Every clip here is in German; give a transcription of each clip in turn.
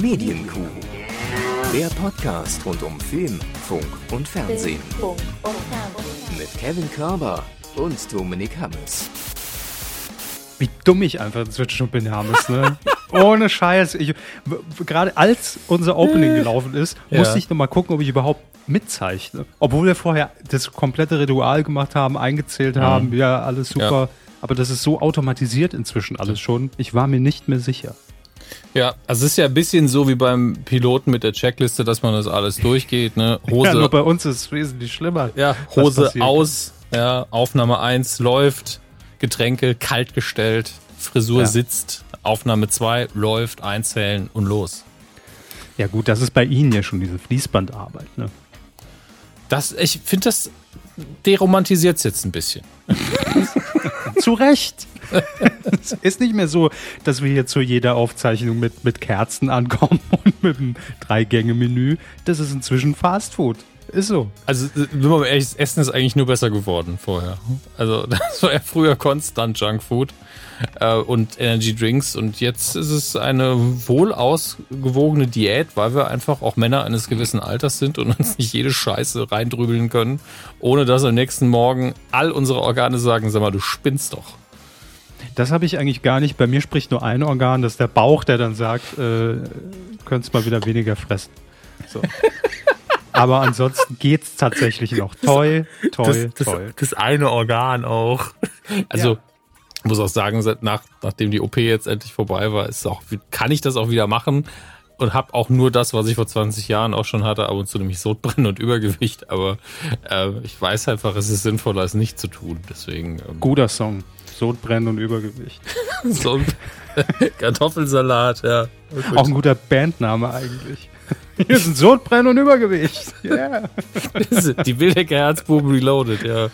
Medienkuh. Der Podcast rund um Film, Funk und Fernsehen. Mit Kevin Körber und Dominik Hammes. Wie dumm ich einfach inzwischen schon bin, Hammes, ne? Ohne Scheiß. Ich, gerade als unser Opening gelaufen ist, Ja. musste ich noch mal gucken, ob ich überhaupt mitzeichne. Obwohl wir vorher das komplette Ritual gemacht haben, eingezählt haben, ja, alles super. Aber das ist so automatisiert inzwischen alles schon. Ich war mir nicht mehr sicher. Ja, also es ist ja ein bisschen so wie beim Piloten mit der Checkliste, dass man das alles durchgeht, ne? Ja, nur Hose, bei uns ist es wesentlich schlimmer. ja, Hose aus, ja, Aufnahme 1 läuft, Getränke kalt gestellt, Frisur Ja. sitzt, Aufnahme 2 läuft, einzählen und los. Ja gut, das ist bei Ihnen ja schon diese Fließbandarbeit, ne? Das, ich finde, das deromantisiert jetzt ein bisschen. Zu Recht. Es ist nicht mehr so, dass wir hier zu jeder Aufzeichnung mit, mit Kerzen ankommen und mit einem Drei-Gänge-Menü. Das ist inzwischen Fast Food. Ist so. Also, äh, wenn man ehrlich ist, Essen ist eigentlich nur besser geworden vorher. Also, das war ja früher konstant Junkfood äh, und Energy Drinks und jetzt ist es eine wohl ausgewogene Diät, weil wir einfach auch Männer eines gewissen Alters sind und uns nicht jede Scheiße reindrübeln können, ohne dass am nächsten Morgen all unsere Organe sagen, sag mal, du spinnst doch. Das habe ich eigentlich gar nicht. Bei mir spricht nur ein Organ, das ist der Bauch, der dann sagt, äh, könntest mal wieder weniger fressen. So. Aber ansonsten geht's tatsächlich noch. Toi, toi, das, toi. das eine Organ auch. Also, Ja. ich muss auch sagen, seit nach, nachdem die OP jetzt endlich vorbei war, ist auch, kann ich das auch wieder machen und habe auch nur das, was ich vor 20 Jahren auch schon hatte, ab und zu nämlich Sodbrennen und Übergewicht. Aber äh, ich weiß einfach, es ist sinnvoller, es nicht zu tun. Deswegen ähm, Guter Song. Sodbrennen und Übergewicht. so ein Kartoffelsalat, ja. Auch ein guter Bandname eigentlich. Hier sind Sodbrennen und Übergewicht. Yeah. Die Wildecker Herzbuben Reloaded, ja.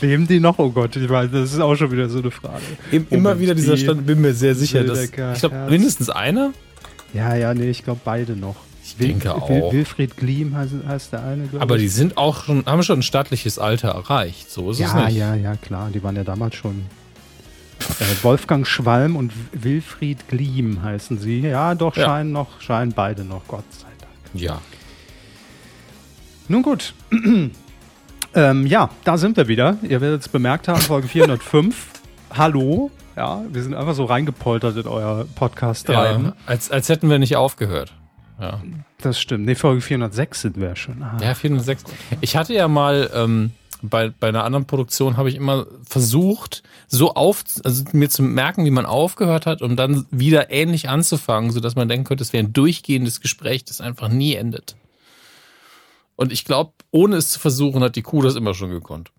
Leben die noch? Oh Gott, ich weiß, das ist auch schon wieder so eine Frage. Immer Moment, wieder dieser die Stand, bin mir sehr sicher, dass ich glaube mindestens einer. Ja, ja, nee, ich glaube beide noch. Ich denke Wil- auch. Wilfried Gliem heißt, heißt der eine, glaube Aber die sind auch schon, haben schon ein staatliches Alter erreicht. So ist es Ja, nicht. ja, ja, klar, die waren ja damals schon. Äh, Wolfgang Schwalm und Wilfried Gliem heißen sie. Ja, doch, Ja. scheinen noch, scheinen beide noch, Gott sei Dank. Ja. Nun gut. ähm, ja, da sind wir wieder. Ihr werdet es bemerkt haben, Folge 405. Hallo. Ja, wir sind einfach so reingepoltert in euer Podcast treiben. ja als, als hätten wir nicht aufgehört. Ja. Das stimmt. Nee, Folge 406 sind wir schon. Ah. Ja, 406. Ich hatte ja mal ähm, bei, bei einer anderen Produktion habe ich immer versucht, so auf, also mir zu merken, wie man aufgehört hat, um dann wieder ähnlich anzufangen, sodass man denken könnte, es wäre ein durchgehendes Gespräch, das einfach nie endet. Und ich glaube, ohne es zu versuchen, hat die Kuh das immer schon gekonnt.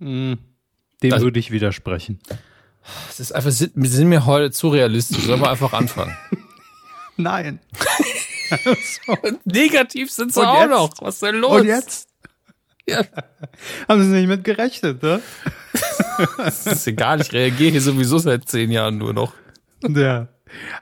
Dem Also- würde ich widersprechen. Es ist einfach, sind, wir sind mir heute zu realistisch. Sollen wir einfach anfangen? Nein. Negativ sind sie auch jetzt? noch. Was ist denn los? Und jetzt? Ja, Haben sie nicht mit gerechnet, ne? das ist egal, ich reagiere hier sowieso seit zehn Jahren nur noch. Ja.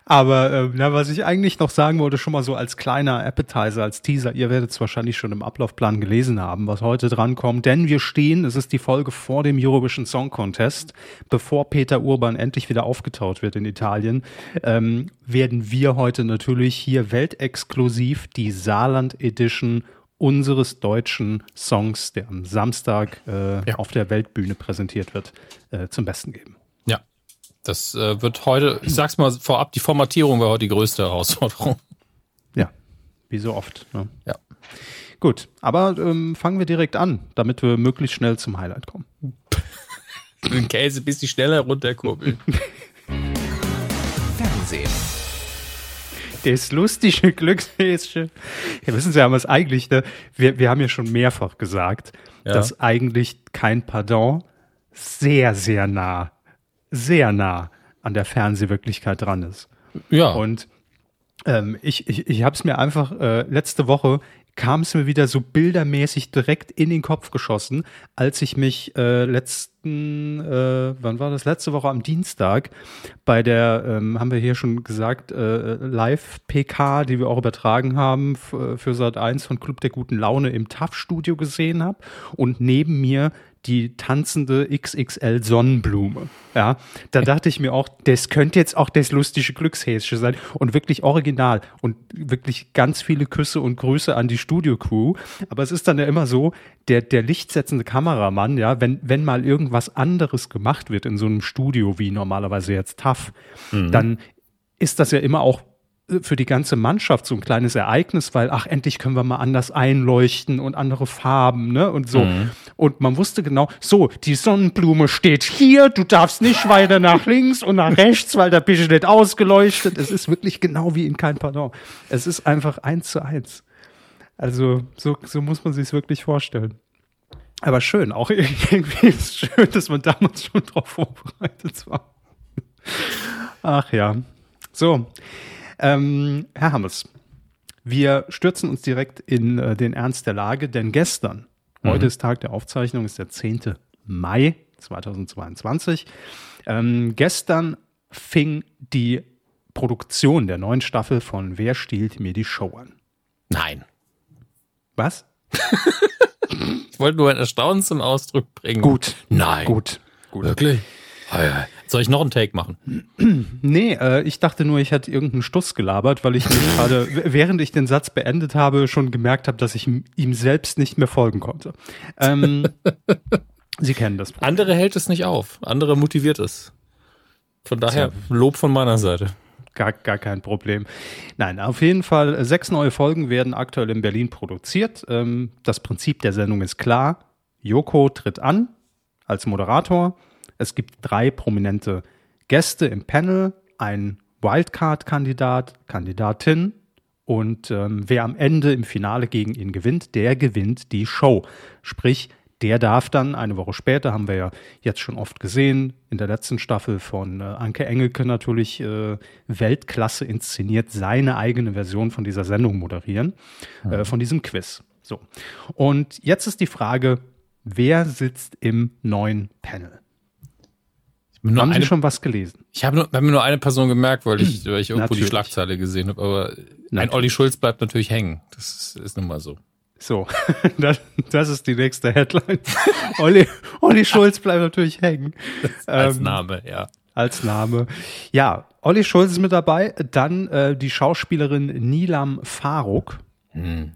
Aber ähm, na, was ich eigentlich noch sagen wollte, schon mal so als kleiner Appetizer, als Teaser, ihr werdet es wahrscheinlich schon im Ablaufplan gelesen haben, was heute drankommt, denn wir stehen, es ist die Folge vor dem Eurovision Song Contest, bevor Peter Urban endlich wieder aufgetaut wird in Italien, ähm, werden wir heute natürlich hier weltexklusiv die Saarland Edition unseres deutschen Songs, der am Samstag äh, Ja. auf der Weltbühne präsentiert wird, äh, zum Besten geben. Das äh, wird heute, ich sag's mal vorab, die Formatierung war heute die größte Herausforderung. Ja, wie so oft. Ne? Ja. Gut, aber ähm, fangen wir direkt an, damit wir möglichst schnell zum Highlight kommen. Den Käse ein bisschen schneller runterkurbeln. Fernsehen. Das lustige Glückshäschen. Ja, wissen Sie, haben wir es eigentlich, ne? wir, wir haben ja schon mehrfach gesagt, Ja. dass eigentlich kein Pardon sehr, sehr nah, sehr nah an der Fernsehwirklichkeit dran ist. Ja, Und ähm, ich, ich, ich habe es mir einfach äh, letzte Woche kam es mir wieder so bildermäßig direkt in den Kopf geschossen, als ich mich äh, letzten, äh, wann war das? Letzte Woche am Dienstag bei der, ähm, haben wir hier schon gesagt, äh, Live-PK, die wir auch übertragen haben f- für Sat 1 von Club der guten Laune im TAF-Studio gesehen habe und neben mir die tanzende XXL Sonnenblume. Ja, da dachte ich mir auch, das könnte jetzt auch das lustige Glückshäschen sein und wirklich original und wirklich ganz viele Küsse und Grüße an die Studio-Crew. Aber es ist dann ja immer so, der, der lichtsetzende Kameramann, ja, wenn, wenn mal irgendwas anderes gemacht wird in so einem Studio wie normalerweise jetzt TAF, mhm. dann ist das ja immer auch für die ganze Mannschaft so ein kleines Ereignis, weil ach endlich können wir mal anders einleuchten und andere Farben, ne und so. Mhm. Und man wusste genau, so die Sonnenblume steht hier, du darfst nicht weiter nach links und nach rechts, weil da bist du nicht ausgeleuchtet. Es ist wirklich genau wie in kein Pardon. Es ist einfach eins zu eins. Also so so muss man sich wirklich vorstellen. Aber schön, auch irgendwie ist es schön, dass man damals schon drauf vorbereitet war. Ach ja. So, ähm, Herr Hammers, wir stürzen uns direkt in äh, den Ernst der Lage, denn gestern, mhm. heute ist Tag der Aufzeichnung, ist der 10. Mai 2022. Ähm, gestern fing die Produktion der neuen Staffel von Wer stiehlt mir die Show an? Nein. Was? ich wollte nur ein Erstaunen zum Ausdruck bringen. Gut. Nein. Gut. Gut. Wirklich? Soll ich noch einen Take machen? Nee, äh, ich dachte nur, ich hätte irgendeinen Stuss gelabert, weil ich mich gerade, während ich den Satz beendet habe, schon gemerkt habe, dass ich ihm selbst nicht mehr folgen konnte. Ähm, Sie kennen das. Problem. Andere hält es nicht auf. Andere motiviert es. Von daher Lob von meiner Seite. Gar, gar kein Problem. Nein, auf jeden Fall, äh, sechs neue Folgen werden aktuell in Berlin produziert. Ähm, das Prinzip der Sendung ist klar. Joko tritt an als Moderator. Es gibt drei prominente Gäste im Panel, ein Wildcard-Kandidat, Kandidatin und ähm, wer am Ende im Finale gegen ihn gewinnt, der gewinnt die Show. Sprich, der darf dann eine Woche später, haben wir ja jetzt schon oft gesehen, in der letzten Staffel von äh, Anke Engelke natürlich äh, Weltklasse inszeniert, seine eigene Version von dieser Sendung moderieren, äh, mhm. äh, von diesem Quiz. So. Und jetzt ist die Frage, wer sitzt im neuen Panel? Haben eine, Sie schon was gelesen? Ich habe hab mir nur eine Person gemerkt, weil ich, weil ich irgendwo natürlich. die Schlagzeile gesehen habe. Aber natürlich. ein Olli Schulz bleibt natürlich hängen. Das ist, ist nun mal so. So, das, das ist die nächste Headline. Olli, Olli Schulz bleibt natürlich hängen. als ähm, Name, ja. Als Name. Ja, Olli Schulz ist mit dabei. Dann äh, die Schauspielerin Nilam Faruk. Hm.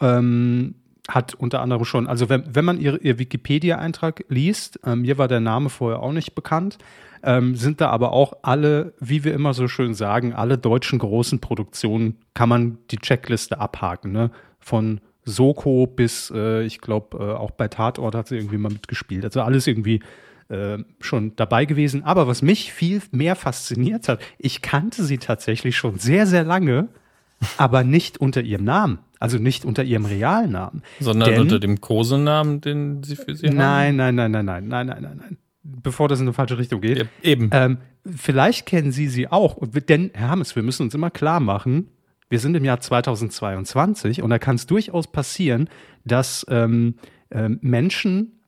Ähm, hat unter anderem schon, also wenn, wenn man ihr, ihr Wikipedia-Eintrag liest, ähm, mir war der Name vorher auch nicht bekannt, ähm, sind da aber auch alle, wie wir immer so schön sagen, alle deutschen großen Produktionen kann man die Checkliste abhaken, ne? Von Soko bis, äh, ich glaube, äh, auch bei Tatort hat sie irgendwie mal mitgespielt. Also alles irgendwie äh, schon dabei gewesen. Aber was mich viel mehr fasziniert hat, ich kannte sie tatsächlich schon sehr, sehr lange, aber nicht unter ihrem Namen. Also nicht unter ihrem Realnamen. Sondern Denn, unter dem Kosenamen, den sie für sie nein, haben? Nein, nein, nein, nein, nein, nein, nein, nein. Bevor das in eine falsche Richtung geht. Ja, eben. Ähm, vielleicht kennen Sie sie auch. Denn, Herr Hammes, wir müssen uns immer klar machen, wir sind im Jahr 2022 und da kann es durchaus passieren, dass ähm, äh, Menschen,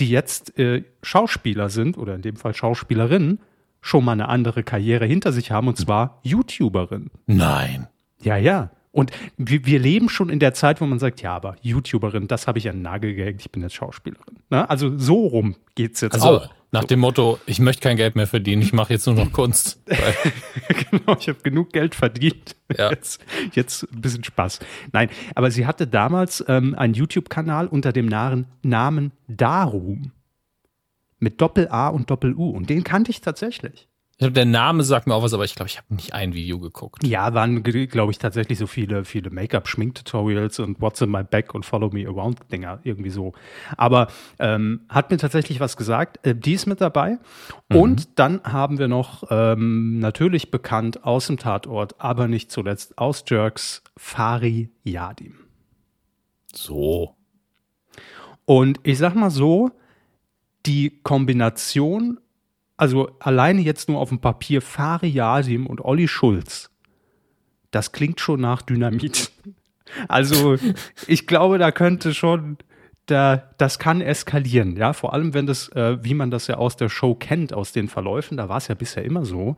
die jetzt äh, Schauspieler sind oder in dem Fall Schauspielerinnen, schon mal eine andere Karriere hinter sich haben und zwar YouTuberin. Nein. Ja, ja. Und wir, wir leben schon in der Zeit, wo man sagt, ja, aber YouTuberin, das habe ich an den Nagel gehängt, ich bin jetzt Schauspielerin. Ne? also so rum geht's jetzt also, auch. Nach so. dem Motto, ich möchte kein Geld mehr verdienen, ich mache jetzt nur noch Kunst. genau, ich habe genug Geld verdient. Ja. Jetzt, jetzt ein bisschen Spaß. Nein, aber sie hatte damals ähm, einen YouTube-Kanal unter dem Namen Darum. Mit Doppel-A und Doppel-U. Und den kannte ich tatsächlich. Ich glaube, der Name sagt mir auch was, aber ich glaube, ich habe nicht ein Video geguckt. Ja, waren, glaube ich, tatsächlich so viele, viele Make-up-Schmink-Tutorials und What's in my bag und Follow me around-Dinger, irgendwie so. Aber ähm, hat mir tatsächlich was gesagt. Äh, die ist mit dabei. Mhm. Und dann haben wir noch ähm, natürlich bekannt aus dem Tatort, aber nicht zuletzt aus Jerks, Fari Yadim. So. Und ich sag mal so, die Kombination also alleine jetzt nur auf dem Papier Fari Yasim und Olli Schulz, das klingt schon nach Dynamit. Also ich glaube, da könnte schon, da, das kann eskalieren, ja, vor allem wenn das, äh, wie man das ja aus der Show kennt, aus den Verläufen, da war es ja bisher immer so,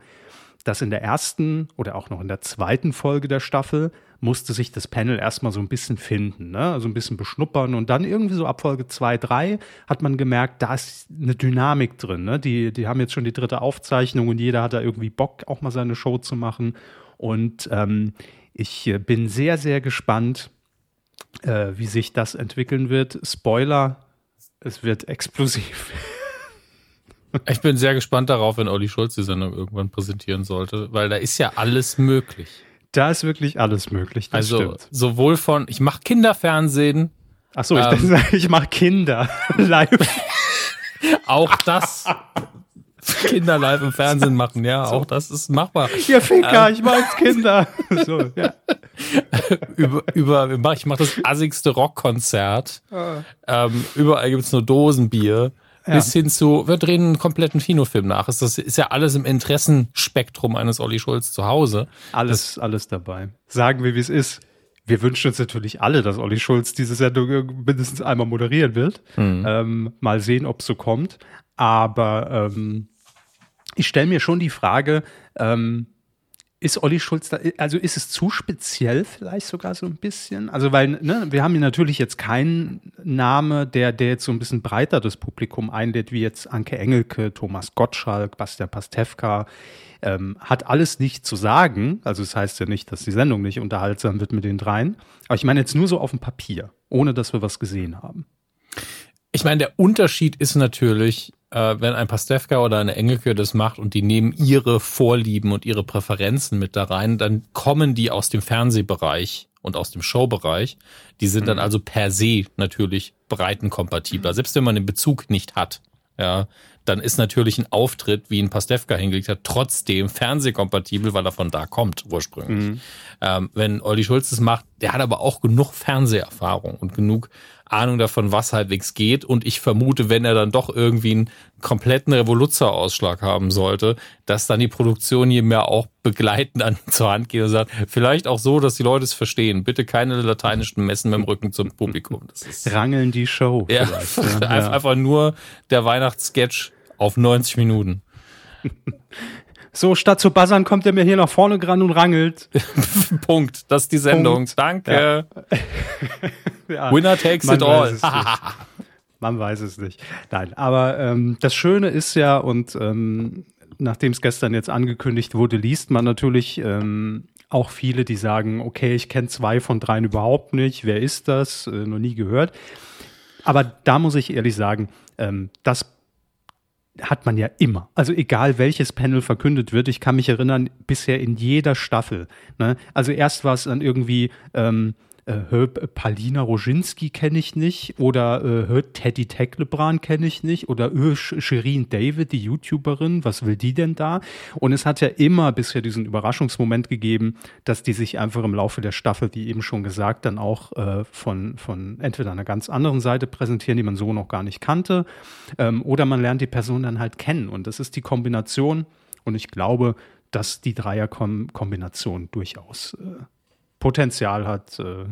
dass in der ersten oder auch noch in der zweiten Folge der Staffel musste sich das Panel erstmal so ein bisschen finden, ne? also ein bisschen beschnuppern und dann irgendwie so ab Folge 2, 3 hat man gemerkt, da ist eine Dynamik drin. Ne? Die, die haben jetzt schon die dritte Aufzeichnung und jeder hat da irgendwie Bock, auch mal seine Show zu machen. Und ähm, ich bin sehr, sehr gespannt, äh, wie sich das entwickeln wird. Spoiler, es wird explosiv. Ich bin sehr gespannt darauf, wenn Olli Schulz die Sendung irgendwann präsentieren sollte, weil da ist ja alles möglich. Da ist wirklich alles möglich. also stimmt. sowohl von, ich mache Kinderfernsehen. Ach so, ich, ähm, ich mache Kinder live. auch das. Kinder live im Fernsehen machen, ja, so. auch das ist machbar. Ihr Ficker, ähm, ich mag's Kinder. so, ja. über, über, ich mache das assigste Rockkonzert. Ah. Ähm, überall gibt's nur Dosenbier ja. bis hin zu, wir drehen einen kompletten Kinofilm nach. Das ist ja alles im Interessenspektrum eines Olli Schulz zu Hause. Alles, das, alles dabei. Sagen wir, wie es ist. Wir wünschen uns natürlich alle, dass Olli Schulz diese Sendung mindestens einmal moderieren wird. Mhm. Ähm, mal sehen, ob es so kommt. Aber ähm, ich stelle mir schon die Frage, ähm, ist Olli Schulz da, also ist es zu speziell vielleicht sogar so ein bisschen? Also, weil, ne, wir haben hier natürlich jetzt keinen Name, der, der jetzt so ein bisschen breiter das Publikum einlädt, wie jetzt Anke Engelke, Thomas Gottschalk, Bastian Pastewka. Ähm, hat alles nicht zu sagen. Also, es das heißt ja nicht, dass die Sendung nicht unterhaltsam wird mit den dreien. Aber ich meine jetzt nur so auf dem Papier, ohne dass wir was gesehen haben. Ich meine, der Unterschied ist natürlich, äh, wenn ein Pastewka oder eine Engelke das macht und die nehmen ihre Vorlieben und ihre Präferenzen mit da rein, dann kommen die aus dem Fernsehbereich und aus dem Showbereich. Die sind mhm. dann also per se natürlich breitenkompatibler, mhm. selbst wenn man den Bezug nicht hat. Ja, dann ist natürlich ein Auftritt, wie ein Pastewka hingelegt hat, trotzdem fernsehkompatibel, weil er von da kommt ursprünglich. Mhm. Ähm, wenn Olli Schulz das macht, der hat aber auch genug Fernseherfahrung und genug Ahnung davon, was halbwegs geht. Und ich vermute, wenn er dann doch irgendwie einen kompletten Revoluzzer-Ausschlag haben sollte, dass dann die Produktion hier mehr auch begleitend an zur Hand geht und sagt, vielleicht auch so, dass die Leute es verstehen. Bitte keine lateinischen Messen mit dem Rücken zum Publikum. Das ist Rangeln die Show. Ja, ja. einfach nur der Weihnachtssketch auf 90 Minuten. So, statt zu buzzern, kommt er mir hier nach vorne ran und rangelt. Punkt. Das ist die Sendung. Punkt. Danke. Ja. ja. Winner takes Man it all. Man weiß es nicht. Nein, aber ähm, das Schöne ist ja, und ähm, nachdem es gestern jetzt angekündigt wurde, liest man natürlich ähm, auch viele, die sagen, okay, ich kenne zwei von dreien überhaupt nicht. Wer ist das? Äh, noch nie gehört. Aber da muss ich ehrlich sagen, ähm, das hat man ja immer. Also egal welches Panel verkündet wird, ich kann mich erinnern, bisher in jeder Staffel. Ne? Also erst war es dann irgendwie ähm, äh, Palina Roginski kenne ich nicht oder äh, Teddy Tecklebrand kenne ich nicht oder äh, Shirin David, die YouTuberin, was will die denn da? Und es hat ja immer bisher diesen Überraschungsmoment gegeben, dass die sich einfach im Laufe der Staffel, wie eben schon gesagt, dann auch äh, von, von entweder einer ganz anderen Seite präsentieren, die man so noch gar nicht kannte, ähm, oder man lernt die Person dann halt kennen. Und das ist die Kombination. Und ich glaube, dass die Dreierkombination durchaus äh, Potenzial hat, äh,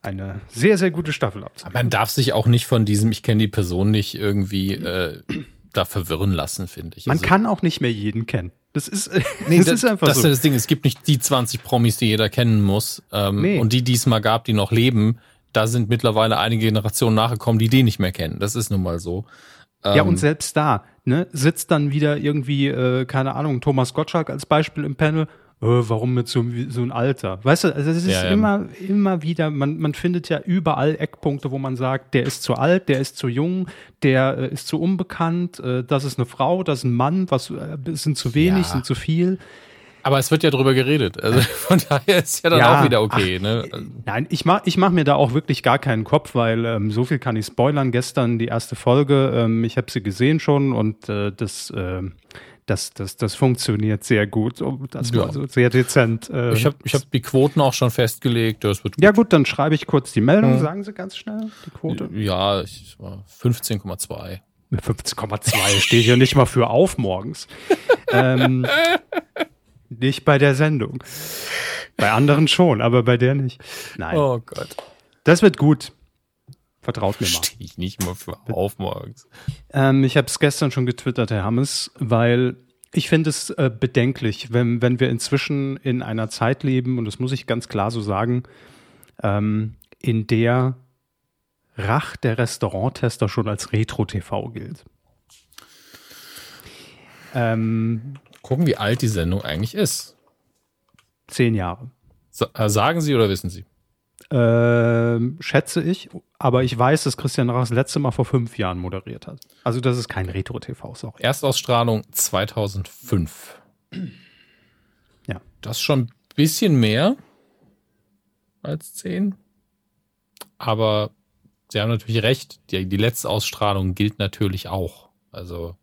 eine sehr, sehr gute Staffel abzuliefern. Man darf sich auch nicht von diesem, ich kenne die Person nicht, irgendwie äh, da verwirren lassen, finde ich. Man also, kann auch nicht mehr jeden kennen. Das ist, nee, das, das ist einfach das so. Das ist das Ding. Es gibt nicht die 20 Promis, die jeder kennen muss. Ähm, nee. Und die, die es mal gab, die noch leben, da sind mittlerweile einige Generationen nachgekommen, die den nicht mehr kennen. Das ist nun mal so. Ähm, ja, und selbst da ne, sitzt dann wieder irgendwie, äh, keine Ahnung, Thomas Gottschalk als Beispiel im Panel warum mit so, so ein Alter? Weißt du, also es ist ja, ja. immer, immer wieder, man, man findet ja überall Eckpunkte, wo man sagt, der ist zu alt, der ist zu jung, der äh, ist zu unbekannt, äh, das ist eine Frau, das ist ein Mann, was äh, sind zu wenig, ja. sind zu viel. Aber es wird ja drüber geredet. Also von daher ist ja dann ja, auch wieder okay. Ach, ne? Nein, ich mach, ich mach mir da auch wirklich gar keinen Kopf, weil ähm, so viel kann ich spoilern. Gestern die erste Folge, ähm, ich habe sie gesehen schon und äh, das äh, das, das, das funktioniert sehr gut. Das ja. also sehr dezent. Äh, ich habe ich hab die Quoten auch schon festgelegt. Das wird gut. Ja gut, dann schreibe ich kurz die Meldung. Hm. Sagen Sie ganz schnell die Quote. Ja, 15,2. 15,2 steht ja nicht mal für auf morgens. ähm, nicht bei der Sendung. Bei anderen schon, aber bei der nicht. Nein. Oh Gott. Das wird gut. Vertraut mir mal. Stehe ich nicht mal für auf morgens. Ähm, ich habe es gestern schon getwittert, Herr Hammes, weil Ich finde es äh, bedenklich, wenn, wenn wir inzwischen in einer Zeit leben, und das muss ich ganz klar so sagen, ähm, in der Rach der Restauranttester schon als Retro-TV gilt. Ähm, Gucken, wie alt die Sendung eigentlich ist. Zehn Jahre. Äh, sagen Sie oder wissen Sie? Ähm, schätze ich, aber ich weiß, dass Christian Rach das letzte Mal vor fünf Jahren moderiert hat. Also das ist kein Retro-TV, sorry. Erstausstrahlung 2005. Ja. Das ist schon ein bisschen mehr als zehn. Aber Sie haben natürlich recht, die, die letzte Ausstrahlung gilt natürlich auch. Also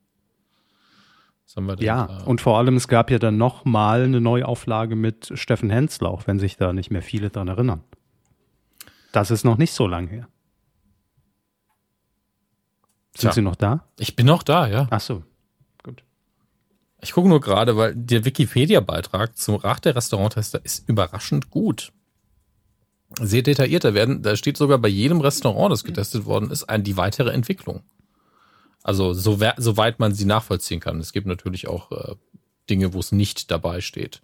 ja, da? und vor allem, es gab ja dann nochmal eine Neuauflage mit Steffen Hensler, auch wenn sich da nicht mehr viele dran erinnern. Das ist noch nicht so lang her. Sind Tja. Sie noch da? Ich bin noch da, ja. Ach so, gut. Ich gucke nur gerade, weil der Wikipedia-Beitrag zum Rat der Restauranttester ist überraschend gut. Sehr detailliert. Da werden, da steht sogar bei jedem Restaurant, das getestet worden ist, ein, die weitere Entwicklung. Also so, soweit man sie nachvollziehen kann. Es gibt natürlich auch äh, Dinge, wo es nicht dabei steht.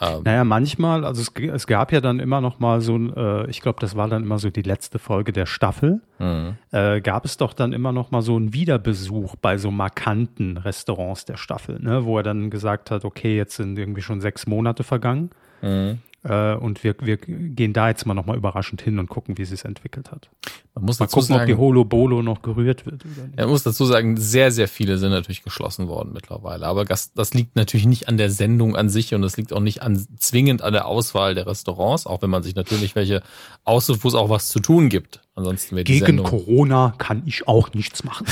Ähm, naja, manchmal, also es, es, gab ja dann immer noch mal so ein, äh, ich glaube, das war dann immer so die letzte Folge der Staffel, mhm. äh, gab es doch dann immer noch mal so einen Wiederbesuch bei so markanten Restaurants der Staffel, ne, wo er dann gesagt hat, okay, jetzt sind irgendwie schon sechs Monate vergangen. Mhm. Äh, und wir, wir gehen da jetzt mal nochmal überraschend hin und gucken, wie sie es entwickelt hat. Man muss mal gucken, sagen, ob die Holo Bolo noch gerührt wird. Er muss dazu sagen, sehr, sehr viele sind natürlich geschlossen worden mittlerweile. Aber das, das liegt natürlich nicht an der Sendung an sich und das liegt auch nicht an, zwingend an der Auswahl der Restaurants, auch wenn man sich natürlich welche aussucht, wo es auch was zu tun gibt. Ansonsten wird Gegen Corona kann ich auch nichts machen.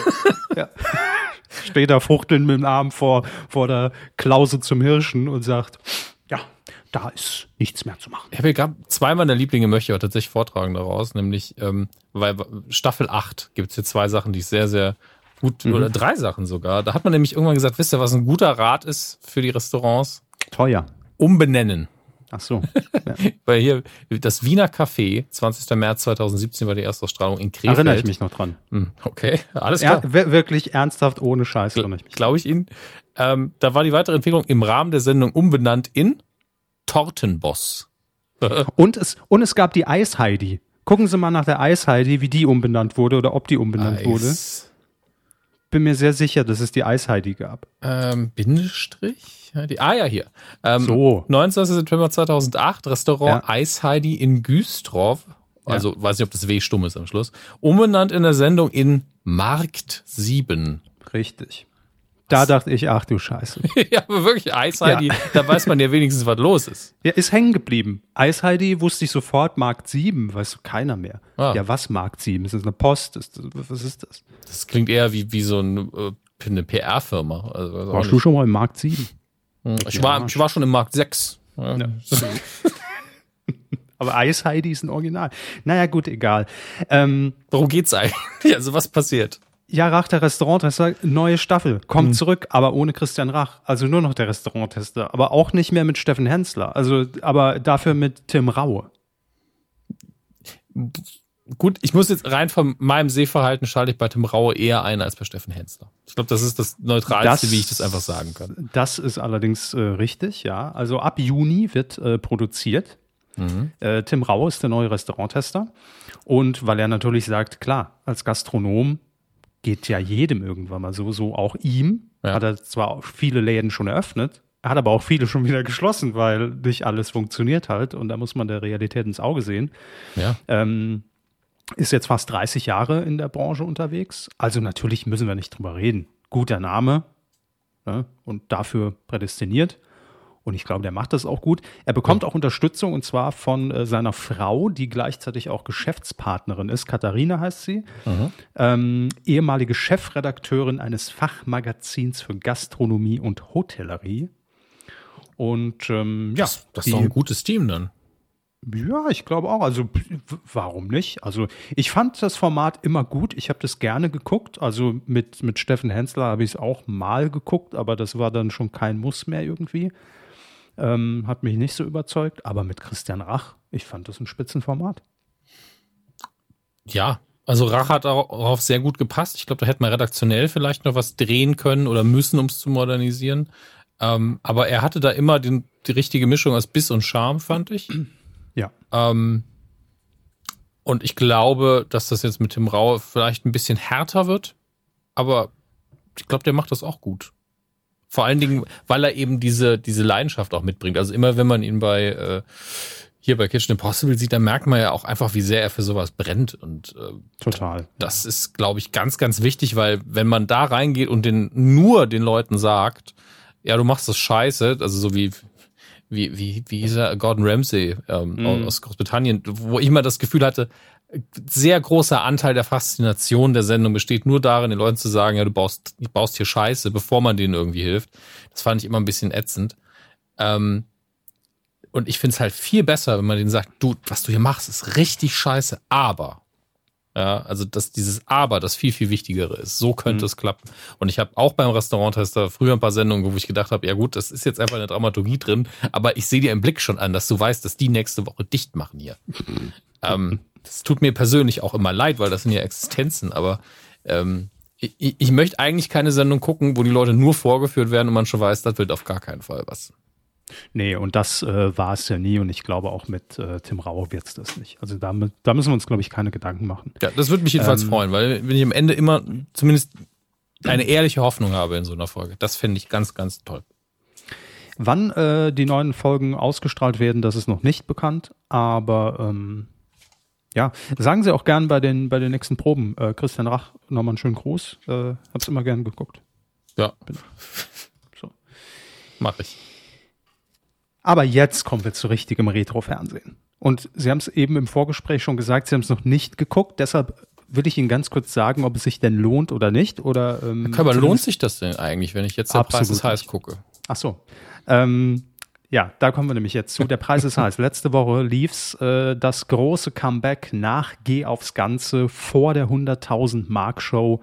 ja. Steht da fuchteln mit dem Arm vor, vor der Klause zum Hirschen und sagt, da ist nichts mehr zu machen. Ich habe gerade zwei meiner Lieblinge möchte ich aber tatsächlich vortragen daraus, nämlich ähm, weil Staffel 8 gibt es hier zwei Sachen, die ich sehr, sehr gut, mhm. oder drei Sachen sogar. Da hat man nämlich irgendwann gesagt, wisst ihr, was ein guter Rat ist für die Restaurants? Teuer. Umbenennen. Ach so. Ja. Weil hier das Wiener Café, 20. März 2017 war die Erstausstrahlung in Krefeld. Erinnere ich mich noch dran. Hm, okay, alles klar. Ja, wirklich ernsthaft, ohne Scheiß erinnere ich mich. Glaube ich Ihnen. Ähm, da war die weitere Entwicklung im Rahmen der Sendung umbenannt in Tortenboss. und, es, und es gab die Eisheidi. Gucken Sie mal nach der Eisheidi, wie die umbenannt wurde oder ob die umbenannt Eis. wurde. Bin mir sehr sicher, dass es die Eisheidi gab. Ähm, Bindestrich? Die, ah ja, hier. Ähm, so. 19. September 2008, Restaurant ja. Eisheidi in Güstrow. Also ja. weiß nicht, ob das W stumm ist am Schluss. Umbenannt in der Sendung in Markt 7. Richtig. Da dachte ich, ach du Scheiße. ja, aber wirklich, Ice Heidi, ja. da weiß man ja wenigstens, was los ist. Ja, ist hängen geblieben. Ice Heidi wusste ich sofort, Markt 7, weißt du, keiner mehr. Ah. Ja, was Markt 7? Ist das eine Post? Ist das, was ist das? Das klingt eher wie, wie so ein, äh, eine PR-Firma. Also, Warst du schon mal im Markt 7? Hm, ich, ja. war, ich war schon im Markt 6. Ja. Aber Ice Heidi ist ein Original. Naja, gut, egal. Ähm, Worum geht's eigentlich? Also was passiert? Ja, Rach, der Restauranttester, neue Staffel, kommt mhm. zurück, aber ohne Christian Rach. Also nur noch der Restauranttester, aber auch nicht mehr mit Steffen Hensler. Also, aber dafür mit Tim Raue. Gut, ich muss jetzt rein von meinem Sehverhalten schalte ich bei Tim Raue eher ein als bei Steffen Hensler. Ich glaube, das ist das Neutralste, das, wie ich das einfach sagen kann. Das ist allerdings äh, richtig, ja. Also ab Juni wird äh, produziert. Mhm. Äh, Tim Raue ist der neue Restauranttester. Und weil er natürlich sagt, klar, als Gastronom geht ja jedem irgendwann mal so, so auch ihm. Ja. Hat er zwar viele Läden schon eröffnet, hat aber auch viele schon wieder geschlossen, weil nicht alles funktioniert halt und da muss man der Realität ins Auge sehen. Ja. Ähm, ist jetzt fast 30 Jahre in der Branche unterwegs. Also natürlich müssen wir nicht drüber reden. Guter Name ne? und dafür prädestiniert. Und ich glaube, der macht das auch gut. Er bekommt auch Unterstützung und zwar von äh, seiner Frau, die gleichzeitig auch Geschäftspartnerin ist. Katharina heißt sie. Mhm. Ähm, ehemalige Chefredakteurin eines Fachmagazins für Gastronomie und Hotellerie. Und ähm, ja, das, das ist doch ein gutes Team dann. Ja, ich glaube auch. Also warum nicht? Also ich fand das Format immer gut. Ich habe das gerne geguckt. Also mit, mit Steffen Hensler habe ich es auch mal geguckt, aber das war dann schon kein Muss mehr irgendwie. Ähm, hat mich nicht so überzeugt, aber mit Christian Rach, ich fand das ein Spitzenformat. Ja, Also Rach hat darauf sehr gut gepasst. Ich glaube, da hätte man redaktionell vielleicht noch was drehen können oder müssen, um es zu modernisieren. Ähm, aber er hatte da immer den, die richtige Mischung aus Biss und Charme, fand ich. Ja. Ähm, und ich glaube, dass das jetzt mit Tim Rau vielleicht ein bisschen härter wird. Aber ich glaube, der macht das auch gut. Vor allen Dingen, weil er eben diese, diese Leidenschaft auch mitbringt. Also immer, wenn man ihn bei äh, hier bei Kitchen Impossible sieht, dann merkt man ja auch einfach, wie sehr er für sowas brennt. Und äh, total. Das ist, glaube ich, ganz, ganz wichtig, weil wenn man da reingeht und den nur den Leuten sagt, ja, du machst das scheiße, also so wie wie wie wie hieß er Gordon Ramsay ähm, mhm. aus Großbritannien, wo ich immer das Gefühl hatte, sehr großer Anteil der Faszination der Sendung besteht nur darin, den Leuten zu sagen, ja, du baust, du baust hier Scheiße, bevor man denen irgendwie hilft. Das fand ich immer ein bisschen ätzend. Ähm, und ich finde es halt viel besser, wenn man denen sagt, du, was du hier machst, ist richtig scheiße, aber. Ja, also dass dieses Aber das viel, viel wichtigere ist. So könnte mhm. es klappen. Und ich habe auch beim Restauranttester früher ein paar Sendungen, wo ich gedacht habe, ja gut, das ist jetzt einfach eine Dramaturgie drin, aber ich sehe dir im Blick schon an, dass du weißt, dass die nächste Woche dicht machen hier. ähm, das tut mir persönlich auch immer leid, weil das sind ja Existenzen, aber ähm, ich, ich möchte eigentlich keine Sendung gucken, wo die Leute nur vorgeführt werden und man schon weiß, das wird auf gar keinen Fall was. Nee, und das äh, war es ja nie und ich glaube auch mit äh, Tim Rauer wird es das nicht. Also da, da müssen wir uns, glaube ich, keine Gedanken machen. Ja, das würde mich jedenfalls ähm, freuen, weil wenn ich am Ende immer zumindest eine ehrliche Hoffnung habe in so einer Folge. Das finde ich ganz, ganz toll. Wann äh, die neuen Folgen ausgestrahlt werden, das ist noch nicht bekannt, aber ähm, ja, sagen Sie auch gern bei den, bei den nächsten Proben. Äh, Christian Rach, nochmal einen schönen Gruß. Äh, hab's immer gern geguckt. Ja. So. Mach ich. Aber jetzt kommen wir zu richtigem Retro-Fernsehen. Und Sie haben es eben im Vorgespräch schon gesagt, Sie haben es noch nicht geguckt. Deshalb will ich Ihnen ganz kurz sagen, ob es sich denn lohnt oder nicht. Oder, ähm, aber lohnt sich das denn eigentlich, wenn ich jetzt der Preis ist heiß gucke? Ach so. Ähm, ja, da kommen wir nämlich jetzt zu. Der Preis ist heiß. Letzte Woche lief's äh, das große Comeback nach Geh aufs Ganze vor der 100.000 Mark Show.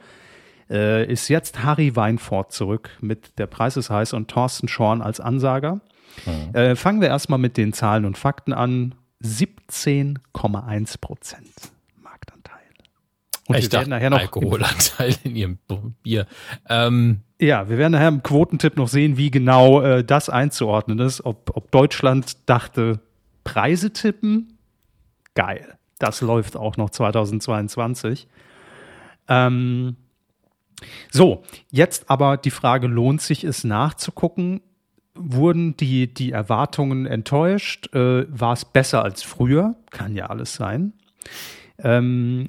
Äh, ist jetzt Harry Weinfort zurück mit Der Preis ist heiß und Thorsten Schorn als Ansager. Mhm. Äh, fangen wir erstmal mit den Zahlen und Fakten an. 17,1 Prozent. Und ich wir dachte, nachher noch Alkoholanteil in ihrem Bier. Ähm, ja, wir werden nachher im Quotentipp noch sehen, wie genau äh, das einzuordnen ist. Ob, ob Deutschland dachte, Preise tippen, geil. Das läuft auch noch 2022. Ähm, so, jetzt aber die Frage, lohnt sich es nachzugucken? Wurden die, die Erwartungen enttäuscht? Äh, War es besser als früher? Kann ja alles sein. Ähm,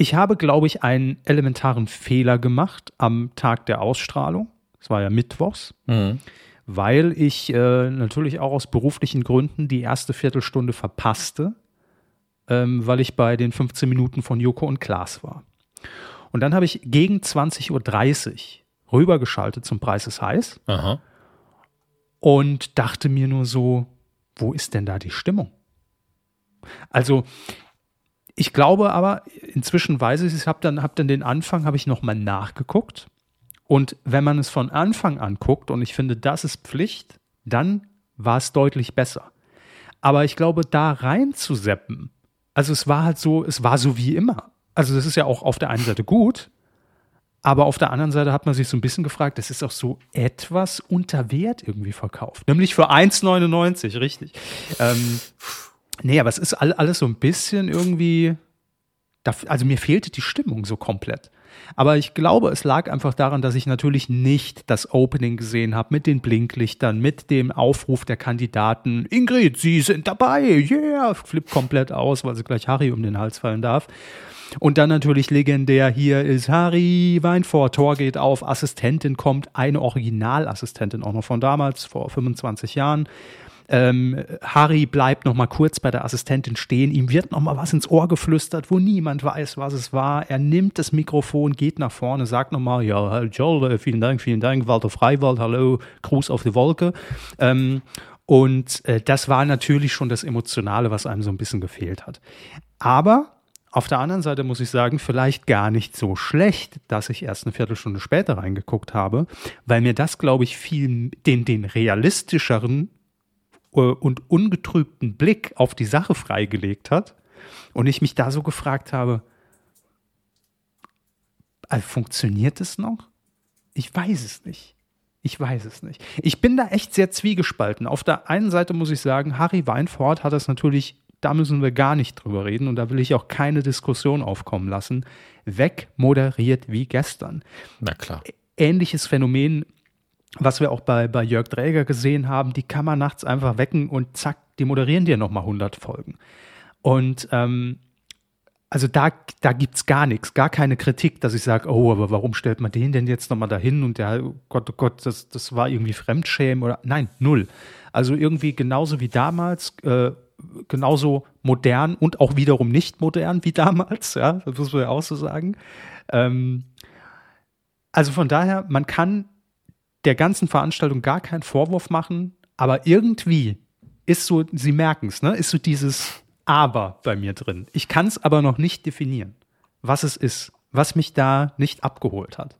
ich habe, glaube ich, einen elementaren Fehler gemacht am Tag der Ausstrahlung. Es war ja Mittwochs, mhm. weil ich äh, natürlich auch aus beruflichen Gründen die erste Viertelstunde verpasste, ähm, weil ich bei den 15 Minuten von Joko und Klaas war. Und dann habe ich gegen 20.30 Uhr rübergeschaltet zum Preis ist heiß Aha. und dachte mir nur so, wo ist denn da die Stimmung? Also ich glaube aber, inzwischen weiß ich es, ich habe dann, hab dann den Anfang, habe ich nochmal nachgeguckt. Und wenn man es von Anfang an guckt, und ich finde, das ist Pflicht, dann war es deutlich besser. Aber ich glaube, da reinzuseppen, also es war halt so, es war so wie immer. Also das ist ja auch auf der einen Seite gut, aber auf der anderen Seite hat man sich so ein bisschen gefragt, das ist auch so etwas unter Wert irgendwie verkauft. Nämlich für 1,99, richtig. Ähm, Nee, aber es ist alles so ein bisschen irgendwie, also mir fehlte die Stimmung so komplett. Aber ich glaube, es lag einfach daran, dass ich natürlich nicht das Opening gesehen habe mit den Blinklichtern, mit dem Aufruf der Kandidaten. Ingrid, Sie sind dabei, yeah, flippt komplett aus, weil sie gleich Harry um den Hals fallen darf. Und dann natürlich legendär, hier ist Harry Weinfort, Tor geht auf, Assistentin kommt, eine Originalassistentin auch noch von damals, vor 25 Jahren. Ähm, Harry bleibt noch mal kurz bei der Assistentin stehen. Ihm wird noch mal was ins Ohr geflüstert, wo niemand weiß, was es war. Er nimmt das Mikrofon, geht nach vorne, sagt noch mal, ja, Joel, vielen Dank, vielen Dank, Walter Freiwald, hallo, Gruß auf die Wolke. Ähm, und äh, das war natürlich schon das Emotionale, was einem so ein bisschen gefehlt hat. Aber auf der anderen Seite muss ich sagen, vielleicht gar nicht so schlecht, dass ich erst eine Viertelstunde später reingeguckt habe, weil mir das, glaube ich, viel den, den realistischeren und ungetrübten Blick auf die Sache freigelegt hat und ich mich da so gefragt habe, Also funktioniert es noch? Ich weiß es nicht. Ich weiß es nicht. Ich bin da echt sehr zwiegespalten. Auf der einen Seite muss ich sagen, Harry Weinfurt hat das natürlich, da müssen wir gar nicht drüber reden und da will ich auch keine Diskussion aufkommen lassen, wegmoderiert wie gestern. Na klar. Ähnliches Phänomen, was wir auch bei, bei Jörg Dräger gesehen haben, die kann man nachts einfach wecken und zack, die moderieren dir nochmal 100 Folgen. Und ähm, also da, da es gar nichts, gar keine Kritik, dass ich sage, oh, aber warum stellt man den denn jetzt nochmal dahin und der, oh Gott, oh Gott, das, das war irgendwie Fremdschämen oder nein, null. Also irgendwie genauso wie damals, äh, genauso modern und auch wiederum nicht modern wie damals, ja, das muss man ja auch so sagen. Ähm, also von daher, man kann der ganzen Veranstaltung gar keinen Vorwurf machen, aber irgendwie ist so, Sie merken es, ne, ist so dieses aber bei mir drin. Ich kann es aber noch nicht definieren, was es ist, was mich da nicht abgeholt hat.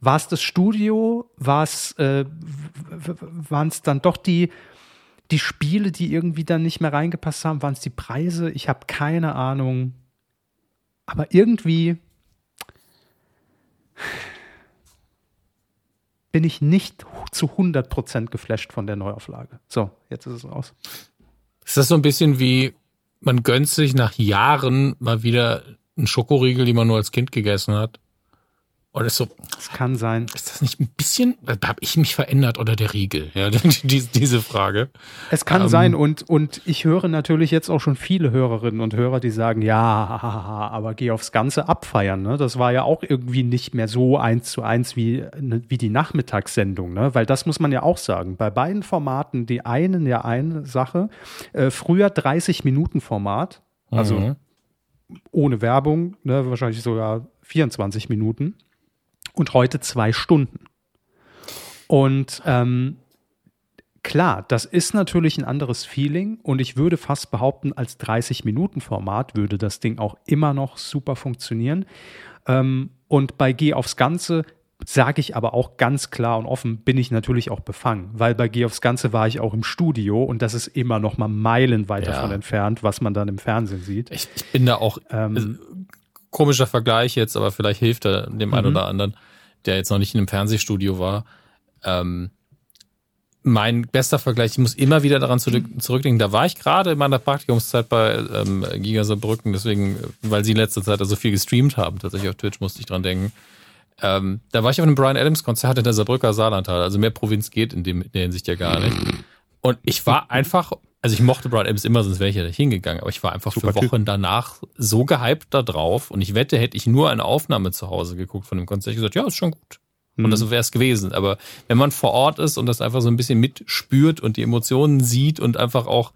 War es das Studio? War es, äh, waren es dann doch die, die Spiele, die irgendwie dann nicht mehr reingepasst haben? Waren es die Preise? Ich habe keine Ahnung. Aber irgendwie bin ich nicht zu 100% geflasht von der Neuauflage. So, jetzt ist es aus. Ist das so ein bisschen wie man gönnt sich nach Jahren mal wieder einen Schokoriegel, die man nur als Kind gegessen hat. Oder ist so. Das kann sein. Ist das nicht ein bisschen, habe ich mich verändert oder der Riegel? Ja, die, diese Frage. Es kann ähm, sein und, und ich höre natürlich jetzt auch schon viele Hörerinnen und Hörer, die sagen, ja, aber geh aufs Ganze abfeiern. Ne? Das war ja auch irgendwie nicht mehr so eins zu eins wie, ne, wie die Nachmittagssendung, ne? Weil das muss man ja auch sagen. Bei beiden Formaten, die einen ja eine Sache, äh, früher 30 Minuten Format, also mhm. ohne Werbung, ne? wahrscheinlich sogar 24 Minuten und heute zwei Stunden. Und ähm, klar, das ist natürlich ein anderes Feeling und ich würde fast behaupten, als 30-Minuten-Format würde das Ding auch immer noch super funktionieren. Ähm, und bei Geh aufs Ganze sage ich aber auch ganz klar und offen, bin ich natürlich auch befangen, weil bei Geh aufs Ganze war ich auch im Studio und das ist immer noch mal meilenweit davon ja. entfernt, was man dann im Fernsehen sieht. Ich, ich bin da auch ähm, komischer Vergleich jetzt, aber vielleicht hilft er dem mhm. einen oder anderen, der jetzt noch nicht in einem Fernsehstudio war. Ähm, mein bester Vergleich, ich muss immer wieder daran zurück, zurückdenken, da war ich gerade in meiner Praktikumszeit bei ähm, Giga Saarbrücken, deswegen, weil sie in letzter Zeit also viel gestreamt haben, tatsächlich auf Twitch musste ich dran denken. Ähm, da war ich auf einem Brian Adams Konzert in der Saarbrücker Saarlandtal, also mehr Provinz geht in, dem, in der Hinsicht ja gar nicht. Und ich war einfach also ich mochte Brian Adams immer, sonst wäre ich ja nicht hingegangen, aber ich war einfach Super für Wochen typ. danach so gehypt da drauf und ich wette, hätte ich nur eine Aufnahme zu Hause geguckt von dem Konzert, ich gesagt, ja, ist schon gut. Und mhm. das wäre es gewesen. Aber wenn man vor Ort ist und das einfach so ein bisschen mitspürt und die Emotionen sieht und einfach auch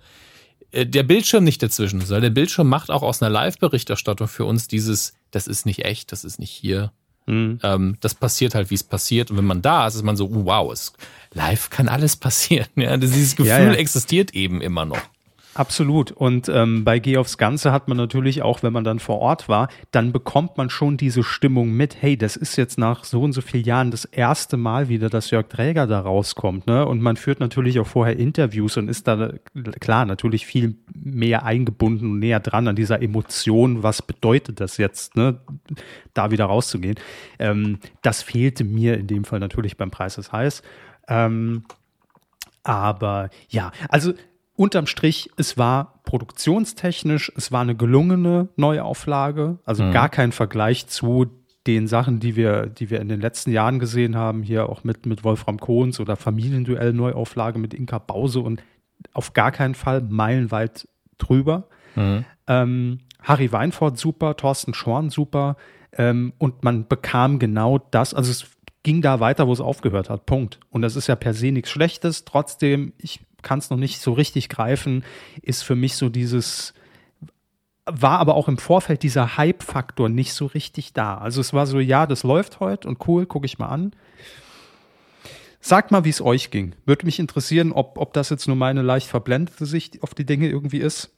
äh, der Bildschirm nicht dazwischen ist, weil der Bildschirm macht auch aus einer Live-Berichterstattung für uns dieses, das ist nicht echt, das ist nicht hier. Mhm. Ähm, das passiert halt, wie es passiert. Und wenn man da ist, ist man so, wow, es, live kann alles passieren. Ja, dieses Gefühl ja, ja. existiert eben immer noch. Absolut. Und ähm, bei Geh aufs Ganze hat man natürlich auch, wenn man dann vor Ort war, dann bekommt man schon diese Stimmung mit, hey, das ist jetzt nach so und so vielen Jahren das erste Mal wieder, dass Jörg Träger da rauskommt. Ne? Und man führt natürlich auch vorher Interviews und ist da klar natürlich viel mehr eingebunden und näher dran an dieser Emotion, was bedeutet das jetzt, ne? da wieder rauszugehen. Ähm, das fehlte mir in dem Fall natürlich beim Preis des Heiß. Ähm, aber ja, also unterm Strich, es war produktionstechnisch, es war eine gelungene Neuauflage, also mhm. gar kein Vergleich zu den Sachen, die wir, die wir in den letzten Jahren gesehen haben, hier auch mit, mit Wolfram Kohns oder Familienduell Neuauflage mit Inka Bause und auf gar keinen Fall meilenweit drüber. Mhm. Ähm, Harry Weinfurt super, Thorsten Schorn super ähm, und man bekam genau das, also es ging da weiter, wo es aufgehört hat. Punkt. Und das ist ja per se nichts Schlechtes. Trotzdem, ich kann es noch nicht so richtig greifen, ist für mich so dieses, war aber auch im Vorfeld dieser Hype-Faktor nicht so richtig da. Also es war so, ja, das läuft heute und cool, gucke ich mal an. Sagt mal, wie es euch ging. Würde mich interessieren, ob, ob das jetzt nur meine leicht verblendete Sicht auf die Dinge irgendwie ist.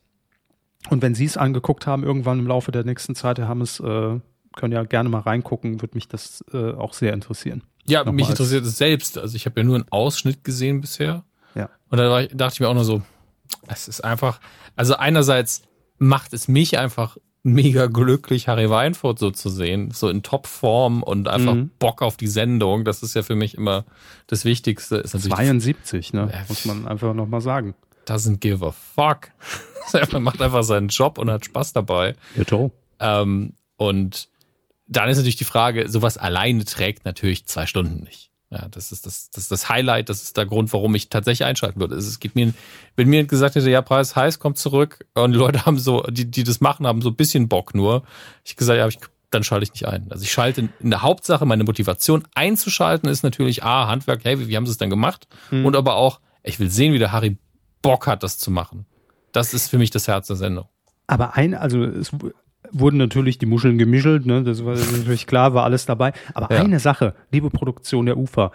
Und wenn Sie es angeguckt haben, irgendwann im Laufe der nächsten Zeit, haben es, äh, können ja gerne mal reingucken, würde mich das äh, auch sehr interessieren. Ja, Nochmal mich interessiert es selbst. Also ich habe ja nur einen Ausschnitt gesehen bisher. Und da dachte ich mir auch nur so, es ist einfach, also einerseits macht es mich einfach mega glücklich, Harry Weinfurt so zu sehen, so in Topform und einfach mhm. Bock auf die Sendung. Das ist ja für mich immer das Wichtigste. Ist 72, ne? Äh, muss man einfach nochmal sagen. Doesn't give a fuck. er macht einfach seinen Job und hat Spaß dabei. Ja, toll. Ähm, und dann ist natürlich die Frage, sowas alleine trägt natürlich zwei Stunden nicht. Ja, das ist das, das ist das Highlight, das ist der Grund, warum ich tatsächlich einschalten würde. Es geht mir, wenn mir gesagt hätte, ja, Preis heiß, kommt zurück und die Leute haben so, die, die das machen, haben so ein bisschen Bock nur. Ich gesagt, ja, ich, dann schalte ich nicht ein. Also ich schalte in der Hauptsache, meine Motivation einzuschalten ist natürlich A, Handwerk, hey, wie, wie haben sie es denn gemacht? Mhm. Und aber auch, ich will sehen, wie der Harry Bock hat, das zu machen. Das ist für mich das Herz der Sendung. Aber ein, also es wurden natürlich die Muscheln gemischelt, ne? das war natürlich klar, war alles dabei. Aber ja. eine Sache, liebe Produktion der Ufer,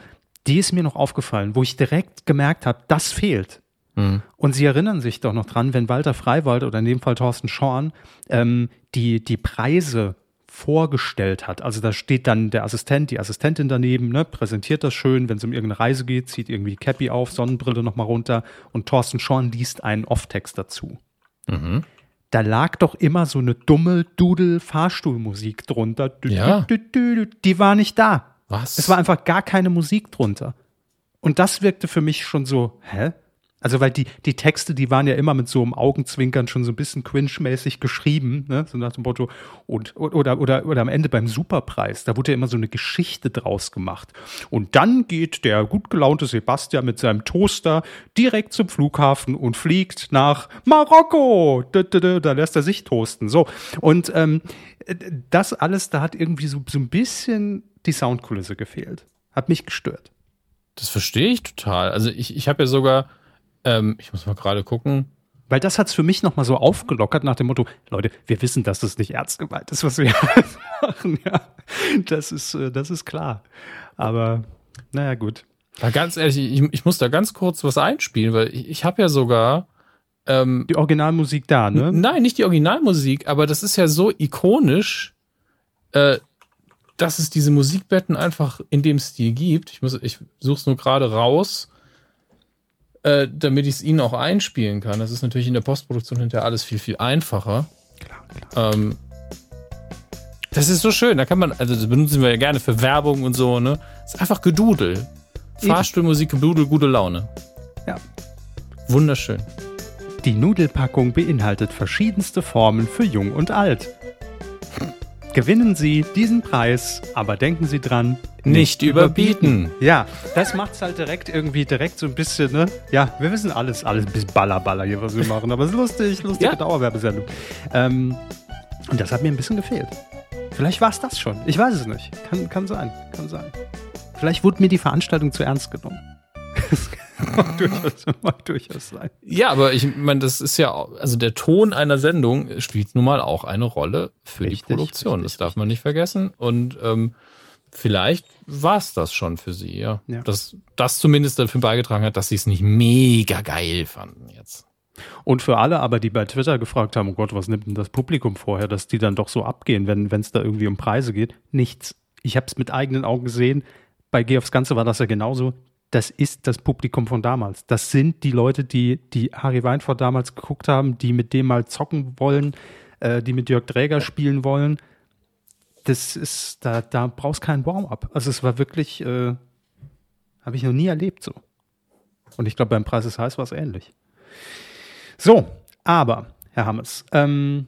die ist mir noch aufgefallen, wo ich direkt gemerkt habe, das fehlt. Mhm. Und Sie erinnern sich doch noch dran, wenn Walter Freiwald oder in dem Fall Thorsten Schorn ähm, die, die Preise vorgestellt hat. Also da steht dann der Assistent, die Assistentin daneben, ne, präsentiert das schön, wenn es um irgendeine Reise geht, zieht irgendwie Cappy auf, Sonnenbrille nochmal runter und Thorsten Schorn liest einen Off-Text dazu. Mhm da lag doch immer so eine dumme Dudel-Fahrstuhlmusik drunter. Ja. Die war nicht da. Was? Es war einfach gar keine Musik drunter. Und das wirkte für mich schon so, hä? Also, weil die, die Texte, die waren ja immer mit so einem Augenzwinkern schon so ein bisschen cringe-mäßig geschrieben, ne? So nach dem Motto, und, oder, oder, oder am Ende beim Superpreis, da wurde ja immer so eine Geschichte draus gemacht. Und dann geht der gut gelaunte Sebastian mit seinem Toaster direkt zum Flughafen und fliegt nach Marokko. Da, lässt er sich toasten. So. Und ähm, das alles, da hat irgendwie so, so ein bisschen die Soundkulisse gefehlt. Hat mich gestört. Das verstehe ich total. Also ich, ich habe ja sogar ähm, ich muss mal gerade gucken. Weil das hat es für mich nochmal so aufgelockert nach dem Motto, Leute, wir wissen, dass das nicht ernst gemeint ist, was wir machen. Ja, das ist, äh, das ist klar. Aber naja, gut. Ja, ganz ehrlich, ich, ich, muss da ganz kurz was einspielen, weil ich, ich habe ja sogar ähm, die Originalmusik da, ne? Nein, nicht die Originalmusik, aber das ist ja so ikonisch, äh, dass es diese Musikbetten einfach in dem Stil gibt. Ich muss, ich suche es nur gerade raus äh, damit ich es Ihnen auch einspielen kann. Das ist natürlich in der Postproduktion hinterher alles viel, viel einfacher. Klar, klar. Ähm, das ist so schön. Da kann man, also das benutzen wir ja gerne für Werbung und so, ne? Das ist einfach Gedudel. Fahrstuhlmusik, Gedudel, gute Laune. Ja. Wunderschön. Die Nudelpackung beinhaltet verschiedenste Formen für Jung und Alt. Gewinnen Sie diesen Preis, aber denken Sie dran, nicht überbieten. Ja, das macht es halt direkt irgendwie direkt so ein bisschen, ne? Ja, wir wissen alles, alles ein bisschen ballerballer hier, was wir machen, aber es ist lustig, lustige ja. Dauerwerbesendung. Ähm, und das hat mir ein bisschen gefehlt. Vielleicht war es das schon. Ich weiß es nicht. Kann, kann sein, kann sein. Vielleicht wurde mir die Veranstaltung zu ernst genommen. Mag, durchaus, mag durchaus sein. Ja, aber ich meine, das ist ja, also der Ton einer Sendung spielt nun mal auch eine Rolle für richtig, die Produktion. Richtig, das darf man nicht vergessen. Und ähm, vielleicht war es das schon für sie, ja. ja. Dass das zumindest dafür beigetragen hat, dass sie es nicht mega geil fanden jetzt. Und für alle aber, die bei Twitter gefragt haben, oh Gott, was nimmt denn das Publikum vorher, dass die dann doch so abgehen, wenn es da irgendwie um Preise geht? Nichts. Ich habe es mit eigenen Augen gesehen. Bei Geh aufs Ganze war das ja genauso das ist das Publikum von damals. Das sind die Leute, die, die Harry Weinfurt damals geguckt haben, die mit dem mal zocken wollen, äh, die mit Jörg Dräger spielen wollen. Das ist, da, da brauchst keinen Warm-up. Also es war wirklich, äh, habe ich noch nie erlebt so. Und ich glaube, beim Preis ist heiß war es ähnlich. So, aber, Herr Hammes, ähm,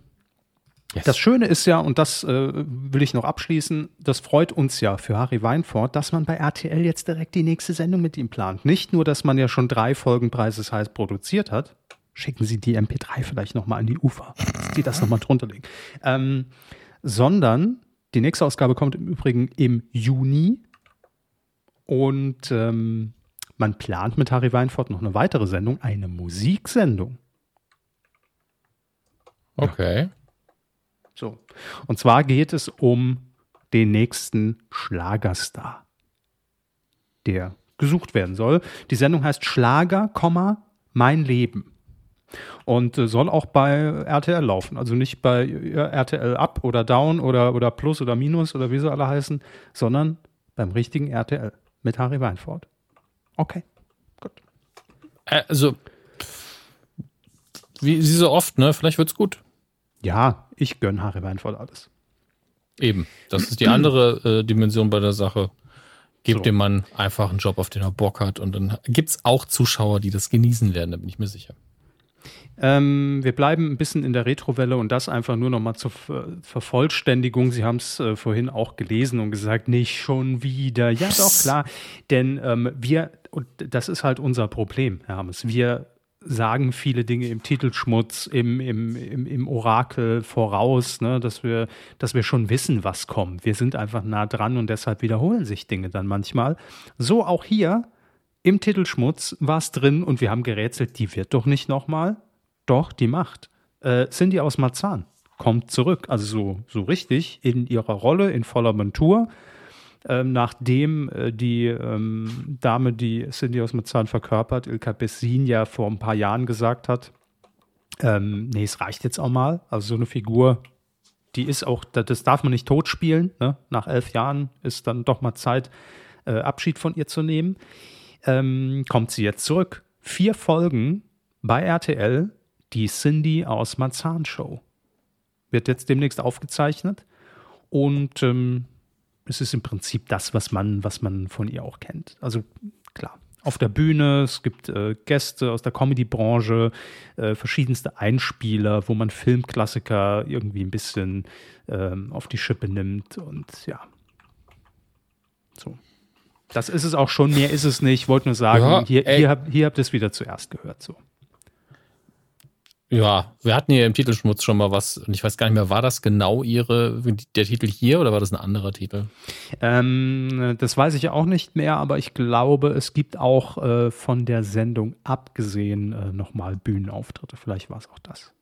Yes. Das Schöne ist ja, und das äh, will ich noch abschließen, das freut uns ja für Harry Weinfurt, dass man bei RTL jetzt direkt die nächste Sendung mit ihm plant. Nicht nur, dass man ja schon drei Folgen Preises heiß produziert hat, schicken Sie die MP3 vielleicht nochmal an die Ufer, dass die das nochmal drunter legen, ähm, sondern die nächste Ausgabe kommt im Übrigen im Juni und ähm, man plant mit Harry Weinfurt noch eine weitere Sendung, eine Musiksendung. Okay. So. Und zwar geht es um den nächsten Schlagerstar, der gesucht werden soll. Die Sendung heißt Schlager, mein Leben. Und äh, soll auch bei RTL laufen. Also nicht bei RTL Up oder Down oder, oder Plus oder Minus oder wie sie alle heißen, sondern beim richtigen RTL mit Harry Weinfurt. Okay, gut. Äh, also, wie, wie so oft, ne? Vielleicht wird's gut. Ja, ich gönne Harry Weinfurt alles. Eben, das ist die andere äh, Dimension bei der Sache. Gebt so. dem Mann einfach einen Job, auf den er Bock hat. Und dann gibt es auch Zuschauer, die das genießen werden, da bin ich mir sicher. Ähm, wir bleiben ein bisschen in der Retrowelle und das einfach nur nochmal zur Vervollständigung. Sie haben es äh, vorhin auch gelesen und gesagt, nicht schon wieder. Ja, doch, klar. Denn ähm, wir, und das ist halt unser Problem, Herr Hammes. Wir sagen viele Dinge im Titelschmutz, im, im, im, im Orakel voraus, ne, dass, wir, dass wir schon wissen, was kommt. Wir sind einfach nah dran und deshalb wiederholen sich Dinge dann manchmal. So auch hier im Titelschmutz war es drin und wir haben gerätselt, die wird doch nicht nochmal. Doch, die macht. Äh, Cindy aus Marzahn kommt zurück, also so, so richtig in ihrer Rolle, in voller Montur ähm, nachdem äh, die ähm, Dame, die Cindy aus Marzahn verkörpert, Ilka Bessin, ja vor ein paar Jahren gesagt hat, ähm, nee, es reicht jetzt auch mal. Also so eine Figur, die ist auch, das darf man nicht totspielen. Ne? Nach elf Jahren ist dann doch mal Zeit, äh, Abschied von ihr zu nehmen. Ähm, kommt sie jetzt zurück. Vier Folgen bei RTL, die Cindy aus Marzahn Show. Wird jetzt demnächst aufgezeichnet. Und ähm, es ist im Prinzip das, was man, was man von ihr auch kennt. Also klar, auf der Bühne, es gibt äh, Gäste aus der Comedy-Branche, äh, verschiedenste Einspieler, wo man Filmklassiker irgendwie ein bisschen ähm, auf die Schippe nimmt und ja. So. Das ist es auch schon, mehr ist es nicht. Ich wollte nur sagen, ja, hier, hier, hier habt ihr es wieder zuerst gehört. So. Ja, wir hatten hier im Titelschmutz schon mal was, und ich weiß gar nicht mehr, war das genau ihre, der Titel hier oder war das ein anderer Titel? Ähm, das weiß ich auch nicht mehr, aber ich glaube, es gibt auch äh, von der Sendung abgesehen äh, nochmal Bühnenauftritte. Vielleicht war es auch das.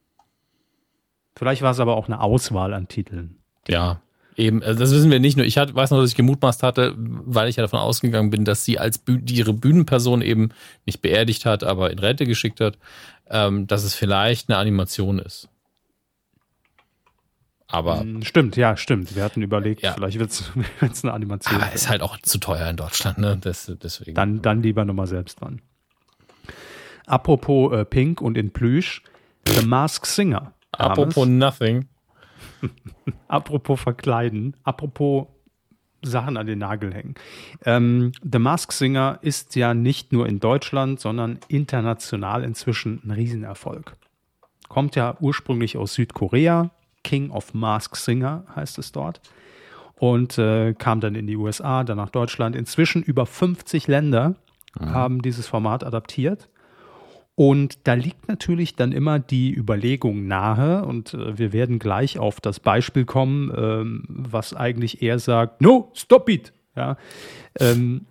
Vielleicht war es aber auch eine Auswahl an Titeln. Ja, Eben, also das wissen wir nicht nur. Ich hat, weiß noch, dass ich gemutmaßt hatte, weil ich ja davon ausgegangen bin, dass sie als Büh ihre Bühnenperson eben nicht beerdigt hat, aber in Rente geschickt hat, ähm, dass es vielleicht eine Animation ist. Aber. Hm, stimmt, ja, stimmt. Wir hatten überlegt, ja. vielleicht wird es eine Animation. Aber ist halt auch zu teuer in Deutschland, ne? Das, deswegen. Dann, dann lieber nochmal selbst dran. Apropos äh, Pink und in Plüsch, The Mask Singer. Apropos Nothing. apropos verkleiden, apropos Sachen an den Nagel hängen. Ähm, The Mask Singer ist ja nicht nur in Deutschland, sondern international inzwischen ein Riesenerfolg. Kommt ja ursprünglich aus Südkorea, King of Mask Singer heißt es dort. Und äh, kam dann in die USA, dann nach Deutschland. Inzwischen über 50 Länder mhm. haben dieses Format adaptiert. Und da liegt natürlich dann immer die Überlegung nahe, und äh, wir werden gleich auf das Beispiel kommen, ähm, was eigentlich eher sagt, no, stop it. Ja, ähm,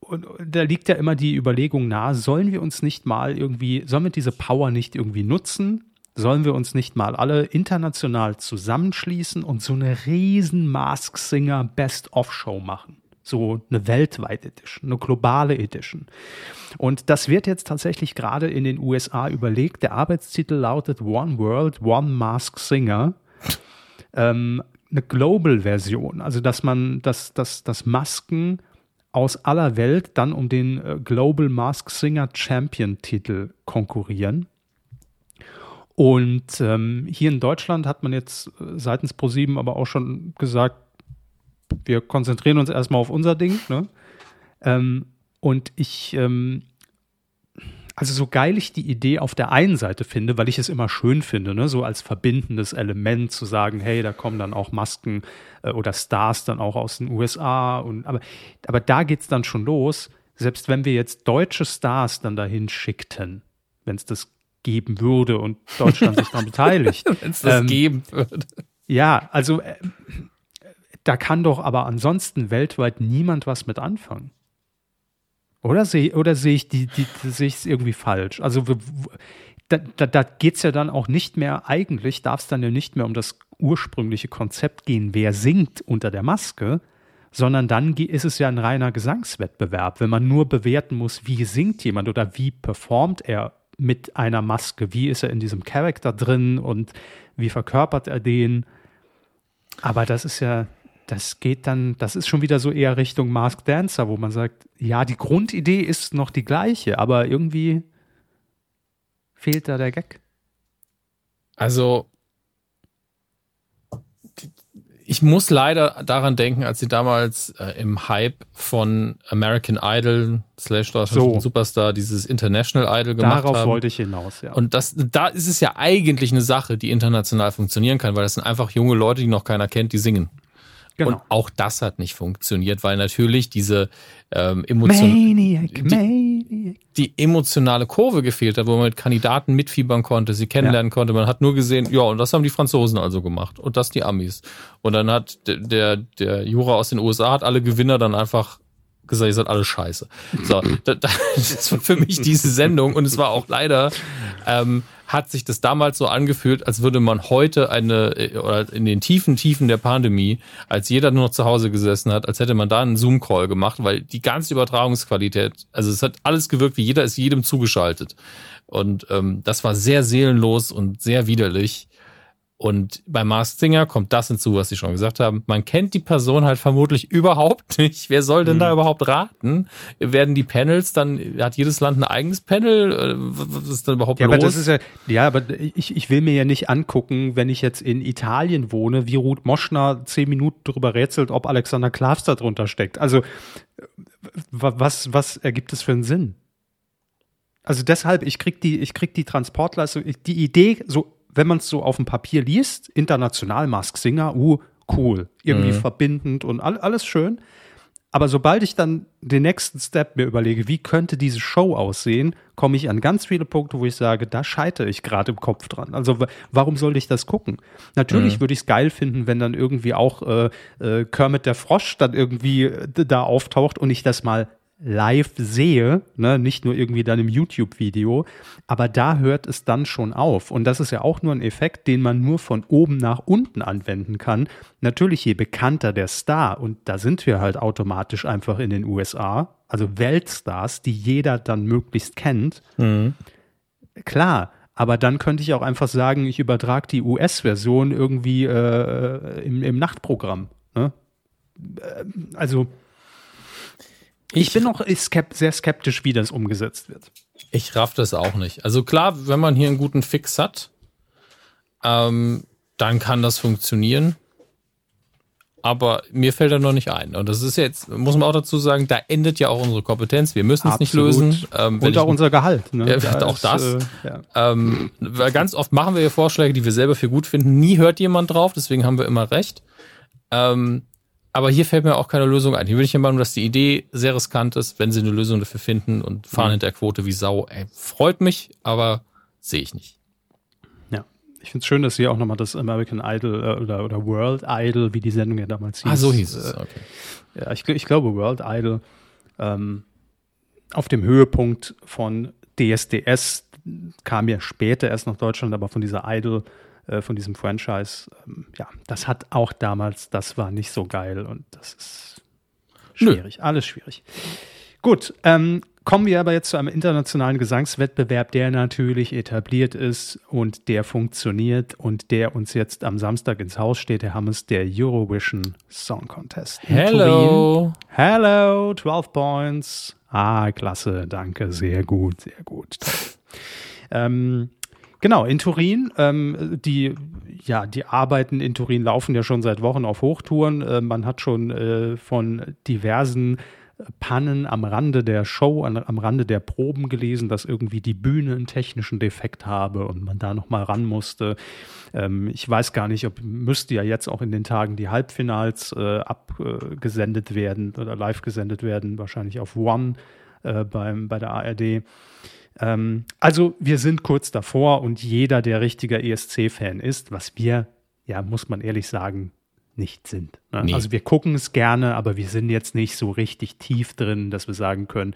und da liegt ja immer die Überlegung nahe, sollen wir uns nicht mal irgendwie, sollen wir diese Power nicht irgendwie nutzen? Sollen wir uns nicht mal alle international zusammenschließen und so eine riesen Mask Singer Best-of-Show machen? So eine weltweite Edition, eine globale Edition. Und das wird jetzt tatsächlich gerade in den USA überlegt. Der Arbeitstitel lautet One World, One Mask Singer. Ähm, eine Global-Version, also dass man, dass, dass, dass Masken aus aller Welt dann um den äh, Global Mask Singer Champion-Titel konkurrieren. Und ähm, hier in Deutschland hat man jetzt äh, seitens ProSieben aber auch schon gesagt, wir konzentrieren uns erstmal auf unser Ding. Ne? Ähm, und ich, ähm, also so geil ich die Idee auf der einen Seite finde, weil ich es immer schön finde, ne? so als verbindendes Element zu sagen, hey, da kommen dann auch Masken äh, oder Stars dann auch aus den USA. Und, aber, aber da geht es dann schon los, selbst wenn wir jetzt deutsche Stars dann dahin schickten, wenn es das geben würde und Deutschland sich daran beteiligt. wenn es das ähm, geben würde. Ja, also äh, da kann doch aber ansonsten weltweit niemand was mit anfangen. Oder sehe oder seh ich die, die, ich es irgendwie falsch? Also da, da, da geht es ja dann auch nicht mehr, eigentlich darf es dann ja nicht mehr um das ursprüngliche Konzept gehen, wer singt unter der Maske, sondern dann ist es ja ein reiner Gesangswettbewerb, wenn man nur bewerten muss, wie singt jemand oder wie performt er mit einer Maske, wie ist er in diesem Charakter drin und wie verkörpert er den. Aber das ist ja, das geht dann, das ist schon wieder so eher Richtung Mask Dancer, wo man sagt, ja, die Grundidee ist noch die gleiche, aber irgendwie fehlt da der Gag. Also, ich muss leider daran denken, als sie damals äh, im Hype von American Idol slash so. Superstar dieses International Idol gemacht Darauf haben. Darauf wollte ich hinaus, ja. Und das, da ist es ja eigentlich eine Sache, die international funktionieren kann, weil das sind einfach junge Leute, die noch keiner kennt, die singen. Genau. Und auch das hat nicht funktioniert, weil natürlich diese ähm, Emotion Maniac, die, Maniac. die emotionale Kurve gefehlt hat, wo man mit Kandidaten mitfiebern konnte, sie kennenlernen ja. konnte. Man hat nur gesehen, ja, und das haben die Franzosen also gemacht und das die Amis. Und dann hat der, der, der Jura aus den USA hat alle Gewinner dann einfach gesagt, ihr seid alle scheiße. So, das war für mich diese Sendung und es war auch leider ähm, hat sich das damals so angefühlt, als würde man heute eine, äh, oder in den tiefen Tiefen der Pandemie, als jeder nur noch zu Hause gesessen hat, als hätte man da einen Zoom-Call gemacht, weil die ganze Übertragungsqualität, also es hat alles gewirkt, wie jeder ist jedem zugeschaltet. Und ähm, das war sehr seelenlos und sehr widerlich. Und bei Mars Singer kommt das hinzu, was Sie schon gesagt haben. Man kennt die Person halt vermutlich überhaupt nicht. Wer soll denn mhm. da überhaupt raten? Werden die Panels dann, hat jedes Land ein eigenes Panel? Äh, was ist dann überhaupt ja, los? Aber das ist ja, ja, aber ich, ich will mir ja nicht angucken, wenn ich jetzt in Italien wohne, wie Ruth Moschner zehn Minuten darüber rätselt, ob Alexander Klavs da drunter steckt. Also, was, was ergibt es für einen Sinn? Also deshalb, ich krieg die, ich krieg die Transportleistung, die Idee, so wenn man es so auf dem Papier liest, international Mask Singer, uh, cool, irgendwie mhm. verbindend und all, alles schön. Aber sobald ich dann den nächsten Step mir überlege, wie könnte diese Show aussehen, komme ich an ganz viele Punkte, wo ich sage, da scheitere ich gerade im Kopf dran. Also warum sollte ich das gucken? Natürlich mhm. würde ich es geil finden, wenn dann irgendwie auch äh, äh, Kermit der Frosch dann irgendwie äh, da auftaucht und ich das mal live sehe, ne, nicht nur irgendwie dann im YouTube-Video, aber da hört es dann schon auf. Und das ist ja auch nur ein Effekt, den man nur von oben nach unten anwenden kann. Natürlich, je bekannter der Star, und da sind wir halt automatisch einfach in den USA, also Weltstars, die jeder dann möglichst kennt, mhm. klar, aber dann könnte ich auch einfach sagen, ich übertrage die US-Version irgendwie äh, im, im Nachtprogramm. Ne? Äh, also ich, bin noch sehr skeptisch, wie das umgesetzt wird. Ich raff das auch nicht. Also klar, wenn man hier einen guten Fix hat, ähm, dann kann das funktionieren. Aber mir fällt er noch nicht ein. Und das ist jetzt, muss man auch dazu sagen, da endet ja auch unsere Kompetenz. Wir müssen es nicht lösen. Ähm, Und auch ich, unser Gehalt. Ne? Ja, da auch das. Äh, ja. ähm, weil ganz oft machen wir hier Vorschläge, die wir selber für gut finden. Nie hört jemand drauf, deswegen haben wir immer recht. Ähm, aber hier fällt mir auch keine Lösung ein. Hier bin ich der Meinung, dass die Idee sehr riskant ist, wenn sie eine Lösung dafür finden und fahren mhm. hinter der Quote wie Sau. Ey, freut mich, aber sehe ich nicht. Ja, ich finde es schön, dass sie auch nochmal das American Idol äh, oder, oder World Idol, wie die Sendung ja damals hieß. Ah, so hieß es, äh, okay. Ja, ich, ich glaube World Idol ähm, auf dem Höhepunkt von DSDS kam ja später erst nach Deutschland, aber von dieser Idol äh, von diesem Franchise, ähm, ja, das hat auch damals, das war nicht so geil und das ist schwierig, Nö. alles schwierig. Gut, ähm, kommen wir aber jetzt zu einem internationalen Gesangswettbewerb, der natürlich etabliert ist und der funktioniert und der uns jetzt am Samstag ins Haus steht. Der Hammes, der Eurovision Song Contest. Hello. Hello, 12 Points. Ah, klasse, danke, sehr gut, sehr gut. Ähm, Genau, in Turin. Ähm, die, ja, die Arbeiten in Turin laufen ja schon seit Wochen auf Hochtouren. Äh, man hat schon äh, von diversen Pannen am Rande der Show, an, am Rande der Proben gelesen, dass irgendwie die Bühne einen technischen Defekt habe und man da nochmal ran musste. Ähm, ich weiß gar nicht, ob müsste ja jetzt auch in den Tagen die Halbfinals äh, abgesendet werden oder live gesendet werden, wahrscheinlich auf One äh, beim, bei der ARD. Ähm, also wir sind kurz davor und jeder, der richtiger ESC-Fan ist, was wir, ja, muss man ehrlich sagen, nicht sind. Ne? Nee. Also wir gucken es gerne, aber wir sind jetzt nicht so richtig tief drin, dass wir sagen können,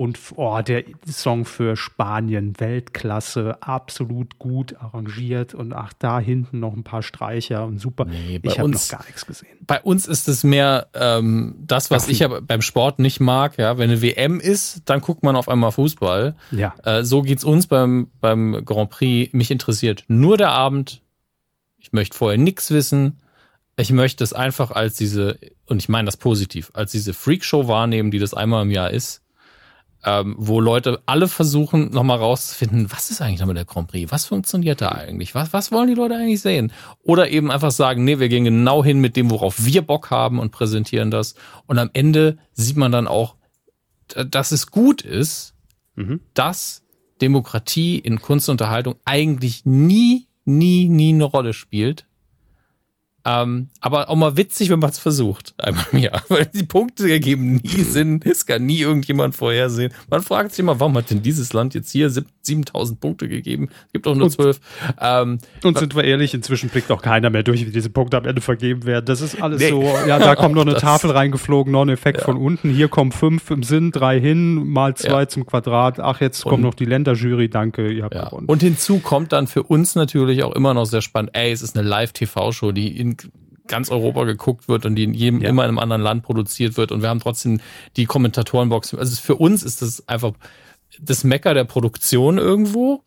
und oh, der Song für Spanien, Weltklasse, absolut gut arrangiert und ach, da hinten noch ein paar Streicher und super. Nee, ich habe noch gar nichts gesehen. Bei uns ist es mehr ähm, das, was ach, ich ja beim Sport nicht mag. Ja, wenn eine WM ist, dann guckt man auf einmal Fußball. Ja. Äh, so geht's uns beim beim Grand Prix. Mich interessiert nur der Abend. Ich möchte vorher nichts wissen. Ich möchte es einfach als diese, und ich meine das positiv, als diese Freakshow wahrnehmen, die das einmal im Jahr ist ähm, wo Leute alle versuchen, nochmal rauszufinden, was ist eigentlich damit der Grand Prix? Was funktioniert da eigentlich? Was, was wollen die Leute eigentlich sehen? Oder eben einfach sagen, nee, wir gehen genau hin mit dem, worauf wir Bock haben und präsentieren das. Und am Ende sieht man dann auch, dass es gut ist, mhm. dass Demokratie in Kunst und Unterhaltung eigentlich nie, nie, nie eine Rolle spielt ähm, aber auch mal witzig, wenn man es versucht. Einmal im Jahr. Weil die Punkte ergeben nie Sinn. Es kann nie irgendjemand vorhersehen. Man fragt sich immer, warum hat denn dieses Land jetzt hier 7000 Punkte gegeben? Es gibt doch nur zwölf. Ähm, und sind wir ehrlich, inzwischen blickt auch keiner mehr durch, wie diese Punkte am Ende vergeben werden. Das ist alles nee. so, ja, da kommt noch eine Tafel reingeflogen, noch ein Effekt ja. von unten. Hier kommen fünf im Sinn, drei hin, mal zwei ja. zum Quadrat. Ach, jetzt und, kommt noch die Länderjury. Danke, ihr habt ja. gewonnen. Und hinzu kommt dann für uns natürlich auch immer noch sehr spannend. Ey, es ist eine Live-TV-Show, die in ganz Europa geguckt wird und die in jedem, ja. immer in einem anderen Land produziert wird und wir haben trotzdem die Kommentatorenbox. Also für uns ist das einfach das Mecker der Produktion irgendwo.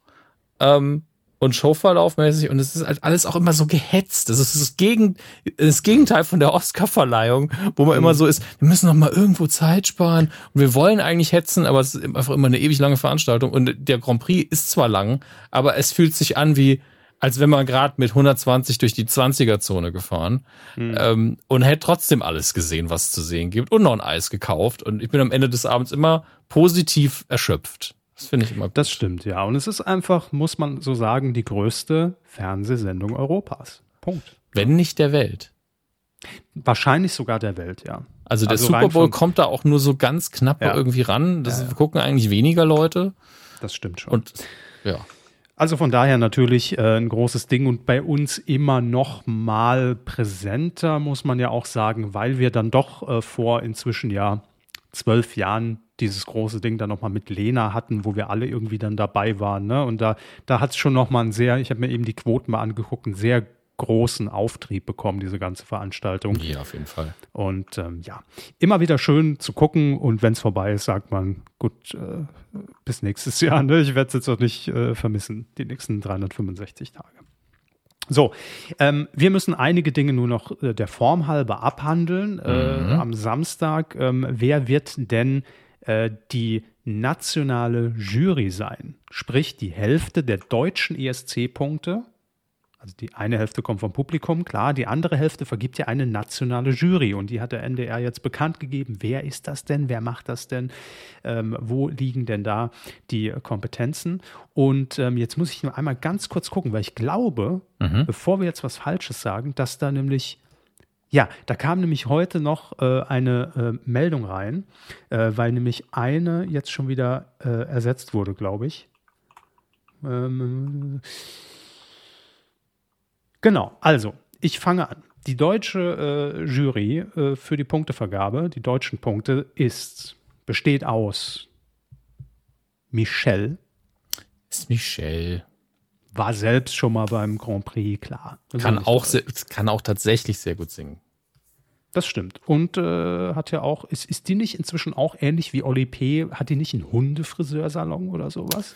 Ähm, und Showverlaufmäßig und es ist halt alles auch immer so gehetzt. Das ist das, Gegen, das Gegenteil von der Oscar-Verleihung, wo man mhm. immer so ist, wir müssen noch mal irgendwo Zeit sparen und wir wollen eigentlich hetzen, aber es ist einfach immer eine ewig lange Veranstaltung und der Grand Prix ist zwar lang, aber es fühlt sich an wie als wenn man gerade mit 120 durch die 20er-Zone gefahren mhm. ähm, und hätte trotzdem alles gesehen, was es zu sehen gibt und noch ein Eis gekauft. Und ich bin am Ende des Abends immer positiv erschöpft. Das finde ich immer gut. Das stimmt, ja. Und es ist einfach, muss man so sagen, die größte Fernsehsendung Europas. Punkt. Wenn nicht der Welt. Wahrscheinlich sogar der Welt, ja. Also der also Super Bowl kommt da auch nur so ganz knapp ja. irgendwie ran. Das ja, ja. gucken eigentlich weniger Leute. Das stimmt schon. Und ja. Also von daher natürlich äh, ein großes Ding und bei uns immer noch mal präsenter, muss man ja auch sagen, weil wir dann doch äh, vor inzwischen ja zwölf Jahren dieses große Ding dann nochmal mit Lena hatten, wo wir alle irgendwie dann dabei waren. Ne? Und da, da hat es schon nochmal ein sehr, ich habe mir eben die Quoten mal angeguckt, ein sehr großen Auftrieb bekommen, diese ganze Veranstaltung. Ja, auf jeden Fall. Und ähm, ja, immer wieder schön zu gucken und wenn es vorbei ist, sagt man, gut, äh, bis nächstes Jahr. Ne? Ich werde es jetzt auch nicht äh, vermissen, die nächsten 365 Tage. So, ähm, wir müssen einige Dinge nur noch äh, der Form halber abhandeln. Äh, mhm. am Samstag, ähm, wer wird denn äh, die nationale Jury sein? Sprich, die Hälfte der deutschen ESC-Punkte also die eine Hälfte kommt vom Publikum, klar, die andere Hälfte vergibt ja eine nationale Jury und die hat der NDR jetzt bekannt gegeben. Wer ist das denn? Wer macht das denn? Ähm, wo liegen denn da die Kompetenzen? Und ähm, jetzt muss ich nur einmal ganz kurz gucken, weil ich glaube, mhm. bevor wir jetzt was Falsches sagen, dass da nämlich ja, da kam nämlich heute noch äh, eine äh, Meldung rein, äh, weil nämlich eine jetzt schon wieder äh, ersetzt wurde, glaube ich. Ähm, Genau, also ich fange an. Die deutsche äh, Jury äh, für die Punktevergabe, die deutschen Punkte, ist, besteht aus Michel. Ist Michel. War selbst schon mal beim Grand Prix, klar. Kann auch, sehr, kann auch tatsächlich sehr gut singen. Das stimmt. Und äh, hat ja auch, ist, ist die nicht inzwischen auch ähnlich wie Oli P., hat die nicht einen Hundefriseursalon oder sowas?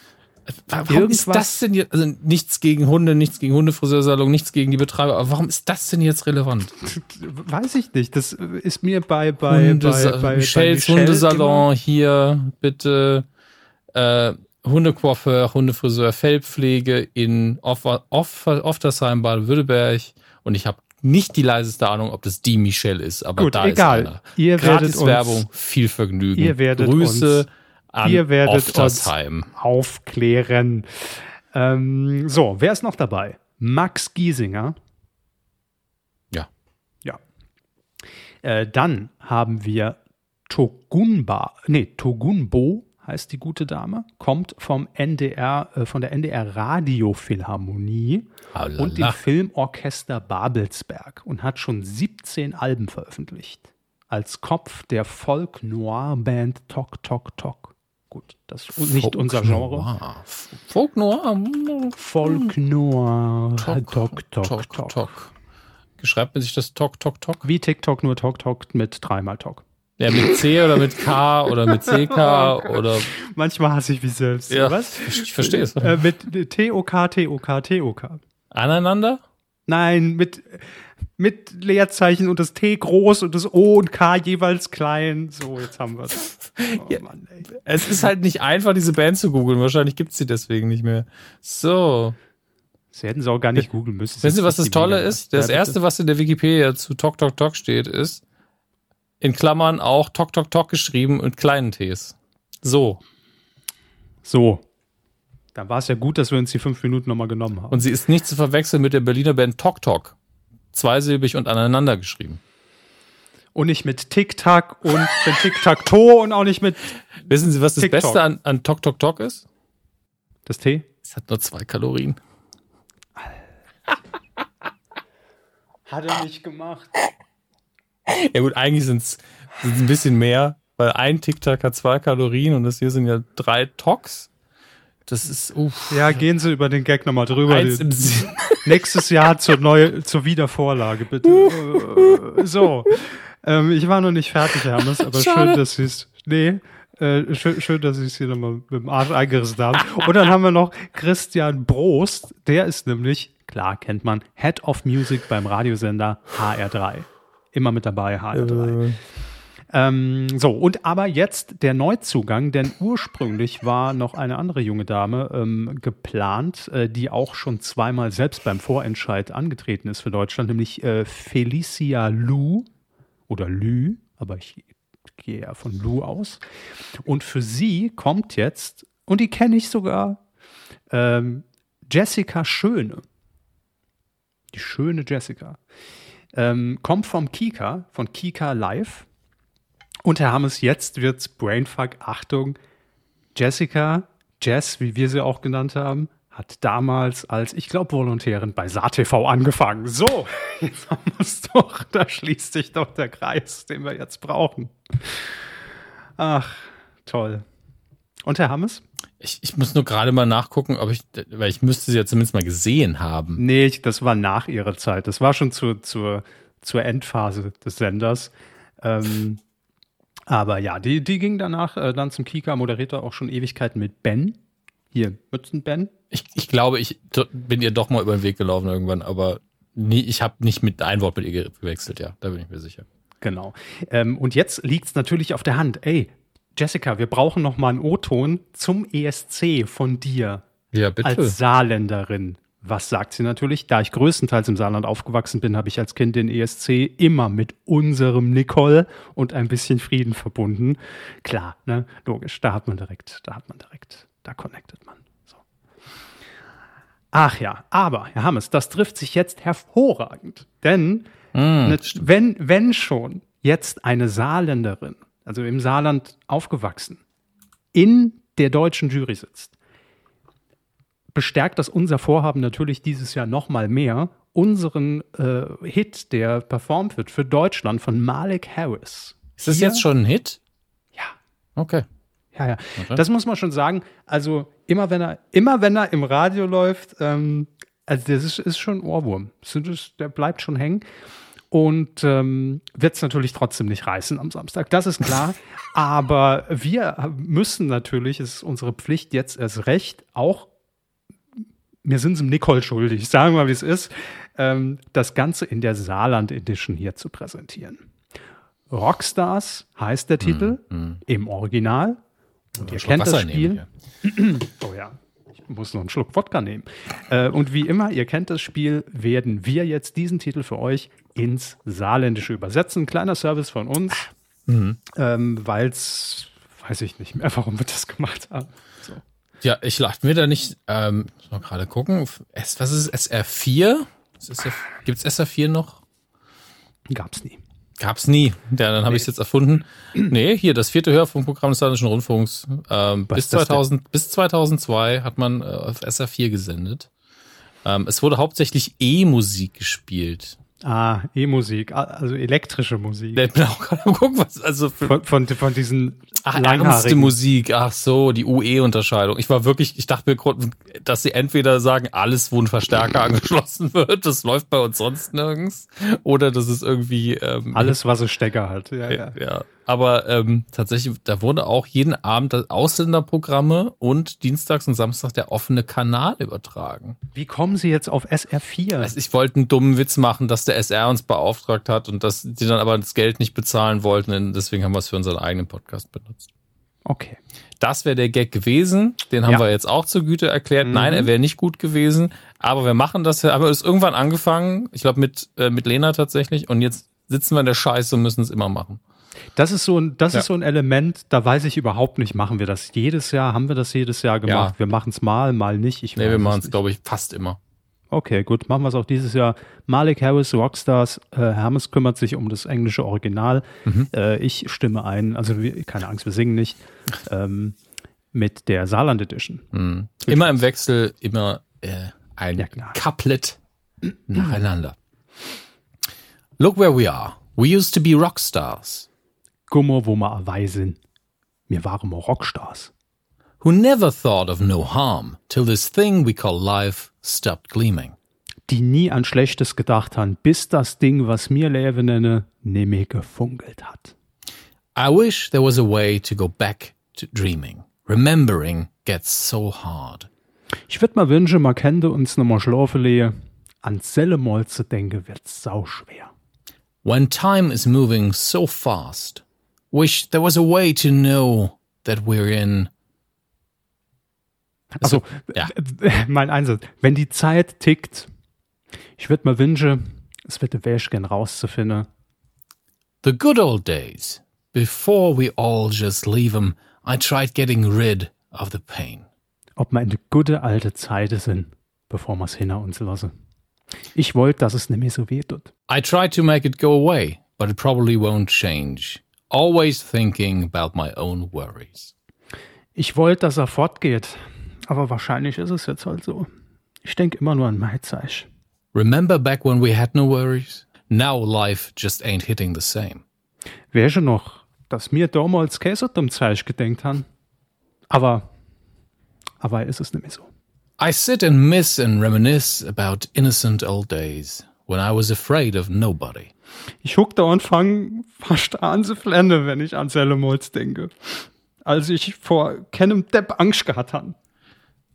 Warum Irgendwas? ist das denn jetzt, also nichts gegen Hunde, nichts gegen Hundefriseursalon, nichts gegen die Betreiber, aber warum ist das denn jetzt relevant? Weiß ich nicht, das ist mir bei, bei, Hundes bei, bei, Michels bei Michel Hundesalon hier, bitte, äh, Hundecoiffeur, Hundefriseur, Fellpflege in Oftersheim, Baden-Württemberg und ich habe nicht die leiseste Ahnung, ob das die Michelle ist, aber Gut, da egal. ist einer. Ihr Gratis werdet Werbung, viel Vergnügen. Ihr werdet Grüße uns an Ihr werdet uns aufklären. Ähm, so, wer ist noch dabei? Max Giesinger. Ja. Ja. Äh, dann haben wir Togunba, nee, Togunbo heißt die gute Dame, kommt vom NDR, äh, von der NDR Radiophilharmonie Alala. und dem Filmorchester Babelsberg und hat schon 17 Alben veröffentlicht. Als Kopf der Folk-Noir-Band Tok Tok Tok. Gut, das ist nicht unser Genre. Noir. Folk Noir. Folk Noir. Tok, tok, tok, tok. tok. Geschreibt man sich das Tok, Tok, Tok? Wie TikTok, nur Tok, Tok mit dreimal Tok. Ja, mit C oder mit K oder mit CK oh oder. Manchmal hasse ich mich selbst. Ja, Was? Ich verstehe es. Äh, mit T-O-K, T-O-K, T-O-K. Aneinander? Nein, mit, mit Leerzeichen und das T groß und das O und K jeweils klein. So, jetzt haben wir es. Oh, ja, es ist halt nicht einfach, diese Band zu googeln. Wahrscheinlich gibt es sie deswegen nicht mehr. So. Sie hätten sie auch gar nicht googeln müssen. Wissen Sie, was das Tolle ist? Das erste, was in der Wikipedia zu Tok Tok Tok steht, ist in Klammern auch Tok Tok Tok geschrieben und kleinen Ts. So. So. Dann war es ja gut, dass wir uns die fünf Minuten nochmal genommen haben. Und sie ist nicht zu verwechseln mit der Berliner Band Tok Tok. Zweisilbig und aneinander geschrieben. Und nicht mit Tic-Tac und mit Tic-Tac-Toe und auch nicht mit. Wissen Sie, was das Beste an, an Tok Tok Tok ist? Das T? Es hat nur zwei Kalorien. Hat er nicht gemacht. Ja gut, eigentlich sind es ein bisschen mehr, weil ein Tic-Tac hat zwei Kalorien und das hier sind ja drei Tox. Das ist, uff. Ja, gehen Sie über den Gag nochmal drüber. Eins im Sinn. Nächstes Jahr zur, neue, zur Wiedervorlage, bitte. Äh, so. Ähm, ich war noch nicht fertig, Hermes, aber Schade. schön, dass Sie es. Nee. Äh, schön, schön, dass Sie es hier nochmal mit dem Arsch eingerissen haben. Und dann haben wir noch Christian Brost. Der ist nämlich, klar kennt man, Head of Music beim Radiosender HR3. Immer mit dabei, HR3. Äh. Ähm, so, und aber jetzt der Neuzugang, denn ursprünglich war noch eine andere junge Dame ähm, geplant, äh, die auch schon zweimal selbst beim Vorentscheid angetreten ist für Deutschland, nämlich äh, Felicia Lu oder Lü, aber ich gehe ja von Lu aus. Und für sie kommt jetzt, und die kenne ich sogar, ähm, Jessica Schöne. Die schöne Jessica. Ähm, kommt vom Kika, von Kika Live. Und Herr Hammes, jetzt wird's Brainfuck. Achtung, Jessica, Jess, wie wir sie auch genannt haben, hat damals als, ich glaube, Volontärin bei SaTV angefangen. So, jetzt haben wir es doch. Da schließt sich doch der Kreis, den wir jetzt brauchen. Ach, toll. Und Herr Hammes? Ich, ich muss nur gerade mal nachgucken, ob ich, weil ich müsste sie ja zumindest mal gesehen haben. Nee, das war nach ihrer Zeit. Das war schon zur, zur, zur Endphase des Senders. Ähm, aber ja, die, die ging danach äh, dann zum Kika, moderierte auch schon Ewigkeiten mit Ben. Hier, Mützen Ben. Ich, ich glaube, ich bin ihr doch mal über den Weg gelaufen irgendwann, aber nie, ich habe nicht mit ein Wort mit ihr gewechselt, ja, da bin ich mir sicher. Genau. Ähm, und jetzt liegt es natürlich auf der Hand. Ey, Jessica, wir brauchen noch mal einen O-Ton zum ESC von dir. Ja, bitte. Als Saarländerin. Was sagt sie natürlich? Da ich größtenteils im Saarland aufgewachsen bin, habe ich als Kind den ESC immer mit unserem Nicole und ein bisschen Frieden verbunden. Klar, ne, logisch, da hat man direkt, da hat man direkt, da connectet man. So. Ach ja, aber, Herr Hammes, das trifft sich jetzt hervorragend. Denn, mm, ne, wenn, wenn schon jetzt eine Saarländerin, also im Saarland aufgewachsen, in der deutschen Jury sitzt, bestärkt das unser Vorhaben natürlich dieses Jahr noch mal mehr, unseren äh, Hit, der performt wird für Deutschland von Malik Harris. Ist das Hier? jetzt schon ein Hit? Ja. Okay. Ja, ja. Okay. Das muss man schon sagen. Also immer wenn er, immer wenn er im Radio läuft, ähm, also das ist, ist schon ein Ohrwurm. Der bleibt schon hängen. Und ähm, wird es natürlich trotzdem nicht reißen am Samstag, das ist klar. Aber wir müssen natürlich, es ist unsere Pflicht jetzt erst recht, auch mir sind es Nicole schuldig, sagen wir mal, wie es ist, ähm, das Ganze in der Saarland Edition hier zu präsentieren. Rockstars heißt der Titel mm, mm. im Original. Und ihr kennt das Spiel. Nehmen, ja. oh ja, ich muss noch einen Schluck Wodka nehmen. Äh, und wie immer, ihr kennt das Spiel, werden wir jetzt diesen Titel für euch ins Saarländische übersetzen. Kleiner Service von uns, mm. ähm, weil es, weiß ich nicht mehr, warum wir das gemacht haben. Ja, ich lachte mir da nicht, ähm, muss mal gerade gucken. S, was ist SR4? Gibt es SR4 noch? Gab's nie. Gab's nie. Ja, dann habe nee. ich es jetzt erfunden. Nee, hier das vierte Hörfunkprogramm des Saarländischen Rundfunks. Ähm, bis, 2000, bis 2002 hat man äh, auf SR4 gesendet. Ähm, es wurde hauptsächlich E-Musik gespielt. Ah, E-Musik, also elektrische Musik. Ich bin auch gerade gucken, was, also von, von, von diesen Ach, ernste Musik, ach so, die UE-Unterscheidung. Ich war wirklich, ich dachte mir, dass sie entweder sagen, alles, wo ein Verstärker angeschlossen wird, das läuft bei uns sonst nirgends, oder das ist irgendwie ähm, alles, was ein Stecker hat. Ja, ja. ja. Aber ähm, tatsächlich, da wurde auch jeden Abend Ausländerprogramme und dienstags und samstags der offene Kanal übertragen. Wie kommen Sie jetzt auf SR4? Also ich wollte einen dummen Witz machen, dass der SR uns beauftragt hat und dass die dann aber das Geld nicht bezahlen wollten. Deswegen haben wir es für unseren eigenen Podcast benutzt. Okay. Das wäre der Gag gewesen. Den haben Ja. wir jetzt auch zur Güte erklärt. Mhm. Nein, er wäre nicht gut gewesen. Aber wir machen das. ja- Aber es ist irgendwann angefangen. Ich glaube mit äh, mit Lena tatsächlich. Und jetzt sitzen wir in der Scheiße und müssen es immer machen. Das ist so ein, das Ja. ist so ein Element, da weiß ich überhaupt nicht, machen wir das jedes Jahr, haben wir das jedes Jahr gemacht? Ja. Wir machen es mal, mal nicht. Ich Nee, wir machen es glaube ich, fast immer. Okay, gut, machen wir es auch dieses Jahr. Malik Harris, Rockstars, äh, Hermes kümmert sich um das englische Original. Mhm. Äh, ich stimme ein, also wir, keine Angst, wir singen nicht, ähm, mit der Saarland Edition. Mhm. Immer im Wechsel, immer äh, ein Ja. Couplet nacheinander. Look where we are. We used to be rock stars Gummer, wo wir sind. Wir waren mal Rockstars. who never thought of no harm till this thing we call life stopped gleaming. Die nie an Schlechtes gedacht haben, bis das Ding, was mir Leben nenne, nimmer gefunkelt hat. I wish there was a way to go back to dreaming. Remembering gets so hard. Ich würd mal wünschen, man könnte uns nochmal schlafen legen. An Sellemal zu denken, wird's sau schwer. When time is moving so fast, wish there was a way to know that we're in. Also, ja. mein Einsatz. Wenn die Zeit tickt, ich würde mir wünschen, es wird Weg gern rauszufinden. The good old days, before we all just leave 'em, I tried getting rid of the pain. ob wir in die gute alte Zeiten sind, bevor wir es hinter uns lassen. Ich wollte, dass es nicht mehr so weh tut. I tried to make it go away, but it probably won't change. Always thinking about my own worries. Ich wollte, dass er fortgeht, aber wahrscheinlich ist es jetzt halt so. Ich denke immer nur an mein Zeich. Remember back when we had no worries? Now life just ain't hitting the same. Wer schon noch, dass mir damals Käse dem Zeich gedenkt haben? Aber, aber ist es nicht mehr so. I sit and miss and reminisce about innocent old days when I was afraid of nobody. Ich huck da und fang fast an zu flennen, wenn ich an Sellemolz denke. Als ich vor keinem Depp Angst gehabt habe.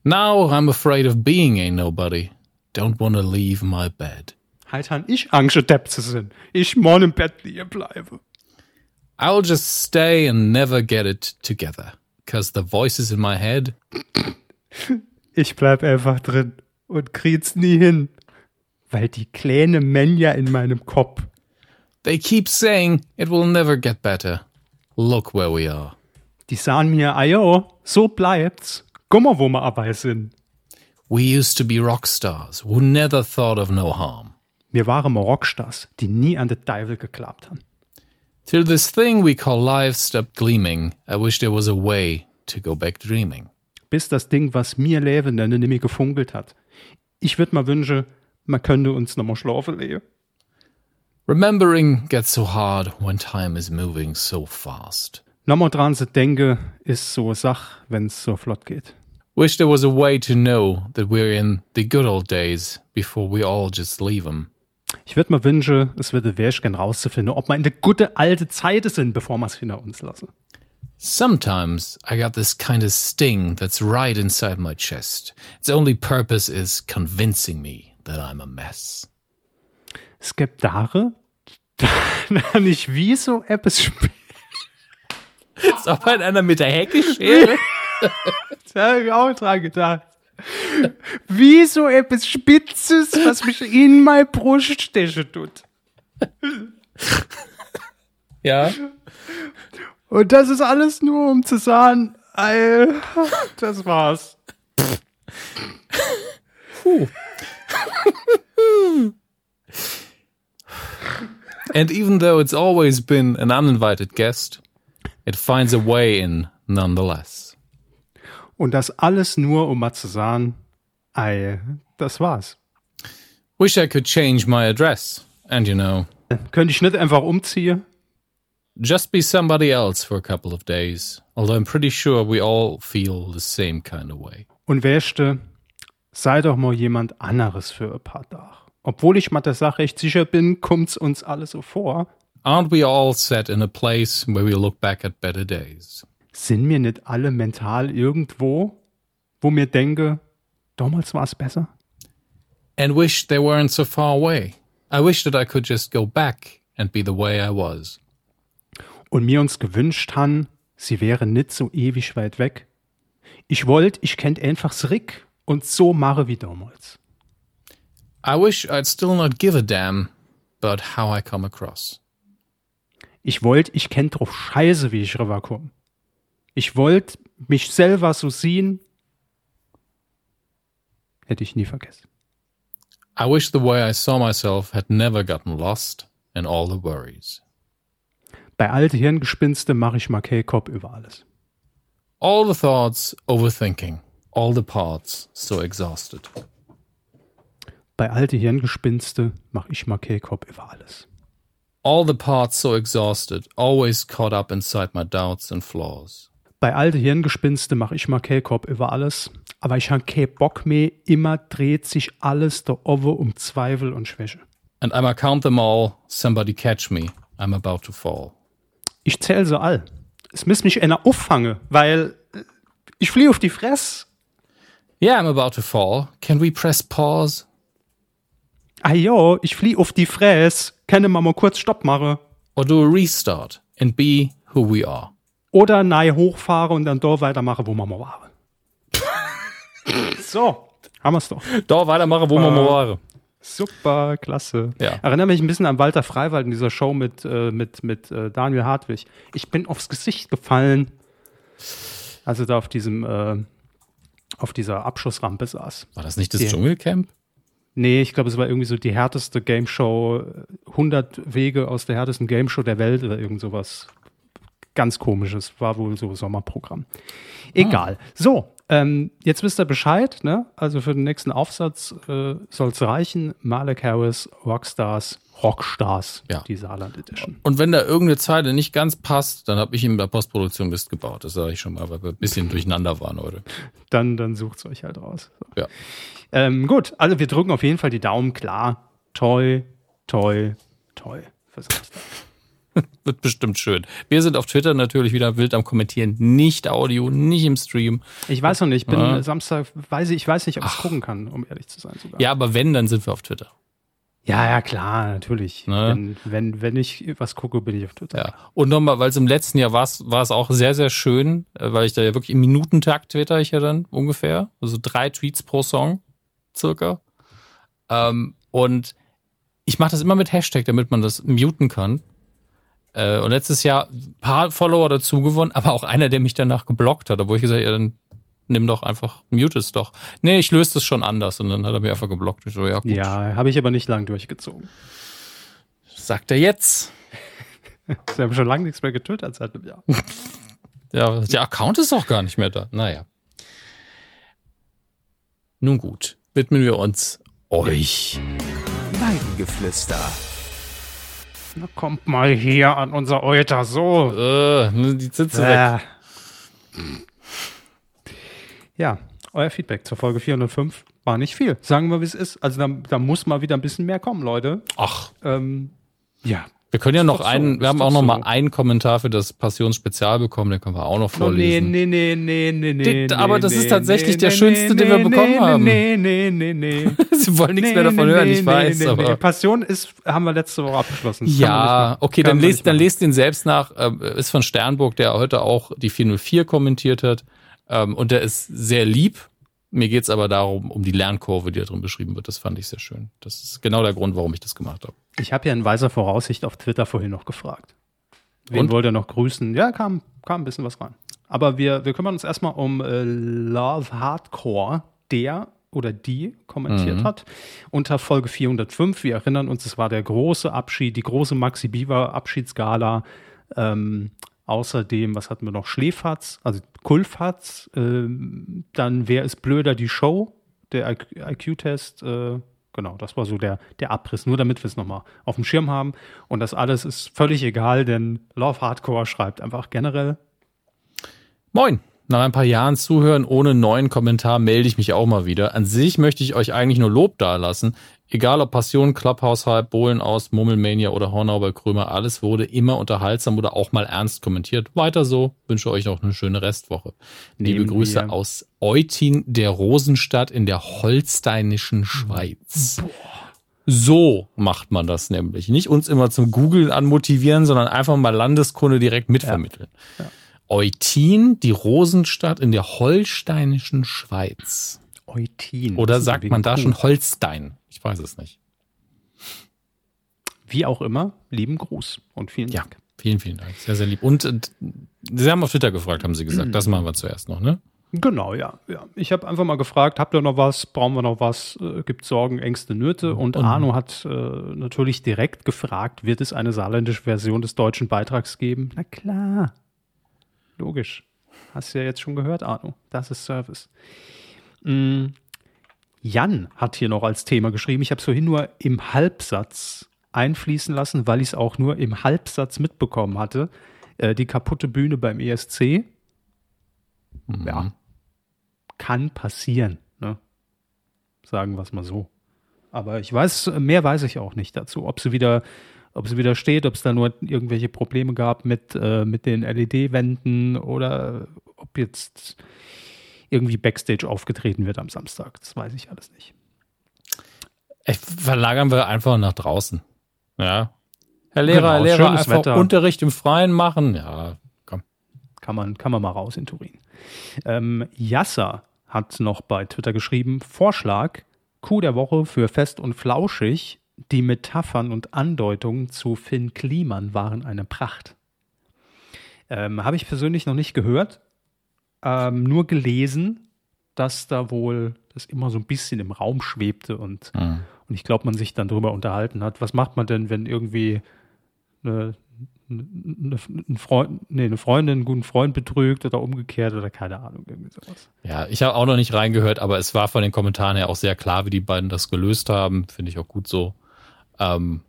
Now I'm afraid of being a nobody. Don't want to leave my bed. Halt han ich Angst, Depp zu sein. Ich morgen im Bett liegen bleibe. I'll just stay and never get it together. Cause the voices in my head, Ich bleib einfach drin und krieg's nie hin. Weil die kleine Menja in meinem Kopf, they keep saying it will never get better. Look where we are. die sahen mir, ah jo, so bleibt's. Guck mal, wo wir dabei sind. We used to be rock stars who never thought of no harm. Wir waren mal Rockstars, die nie an den Teufel geklappt haben. Till this thing we call life stopped gleaming, I wish there was a way to go back dreaming. Bis das Ding, was mir Leben nenne, mehr gefunkelt hat. Ich würd mal wünschen, man könnte uns nochmal schlafen legen. Remembering gets so hard when time is moving so fast. Nochmal dran zu denken, ist so eine Sache, wenn's so flott geht. Wish there was a way to know that we're in the good old days before we all just leave 'em. Ich würde mir wünschen, es würde Weg gern rauszufinden, ob wir in der gute alte Zeit sind, bevor wir es hinter uns lassen. Sometimes I got this kind of sting that's right inside my chest. Its only purpose is convincing me that I'm a mess. Es gibt Dare, da nicht wie so etwas sp- Ist auch bei einer mit der Heckeschere? Da habe ich auch dran gedacht. Wie so etwas Spitzes, was mich in meine Brust stechen tut. ja. Und das ist alles nur, um zu sagen, ey, das war's. And even though it's always been an uninvited guest, it finds a way in nonetheless. Und das alles nur, um mal zu sagen, ey, das war's. Wish I could change my address. And you know, Könnte ich nicht einfach umziehen? just be somebody else for a couple of days. Although I'm pretty sure we all feel the same kind of way. Und wärste, sei doch mal jemand anderes für ein paar Tage. Obwohl ich mal der Sache echt sicher bin, kommt's uns alle so vor. Aren't we all set in a place where we look back at better days? Sind wir nicht alle mental irgendwo, wo mir denke, damals war es besser? And wish they weren't so far away. I wish that I could just go back and be the way I was. Und mir uns gewünscht han, sie wäre nicht so ewig weit weg. Ich wollt, ich kennt einfach's Rick und so mache wie damals. I wish I'd still not give a damn about how I come across. Ich wollt, ich kennt drauf scheiße, wie ich rüberkomme. Ich wollt mich selber so sehen, hätte ich nie vergessen. I wish the way I saw myself had never gotten lost in all the worries. Bei alte Hirngespinste mache ich mal K-Cop über alles. All the thoughts overthinking, all the parts so exhausted. Bei alte Hirngespinste mache ich mal K-Cop über alles. All the parts so exhausted, always caught up inside my doubts and flaws. Bei alte Hirngespinste mache ich mal K-Cop über alles, aber ich habe keinen Bock mehr, immer dreht sich alles da oben um Zweifel und Schwäche. And I'ma count them all, somebody catch me, I'm about to fall. Ich zähl so all. Es muss mich einer auffangen, weil ich fliehe auf die Fress. Yeah, I'm about to fall. Can we press pause? Ah ich flieh auf die Fress. Kann man mal kurz Stopp machen? Or do a restart and be who we are? Oder nahe hochfahren und dann dort weitermachen, wo wir mal waren. so, haben wir's doch. Da weitermachen, wo wir mal waren. Super, klasse. Ja. Erinnere mich ein bisschen an Walter Freiwald in dieser Show mit, äh, mit, mit äh, Daniel Hartwig. Ich bin aufs Gesicht gefallen, als er da auf diesem, äh, auf dieser Abschussrampe saß. War das nicht das Ja. Dschungelcamp? Nee, ich glaube, es war irgendwie so die härteste Game Show, 100 Wege aus der härtesten Game Show der Welt oder irgend sowas. Ganz komisches, war wohl so Sommerprogramm. Egal. So, ähm, jetzt wisst ihr Bescheid, ne? Also für den nächsten Aufsatz äh, soll es reichen. Malek Harris, Rockstars, Rockstars, Ja. die Saarland Edition. Und wenn da irgendeine Zeile nicht ganz passt, dann habe ich ihm bei Postproduktion Mist gebaut. Das sage ich schon mal, weil wir ein bisschen durcheinander waren heute. Dann, dann sucht's euch halt raus. So. Ja. Ähm, gut, also wir drücken auf jeden Fall die Daumen, klar. Toi, toi, toi. Fürs Rockstar. Wird bestimmt schön. Wir sind auf Twitter natürlich wieder wild am Kommentieren. Nicht Audio, nicht im Stream. Ich weiß noch nicht, ich bin Ja. Samstag, weiß ich, ich weiß nicht, ob ich gucken kann, um ehrlich zu sein sogar. Ja, aber wenn, dann sind wir auf Twitter. ja, ja, klar, natürlich. Ne? Wenn, wenn, wenn ich was gucke, bin ich auf Twitter. Ja. Und nochmal, weil es im letzten Jahr war war es auch sehr, sehr schön, äh, weil ich da ja wirklich im Minutentakt twitter ich ja dann ungefähr. Also drei Tweets pro Song, circa. Ähm, und ich mache das immer mit Hashtag, damit man das muten kann. Äh, und letztes Jahr ein paar Follower dazu gewonnen, aber auch einer, der mich danach geblockt hat, obwohl ich gesagt habe, ja, dann nimm doch einfach, mute es doch. Nee, ich löse das schon anders. Und dann hat er mich einfach geblockt. Ich so, ja, gut. Ja, habe ich aber nicht lang durchgezogen. Sagt er jetzt. Sie haben schon lange nichts mehr getwittert seit einem Jahr. Ja, der Account ist auch gar nicht mehr da. Naja. Nun gut, widmen wir uns euch. Weidengeflüster. Na, kommt mal hier an unser Euter, so. Äh, die Sitze weg. Äh. Ja, euer Feedback zur Folge 405 war nicht viel. Sagen wir, wie es ist. Also da, da muss mal wieder ein bisschen mehr kommen, Leute. Ach, Ähm, ja, wir können ja noch so, einen, wir haben auch noch so. mal einen Kommentar für das Passionsspezial bekommen, den können wir auch noch nee, vorlesen. nee, nee, nee, nee, nee. Die- aber nee, das ist nee, tatsächlich nee, der nee, schönste, den wir nee, bekommen nee, haben. Nee, nee, nee, nee. Sie wollen nichts Nee, mehr davon nee, hören, nee, ich weiß, nee, nee, aber. nee. Passion ist, haben wir letzte Woche abgeschlossen. Ja, okay, dann lest, dann lest den selbst nach. Äh, ist von Sternburg, der heute auch die 404 kommentiert hat. Ähm, und der ist sehr lieb. Mir geht's aber darum, um die Lernkurve, die da drin beschrieben wird. Das fand ich sehr schön. Das ist genau der Grund, warum ich das gemacht habe. Ich habe ja in weiser Voraussicht auf Twitter vorhin noch gefragt. Wen Und? wollt ihr noch grüßen? Ja, kam, kam ein bisschen was rein. Aber wir, wir kümmern uns erstmal um äh, Love Hardcore, der oder die kommentiert Mhm. hat unter Folge 405. Wir erinnern uns, es war der große Abschied, die große Maxi Bieber Abschiedsgala. Ähm, außerdem, was hatten wir noch? Schläferz, also Kulfatz. Ähm, dann Wer ist blöder? Die Show, der IQ-Test. Äh, genau, das war so der, der Abriss, nur damit wir es nochmal auf dem Schirm haben. Und das alles ist völlig egal, denn Love Hardcore schreibt einfach generell. Moin, nach ein paar Jahren Zuhören ohne neuen Kommentar melde ich mich auch mal wieder. An sich möchte ich euch eigentlich nur Lob dalassen. Egal ob Passion, Clubhouse Hype, Bohlen aus, Mummelmania oder Hornau bei Krömer, alles wurde immer unterhaltsam oder auch mal ernst kommentiert. Weiter so. Wünsche euch noch eine schöne Restwoche. Liebe Neben Grüße wir. aus Eutin der Rosenstadt in der holsteinischen Schweiz. So macht man das nämlich. Nicht uns immer zum Googlen anmotivieren, sondern einfach mal Landeskunde direkt mitvermitteln. Ja. Ja. Eutin, die Rosenstadt in der holsteinischen Schweiz. Eutin. Oder sagt man da schon Holstein? Ich weiß es nicht. Wie auch immer, lieben Gruß und vielen ja, Dank. Vielen, vielen Dank. Sehr, sehr lieb. Und äh, Sie haben auf Twitter gefragt, haben Sie gesagt. Das machen wir zuerst noch, ne? Genau, ja. ja. Ich habe einfach mal gefragt, habt ihr noch was, brauchen wir noch was, äh, gibt Sorgen, Ängste, Nöte? Und, und Arno hat äh, natürlich direkt gefragt, wird es eine saarländische Version des deutschen Beitrags geben? Na klar. Logisch. Hast du ja jetzt schon gehört, Arno. Das ist Service. Mm, Jan hat hier noch als Thema geschrieben. Ich habe es vorhin nur im Halbsatz einfließen lassen, weil ich es auch nur im Halbsatz mitbekommen hatte. Äh, die kaputte Bühne beim ESC. Mhm. Ja, kann passieren. Ne? Sagen wir es mal so. Aber ich weiß, mehr weiß ich auch nicht dazu. Ob sie wieder, ob sie wieder steht, ob es da nur irgendwelche Probleme gab mit, äh, mit den LED-Wänden oder ob jetzt irgendwie Backstage aufgetreten wird am Samstag. Das weiß ich alles nicht. Ich verlagern wir einfach nach draußen. Ja. Herr Lehrer, genau, Herr Lehrer, einfach Wetter. Unterricht im Freien machen. Ja, komm. Kann man, kann man mal raus in Turin. Ähm, Yasser hat noch bei Twitter geschrieben: Vorschlag, Coup der Woche für Fest und Flauschig. Die Metaphern und Andeutungen zu Finn Kliman waren eine Pracht. Ähm, Habe ich persönlich noch nicht gehört, ähm, nur gelesen, dass da wohl das immer so ein bisschen im Raum schwebte und, mhm. und ich glaube, man sich dann darüber unterhalten hat. Was macht man denn, wenn irgendwie eine, eine, eine, Freund, nee, eine Freundin einen guten Freund betrügt oder umgekehrt oder keine Ahnung, irgendwie sowas. Ja, ich habe auch noch nicht reingehört, aber es war von den Kommentaren her auch sehr klar, wie die beiden das gelöst haben. Finde ich auch gut so. Ähm,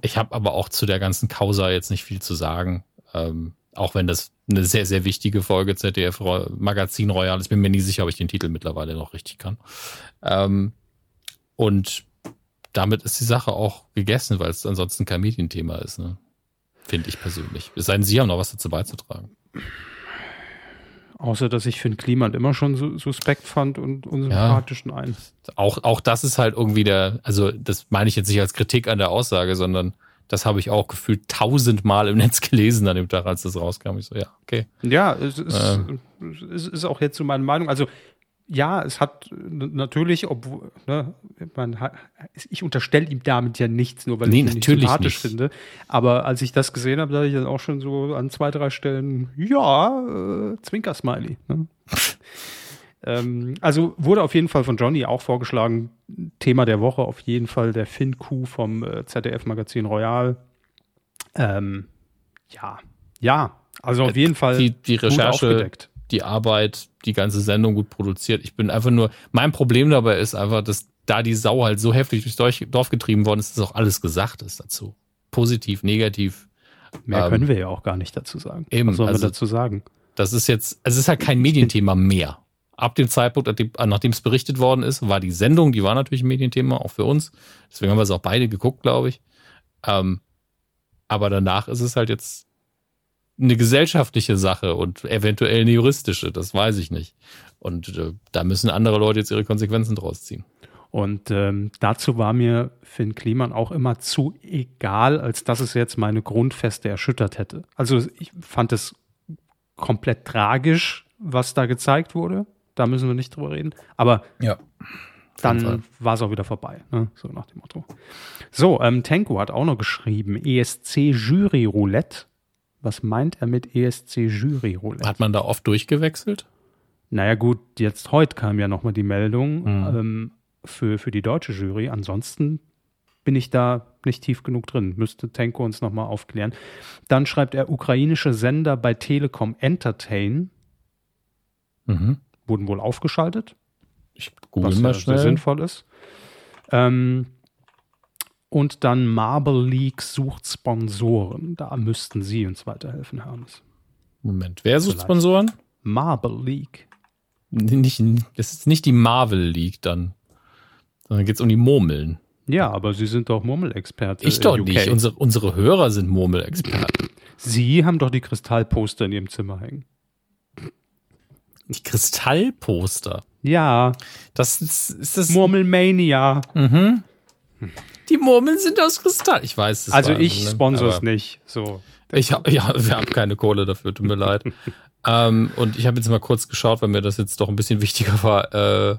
ich habe aber auch zu der ganzen Causa jetzt nicht viel zu sagen. Ähm, auch wenn das eine sehr, sehr wichtige Folge ZDF Magazin Royal ist. Bin mir nie sicher, ob ich den Titel mittlerweile noch richtig kann. Ähm, und damit ist die Sache auch gegessen, weil es ansonsten kein Medienthema ist. Ne? Finde ich persönlich. Es sei denn, Sie haben noch was dazu beizutragen. Außer, dass ich Finn Kliman immer schon so suspekt fand und unsympathischen ja, ein. Auch, auch das ist halt irgendwie der, also das meine ich jetzt nicht als Kritik an der Aussage, sondern das habe ich auch gefühlt tausendmal im Netz gelesen an dem Tag, als das rauskam. Ich so, ja, okay. Ja, es ist, ähm. es ist auch jetzt so meine Meinung. Also, ja, es hat natürlich, obwohl, ne, man hat, ich unterstelle ihm damit ja nichts, nur weil nee, ich ihn nicht sympathisch nicht. finde. Aber als ich das gesehen habe, da ich dann auch schon so an zwei, drei Stellen, ja, äh, Zwinker-Smiley. Ne? Ähm, also wurde auf jeden Fall von Johnny auch vorgeschlagen, Thema der Woche auf jeden Fall der Finn-Coup vom äh, ZDF-Magazin Royal. Ähm, ja, ja, also auf jeden Fall die, die Recherche, die Arbeit, die ganze Sendung gut produziert. Ich bin einfach nur, mein Problem dabei ist einfach, dass da die Sau halt so heftig durchs Dorf getrieben worden ist, dass auch alles gesagt ist dazu. Positiv, negativ. Mehr ähm, können wir ja auch gar nicht dazu sagen. Eben, Was sollen also, wir dazu sagen? Das ist jetzt, es ist halt kein Medienthema mehr ab dem Zeitpunkt, nachdem es berichtet worden ist, war die Sendung, die war natürlich ein Medienthema, auch für uns. Deswegen haben wir es auch beide geguckt, glaube ich. Ähm, aber danach ist es halt jetzt eine gesellschaftliche Sache und eventuell eine juristische, das weiß ich nicht. Und äh, da müssen andere Leute jetzt ihre Konsequenzen draus ziehen. Und ähm, dazu war mir Finn Kliman auch immer zu egal, als dass es jetzt meine Grundfeste erschüttert hätte. Also ich fand es komplett tragisch, was da gezeigt wurde. Da müssen wir nicht drüber reden. Aber ja, dann war es auch wieder vorbei. Ne? So nach dem Motto. So, ähm, Tenko hat auch noch geschrieben: ESC Jury Roulette. Was meint er mit ESC Jury Roulette? Hat man da oft durchgewechselt? Naja, gut, jetzt heute kam ja nochmal die Meldung mhm. ähm, für, für die deutsche Jury. Ansonsten bin ich da nicht tief genug drin. Müsste Tenko uns nochmal aufklären. Dann schreibt er: ukrainische Sender bei Telekom Entertain. Mhm wurden wohl aufgeschaltet. Ich google was mal schnell. sehr sinnvoll ist. Ähm, und dann Marble League sucht Sponsoren. Da müssten Sie uns weiterhelfen, Hermes. Moment, wer sucht Vielleicht. Sponsoren? Marble League. Nicht, das ist nicht die Marvel League dann, sondern geht es um die Murmeln. Ja, aber Sie sind doch Murmelexperte. Ich doch nicht. Unsere, unsere Hörer sind Murmelexperten. Sie haben doch die Kristallposter in Ihrem Zimmer hängen. Die Kristallposter? Ja. Das ist, ist das. Murmelmania. Mhm. Die Murmeln sind aus Kristall. Ich weiß es. Also ich ne? sponsor es nicht. So. Ich hab, ja, wir haben keine Kohle dafür, tut mir leid. ähm, und ich habe jetzt mal kurz geschaut, weil mir das jetzt doch ein bisschen wichtiger war. Äh,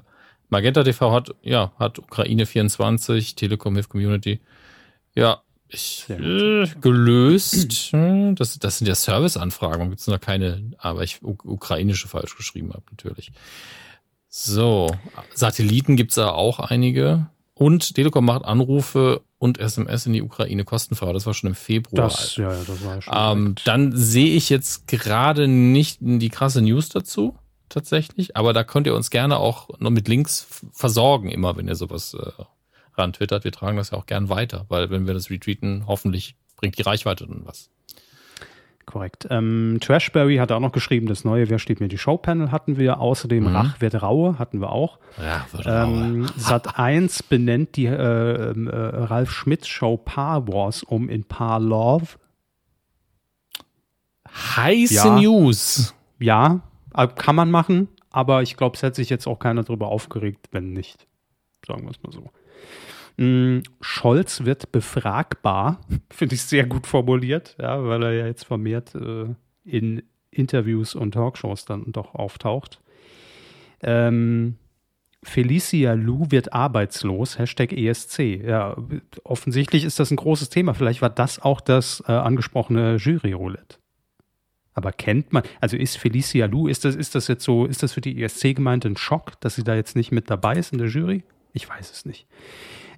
Magenta TV hat, ja, hat Ukraine 24, Telekom Hilf Community. Ja, ich, äh, gelöst. Hm, das, das sind ja Serviceanfragen. Gibt es noch keine, aber ich ukrainische falsch geschrieben habe, natürlich. So, Satelliten gibt's da auch einige. Und Telekom macht Anrufe und SMS in die Ukraine kostenfrei. Das war schon im Februar. Das, ja, ja, das war schon. Ähm, dann sehe ich jetzt gerade nicht die krasse News dazu, tatsächlich. Aber da könnt ihr uns gerne auch noch mit Links versorgen, immer wenn ihr sowas äh, ran twittert. Wir tragen das ja auch gern weiter, weil wenn wir das retweeten, hoffentlich bringt die Reichweite dann was. Korrekt. Ähm, Trashberry hat auch noch geschrieben, das neue Wer steht mir die Show-Panel hatten wir. Außerdem mhm. Rach wird Raue hatten wir auch. Ja, ähm, Sat 1 benennt die äh, äh, Ralf Schmitz Show Paar Wars um in Paar Love. Heiße ja. News. Ja, äh, kann man machen, aber ich glaube, es hätte sich jetzt auch keiner darüber aufgeregt, wenn nicht. Sagen wir es mal so. Mm, Scholz wird befragbar, finde ich sehr gut formuliert, ja, weil er ja jetzt vermehrt äh, in Interviews und Talkshows dann doch auftaucht. Ähm, Felicia Lu wird arbeitslos, Hashtag ESC. Ja, offensichtlich ist das ein großes Thema. Vielleicht war das auch das äh, angesprochene Jury-Roulette. Aber kennt man, also ist Felicia Lu, ist das, ist das jetzt so, ist das für die ESC gemeint ein Schock, dass sie da jetzt nicht mit dabei ist in der Jury? Ich weiß es nicht.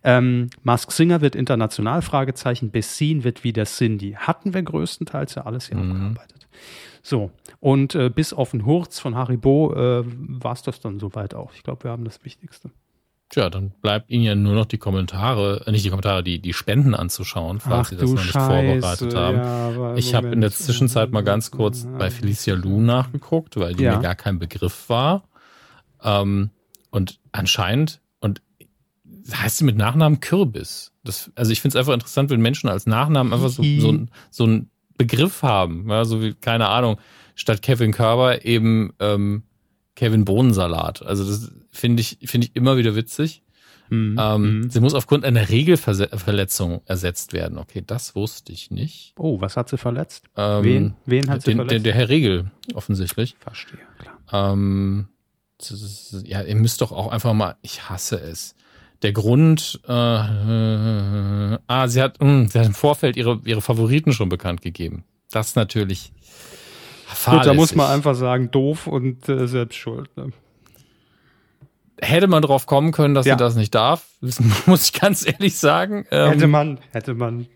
Ähm, Mask Singer wird international, Fragezeichen. Bessin wird wieder Cindy. Hatten wir größtenteils ja alles hier mhm. abgearbeitet. So, und äh, bis auf den Hurz von Haribo äh, war es das dann soweit auch. Ich glaube, wir haben das Wichtigste. Tja, dann bleibt Ihnen ja nur noch die Kommentare, äh, nicht die Kommentare, die, die Spenden anzuschauen, falls Ach, Sie das noch nicht Scheiße, vorbereitet haben. Ja, ich habe in der Zwischenzeit mal ganz kurz bei Felicia Lu nachgeguckt, weil die ja. mir gar kein Begriff war. Ähm, und anscheinend heißt sie mit Nachnamen Kürbis. Das, also ich finde es einfach interessant, wenn Menschen als Nachnamen einfach so, so, so einen Begriff haben. Ja, so wie, keine Ahnung, statt Kevin Körber eben ähm, Kevin Bohnensalat. Also das finde ich, finde ich immer wieder witzig. Mhm. Ähm, mhm. Sie muss aufgrund einer Regelverletzung ersetzt werden. Okay, das wusste ich nicht. Oh, was hat sie verletzt? Ähm, wen, wen hat sie den, verletzt? Der, der Herr Regel, offensichtlich. Verstehe, klar. Ähm, ist, ja, ihr müsst doch auch einfach mal, ich hasse es der Grund, äh, äh, ah, sie hat, mh, hm, sie hat im Vorfeld ihre, ihre Favoriten schon bekannt gegeben. Das ist natürlich fahrlässig. Gut, da muss man einfach sagen, doof und äh, selbst schuld. Ne? Hätte man drauf kommen können, dass ja. sie das nicht darf, muss ich ganz ehrlich sagen. Ähm, hätte man, hätte man.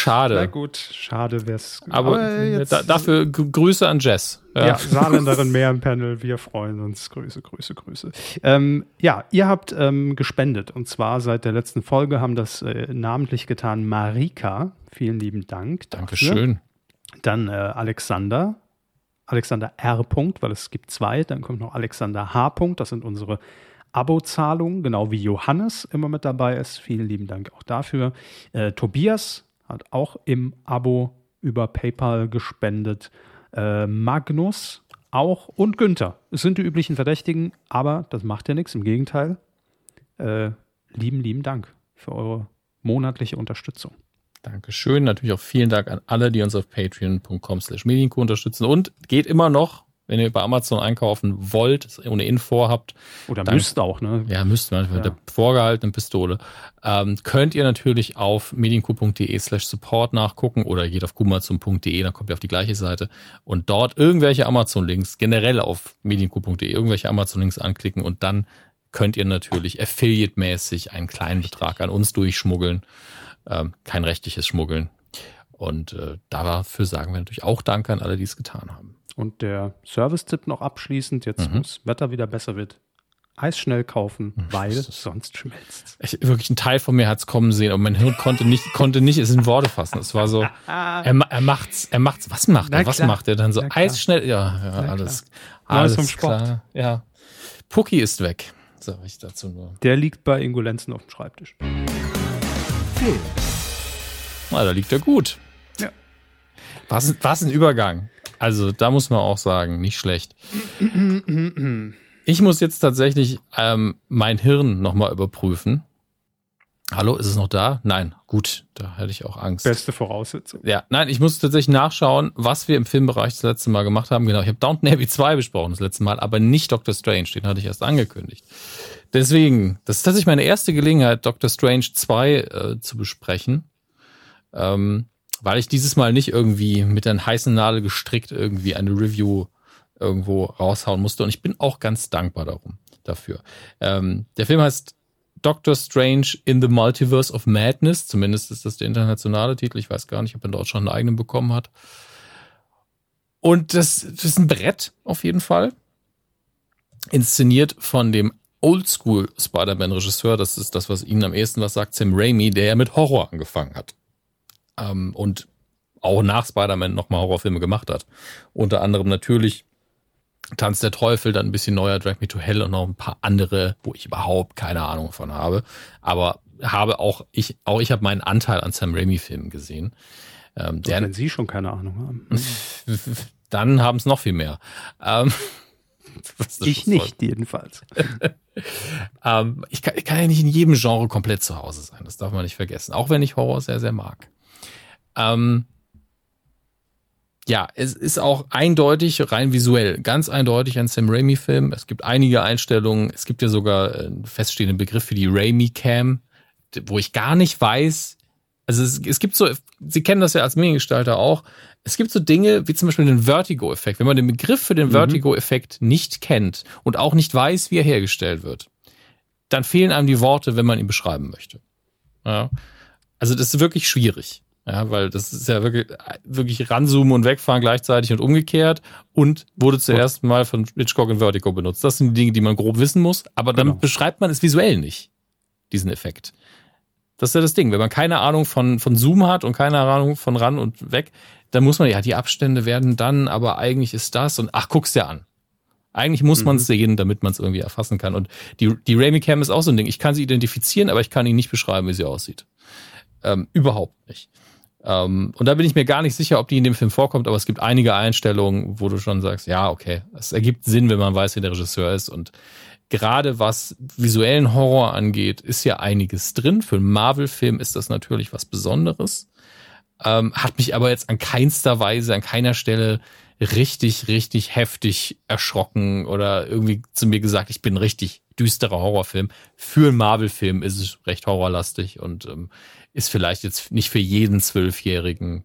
Schade. Na gut, schade wär's. Aber, Aber jetzt, da, dafür Grüße an Jess. Ja, ja Saarländerin mehr im Panel. Wir freuen uns. Grüße, Grüße, Grüße. Ähm, ja, ihr habt ähm, gespendet. Und zwar seit der letzten Folge haben das äh, namentlich getan Marika. Vielen lieben Dank. Dafür. Dankeschön. Dann äh, Alexander. Alexander R. weil es gibt zwei. Dann kommt noch Alexander H. Das sind unsere Abozahlungen, genau wie Johannes immer mit dabei ist. Vielen lieben Dank auch dafür. Äh, Tobias hat auch im Abo über PayPal gespendet. Äh, Magnus auch und Günther. Es sind die üblichen Verdächtigen, aber das macht ja nichts. Im Gegenteil. Äh, lieben, lieben Dank für eure monatliche Unterstützung. Dankeschön. Natürlich auch vielen Dank an alle, die uns auf patreon.com slash medienco unterstützen. Und geht immer noch wenn ihr bei Amazon einkaufen wollt, ohnehin vorhabt. Oder dann, müsst auch, ne? Ja, müsst man, mit ja. der vorgehaltenen Pistole. Ähm, könnt ihr natürlich auf medienku.de slash support nachgucken oder geht auf kumazum.de, dann kommt ihr auf die gleiche Seite und dort irgendwelche Amazon-Links, generell auf medienku.de irgendwelche Amazon-Links anklicken und dann könnt ihr natürlich affiliate-mäßig einen kleinen Betrag an uns durchschmuggeln. Ähm, kein rechtliches Schmuggeln. Und äh, dafür sagen wir natürlich auch Danke an alle, die es getan haben. Und der Service-Tipp noch abschließend, jetzt mhm. das Wetter wieder besser wird, eisschnell kaufen, weil sonst schmilzt. Ich, wirklich ein Teil von mir hat's kommen sehen, aber mein Hirn konnte nicht, konnte nicht es in Worte fassen. Es war so, er, er macht's, er macht's, was macht er, was macht er dann so? Eisschnell, ja, ja, alles, alles vom Sport. klar, ja. Pucki ist weg, sag ich dazu nur. Der liegt bei Ingo Lenzen auf dem Schreibtisch. Film. Na, da liegt er gut. Was, was ein Übergang. Also, da muss man auch sagen, nicht schlecht. Ich muss jetzt tatsächlich ähm, mein Hirn nochmal überprüfen. Hallo, ist es noch da? Nein, gut, da hätte ich auch Angst. Beste Voraussetzung. Ja, nein, ich muss tatsächlich nachschauen, was wir im Filmbereich das letzte Mal gemacht haben. Genau, ich habe Downton Abbey 2 besprochen das letzte Mal, aber nicht Doctor Strange, den hatte ich erst angekündigt. Deswegen, das ist tatsächlich meine erste Gelegenheit, Doctor Strange 2 äh, zu besprechen. Ähm, weil ich dieses Mal nicht irgendwie mit einer heißen Nadel gestrickt irgendwie eine Review irgendwo raushauen musste. Und ich bin auch ganz dankbar darum, dafür. Ähm, der Film heißt Doctor Strange in the Multiverse of Madness. Zumindest ist das der internationale Titel. Ich weiß gar nicht, ob er in Deutschland einen eigenen bekommen hat. Und das, das ist ein Brett auf jeden Fall. Inszeniert von dem Oldschool Spider-Man-Regisseur. Das ist das, was Ihnen am ehesten was sagt, Sam Raimi, der ja mit Horror angefangen hat. Ähm, und auch nach Spider-Man nochmal Horrorfilme gemacht hat. Unter anderem natürlich Tanz der Teufel, dann ein bisschen neuer Drag Me to Hell und noch ein paar andere, wo ich überhaupt keine Ahnung von habe. Aber habe auch ich, auch ich habe meinen Anteil an Sam Raimi-Filmen gesehen. Ähm, der, wenn Sie schon keine Ahnung haben. Dann haben es noch viel mehr. Ähm, ich nicht, jedenfalls. ähm, ich, kann, ich kann ja nicht in jedem Genre komplett zu Hause sein. Das darf man nicht vergessen. Auch wenn ich Horror sehr, sehr mag. Ähm, ja, es ist auch eindeutig, rein visuell, ganz eindeutig ein Sam Raimi-Film. Es gibt einige Einstellungen. Es gibt ja sogar einen feststehenden Begriff für die Raimi-Cam, wo ich gar nicht weiß, also es, es gibt so, Sie kennen das ja als Mediengestalter auch, es gibt so Dinge wie zum Beispiel den Vertigo-Effekt. Wenn man den Begriff für den mhm. Vertigo-Effekt nicht kennt und auch nicht weiß, wie er hergestellt wird, dann fehlen einem die Worte, wenn man ihn beschreiben möchte. Ja. Also das ist wirklich schwierig. Ja, weil das ist ja wirklich, wirklich ranzoomen und wegfahren gleichzeitig und umgekehrt und wurde zuerst mal von Hitchcock in Vertigo benutzt. Das sind die Dinge, die man grob wissen muss, aber dann genau. beschreibt man es visuell nicht, diesen Effekt. Das ist ja das Ding. Wenn man keine Ahnung von, von Zoom hat und keine Ahnung von ran und weg, dann muss man, ja, die Abstände werden dann, aber eigentlich ist das und ach, guck's dir an. Eigentlich muss mhm. man es sehen, damit man es irgendwie erfassen kann. Und die, die Ramy Cam ist auch so ein Ding. Ich kann sie identifizieren, aber ich kann ihnen nicht beschreiben, wie sie aussieht. Ähm, überhaupt nicht. Ähm, und da bin ich mir gar nicht sicher, ob die in dem Film vorkommt, aber es gibt einige Einstellungen, wo du schon sagst, ja, okay, es ergibt Sinn, wenn man weiß, wer der Regisseur ist. Und gerade was visuellen Horror angeht, ist ja einiges drin. Für einen Marvel-Film ist das natürlich was Besonderes. Ähm, hat mich aber jetzt an keinster Weise, an keiner Stelle richtig, richtig heftig erschrocken oder irgendwie zu mir gesagt, ich bin richtig düsterer Horrorfilm. Für einen Marvel-Film ist es recht horrorlastig und ähm, ist vielleicht jetzt nicht für jeden Zwölfjährigen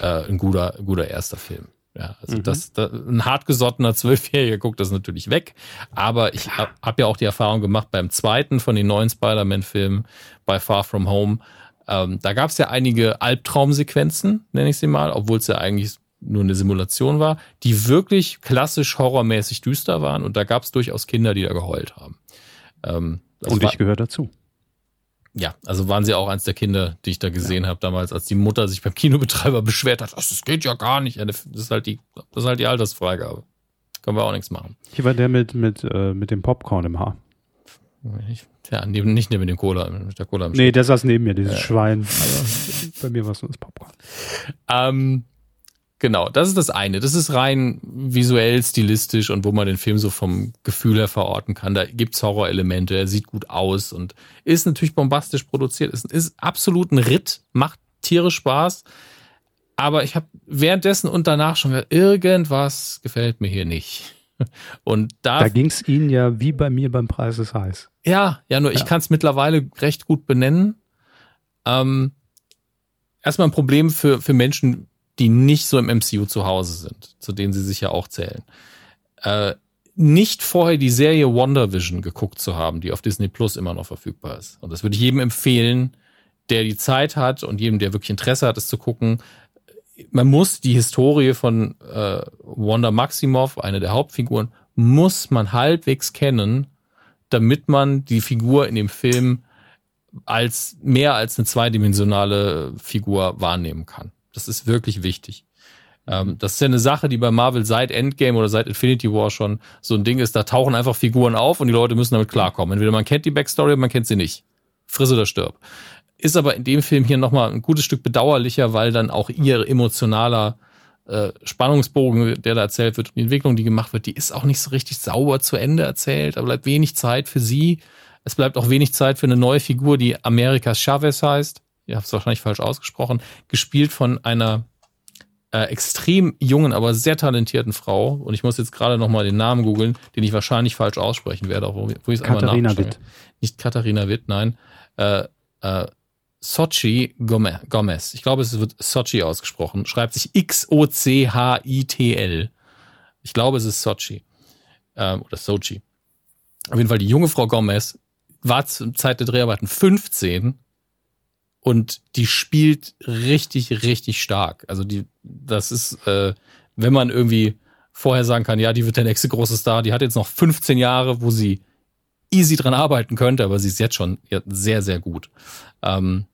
äh, ein guter, guter erster Film. Ja, also mhm. das, das, ein hartgesottener Zwölfjähriger guckt das natürlich weg. Aber ich habe hab ja auch die Erfahrung gemacht beim zweiten von den neuen Spider-Man-Filmen bei Far From Home. Ähm, da gab es ja einige Albtraumsequenzen, nenne ich sie mal, obwohl es ja eigentlich nur eine Simulation war, die wirklich klassisch horrormäßig düster waren. Und da gab es durchaus Kinder, die da geheult haben. Ähm, und ich gehöre dazu. Ja, also waren sie auch eins der Kinder, die ich da gesehen ja. habe damals, als die Mutter sich beim Kinobetreiber beschwert hat, das geht ja gar nicht. Das ist halt die, das ist halt die Altersfreigabe. Können wir auch nichts machen. Hier war der mit, mit, äh, mit dem Popcorn im Haar. Ja, neben, nicht neben dem Cola, mit der Cola im Nee, der saß neben mir, dieses äh, Schwein. Also, bei mir war es nur das Popcorn. Ähm, Genau, das ist das eine. Das ist rein visuell, stilistisch und wo man den Film so vom Gefühl her verorten kann. Da gibt's Horrorelemente, er sieht gut aus und ist natürlich bombastisch produziert. Ist, ist absolut ein Ritt, macht tierisch Spaß. Aber ich habe währenddessen und danach schon gesagt, irgendwas gefällt mir hier nicht. Und da, da ging es Ihnen ja wie bei mir beim Preis ist heiß. Ja, ja, nur ja. ich kann es mittlerweile recht gut benennen. Ähm, erstmal ein Problem für, für Menschen die nicht so im MCU zu Hause sind, zu denen sie sich ja auch zählen. Äh, nicht vorher die Serie WandaVision geguckt zu haben, die auf Disney Plus immer noch verfügbar ist. Und das würde ich jedem empfehlen, der die Zeit hat und jedem, der wirklich Interesse hat, es zu gucken. Man muss die Historie von äh, Wanda Maximoff, eine der Hauptfiguren, muss man halbwegs kennen, damit man die Figur in dem Film als mehr als eine zweidimensionale Figur wahrnehmen kann. Das ist wirklich wichtig. Ähm, das ist ja eine Sache, die bei Marvel seit Endgame oder seit Infinity War schon so ein Ding ist. Da tauchen einfach Figuren auf und die Leute müssen damit klarkommen. Entweder man kennt die Backstory oder man kennt sie nicht. Friss oder stirb. Ist aber in dem Film hier nochmal ein gutes Stück bedauerlicher, weil dann auch ihr emotionaler äh, Spannungsbogen, der da erzählt wird, die Entwicklung, die gemacht wird, die ist auch nicht so richtig sauber zu Ende erzählt. Da bleibt wenig Zeit für sie. Es bleibt auch wenig Zeit für eine neue Figur, die America Chavez heißt. Ihr habt es wahrscheinlich falsch ausgesprochen. Gespielt von einer äh, extrem jungen, aber sehr talentierten Frau. Und ich muss jetzt gerade noch mal den Namen googeln, den ich wahrscheinlich falsch aussprechen werde, auch wo, wo ich es einmal Katharina Witt. Nicht Katharina Witt, nein. Äh, äh, Sochi Gomez. Ich glaube, es wird Sochi ausgesprochen. Schreibt sich X-O-C-H-I-T-L. Ich glaube, es ist Sochi. Ähm, oder Sochi. Auf jeden Fall, die junge Frau Gomez war zur Zeit der Dreharbeiten 15 und die spielt richtig, richtig stark. Also die, das ist, äh, wenn man irgendwie vorher sagen kann, ja, die wird der nächste große Star, die hat jetzt noch 15 Jahre, wo sie easy dran arbeiten könnte, aber sie ist jetzt schon sehr, sehr gut. Ähm,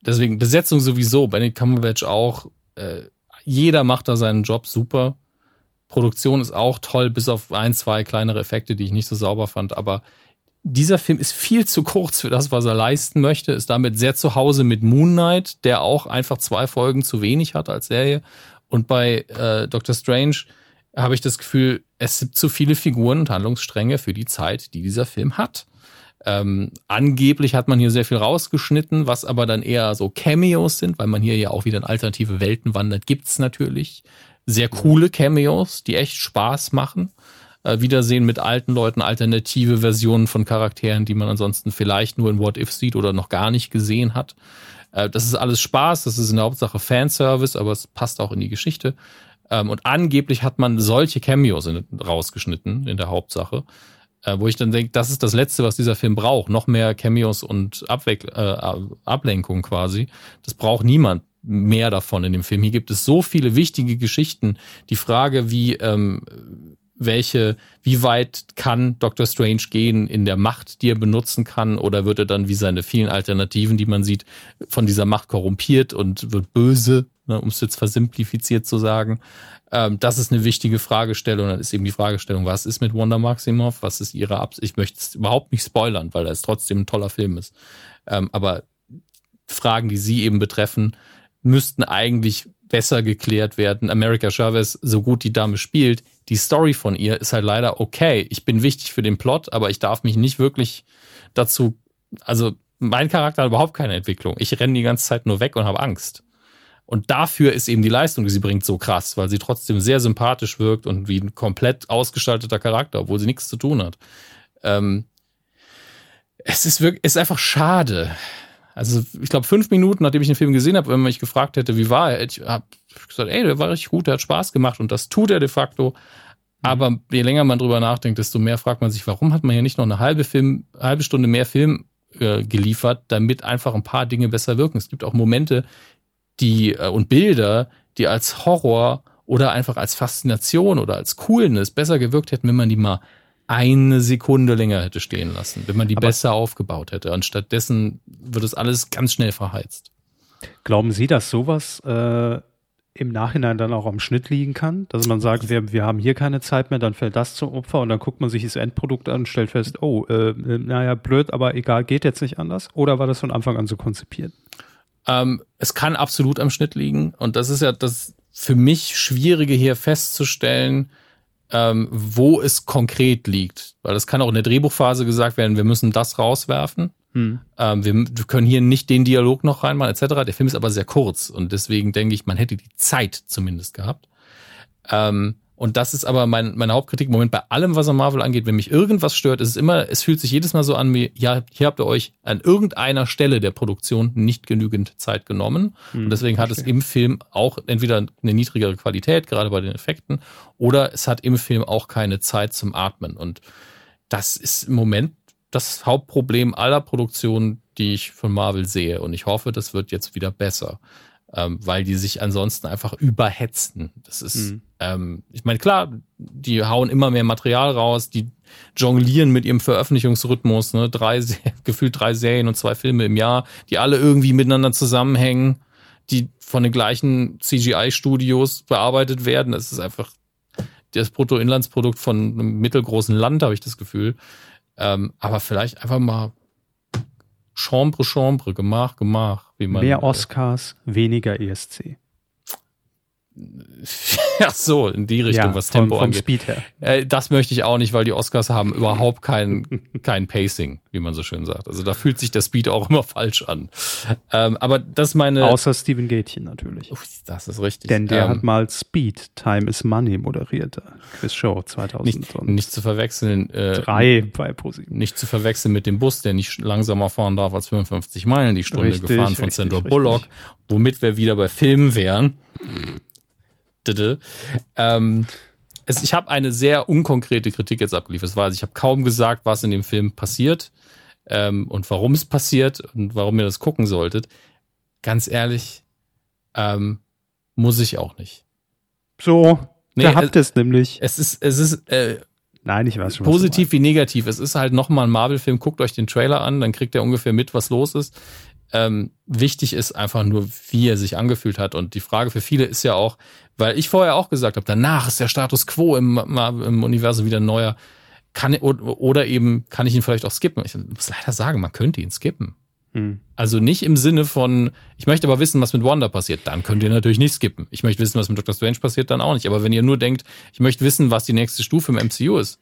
deswegen Besetzung sowieso, Benedict Cumberbatch auch. Äh, jeder macht da seinen Job super. Produktion ist auch toll, bis auf ein, zwei kleinere Effekte, die ich nicht so sauber fand. Aber dieser Film ist viel zu kurz für das, was er leisten möchte, ist damit sehr zu Hause mit Moon Knight, der auch einfach zwei Folgen zu wenig hat als Serie. Und bei äh, Doctor Strange habe ich das Gefühl, es sind zu viele Figuren und Handlungsstränge für die Zeit, die dieser Film hat. Ähm, angeblich hat man hier sehr viel rausgeschnitten, was aber dann eher so Cameos sind, weil man hier ja auch wieder in alternative Welten wandert, gibt's natürlich sehr coole Cameos, die echt Spaß machen äh, Wiedersehen mit alten Leuten, alternative Versionen von Charakteren, die man ansonsten vielleicht nur in What If sieht oder noch gar nicht gesehen hat. Äh, das ist alles Spaß, das ist in der Hauptsache Fanservice, aber es passt auch in die Geschichte. Ähm, und angeblich hat man solche Cameos rausgeschnitten in der Hauptsache. Äh, wo ich dann denke, das ist das Letzte, was dieser Film braucht. Noch mehr Cameos und Abweck äh, Ablenkung quasi. Das braucht niemand mehr davon in dem Film. Hier gibt es so viele wichtige Geschichten. Die Frage, wie ähm, welche, wie weit kann Doctor Strange gehen in der Macht, die er benutzen kann, oder wird er dann wie seine vielen Alternativen, die man sieht, von dieser Macht korrumpiert und wird böse, ne, um es jetzt versimplifiziert zu sagen. Ähm, das ist eine wichtige Fragestellung. Dann ist eben die Fragestellung, was ist mit Wanda Maximoff? Was ist ihre Absicht? Ich möchte es überhaupt nicht spoilern, weil es trotzdem ein toller Film ist. Ähm, aber Fragen, die sie eben betreffen, müssten eigentlich besser geklärt werden. America Chavez, so gut die Dame spielt, die Story von ihr ist halt leider okay. Ich bin wichtig für den Plot, aber ich darf mich nicht wirklich dazu, also mein Charakter hat überhaupt keine Entwicklung. Ich renne die ganze Zeit nur weg und habe Angst. Und dafür ist eben die Leistung, die sie bringt, so krass, weil sie trotzdem sehr sympathisch wirkt und wie ein komplett ausgestalteter Charakter, obwohl sie nichts zu tun hat. Ähm, es ist wirklich, es ist einfach schade. Also ich glaube, fünf Minuten, nachdem ich den Film gesehen habe, wenn man mich gefragt hätte, wie war er, ich habe gesagt, ey, der war richtig gut, der hat Spaß gemacht und das tut er de facto. Aber je länger man drüber nachdenkt, desto mehr fragt man sich, warum hat man hier nicht noch eine halbe Film, halbe Stunde mehr Film äh, geliefert, damit einfach ein paar Dinge besser wirken. Es gibt auch Momente, die äh, und Bilder, die als Horror oder einfach als Faszination oder als Coolness besser gewirkt hätten, wenn man die mal eine Sekunde länger hätte stehen lassen, wenn man die Aber besser aufgebaut hätte. Und stattdessen wird es alles ganz schnell verheizt. Glauben Sie, dass sowas äh, im Nachhinein dann auch am Schnitt liegen kann? Dass man sagt, wir, wir haben hier keine Zeit mehr, dann fällt das zum Opfer und dann guckt man sich das Endprodukt an und stellt fest, oh, äh, naja, blöd, aber egal, geht jetzt nicht anders? Oder war das von Anfang an so konzipiert? Ähm, es kann absolut am Schnitt liegen und das ist ja das für mich Schwierige hier festzustellen, ähm, wo es konkret liegt. Weil das kann auch in der Drehbuchphase gesagt werden, wir müssen das rauswerfen. Hm. Ähm, wir, wir, können hier nicht den Dialog noch reinmachen, etc. Der Film ist aber sehr kurz und deswegen denke ich, man hätte die Zeit zumindest gehabt. Ähm, und das ist aber mein, meine Hauptkritik im Moment bei allem, was an Marvel angeht. Wenn mich irgendwas stört, ist es immer, es fühlt sich jedes Mal so an, wie, ja, hier habt ihr euch an irgendeiner Stelle der Produktion nicht genügend Zeit genommen. Hm, und deswegen hat es im Film auch entweder eine niedrigere Qualität, gerade bei den Effekten, oder es hat im Film auch keine Zeit zum Atmen. Und das ist im Moment das Hauptproblem aller Produktionen, die ich von Marvel sehe. Und ich hoffe, das wird jetzt wieder besser ähm, weil die sich ansonsten einfach überhetzen. Das ist, mhm. ähm, ich meine, klar, die hauen immer mehr Material raus, die jonglieren mit ihrem Veröffentlichungsrhythmus, ne? Drei, gefühlt drei Serien und zwei Filme im Jahr, die alle irgendwie miteinander zusammenhängen, die von den gleichen CGI-Studios bearbeitet werden. Das ist einfach das Bruttoinlandsprodukt von einem mittelgroßen Land, habe ich das Gefühl. Ähm, aber vielleicht einfach mal Chambre, Chambre, Gemach, Gemach. Wie man, Mehr Oscars, weniger ESC. Ach so, in die Richtung, ja, was Tempo vom, vom angeht. Speed her. Äh, das möchte ich auch nicht, weil die Oscars haben überhaupt kein, kein Pacing, wie man so schön sagt. Also da fühlt sich der Speed auch immer falsch an. Ähm, aber das meine. Außer Steven Gätchen natürlich. Das ist richtig. Denn der ähm, hat mal Speed, Time is Money moderiert. Quiz Show 2000. Nicht, nicht zu verwechseln. Äh, drei bei ProSieben. Nicht zu verwechseln mit dem Bus, der nicht langsamer fahren darf als 55 Meilen die Stunde, richtig, gefahren von Sandra Bullock, womit wir wieder bei Filmen wären. Ähm, es, ich habe eine sehr unkonkrete Kritik jetzt abgeliefert. Das war, also ich habe kaum gesagt, was in dem Film passiert ähm, und warum es passiert und warum ihr das gucken solltet. Ganz ehrlich, ähm, muss ich auch nicht. So, nee, da habt es nämlich. Es ist, es ist, äh, Nein, ich weiß schon. Positiv wie negativ. Es ist halt nochmal ein Marvel-Film. Guckt euch den Trailer an, dann kriegt ihr ungefähr mit, was los ist. Ähm, wichtig ist einfach nur, wie er sich angefühlt hat. Und die Frage für viele ist ja auch, weil ich vorher auch gesagt habe, danach ist der Status quo im, im Universum wieder neuer. Kann, oder eben kann ich ihn vielleicht auch skippen. Ich muss leider sagen, man könnte ihn skippen. Hm. Also nicht im Sinne von, ich möchte aber wissen, was mit Wanda passiert. Dann könnt ihr natürlich nicht skippen. Ich möchte wissen, was mit Doctor Strange passiert, dann auch nicht. Aber wenn ihr nur denkt, ich möchte wissen, was die nächste Stufe im MCU ist,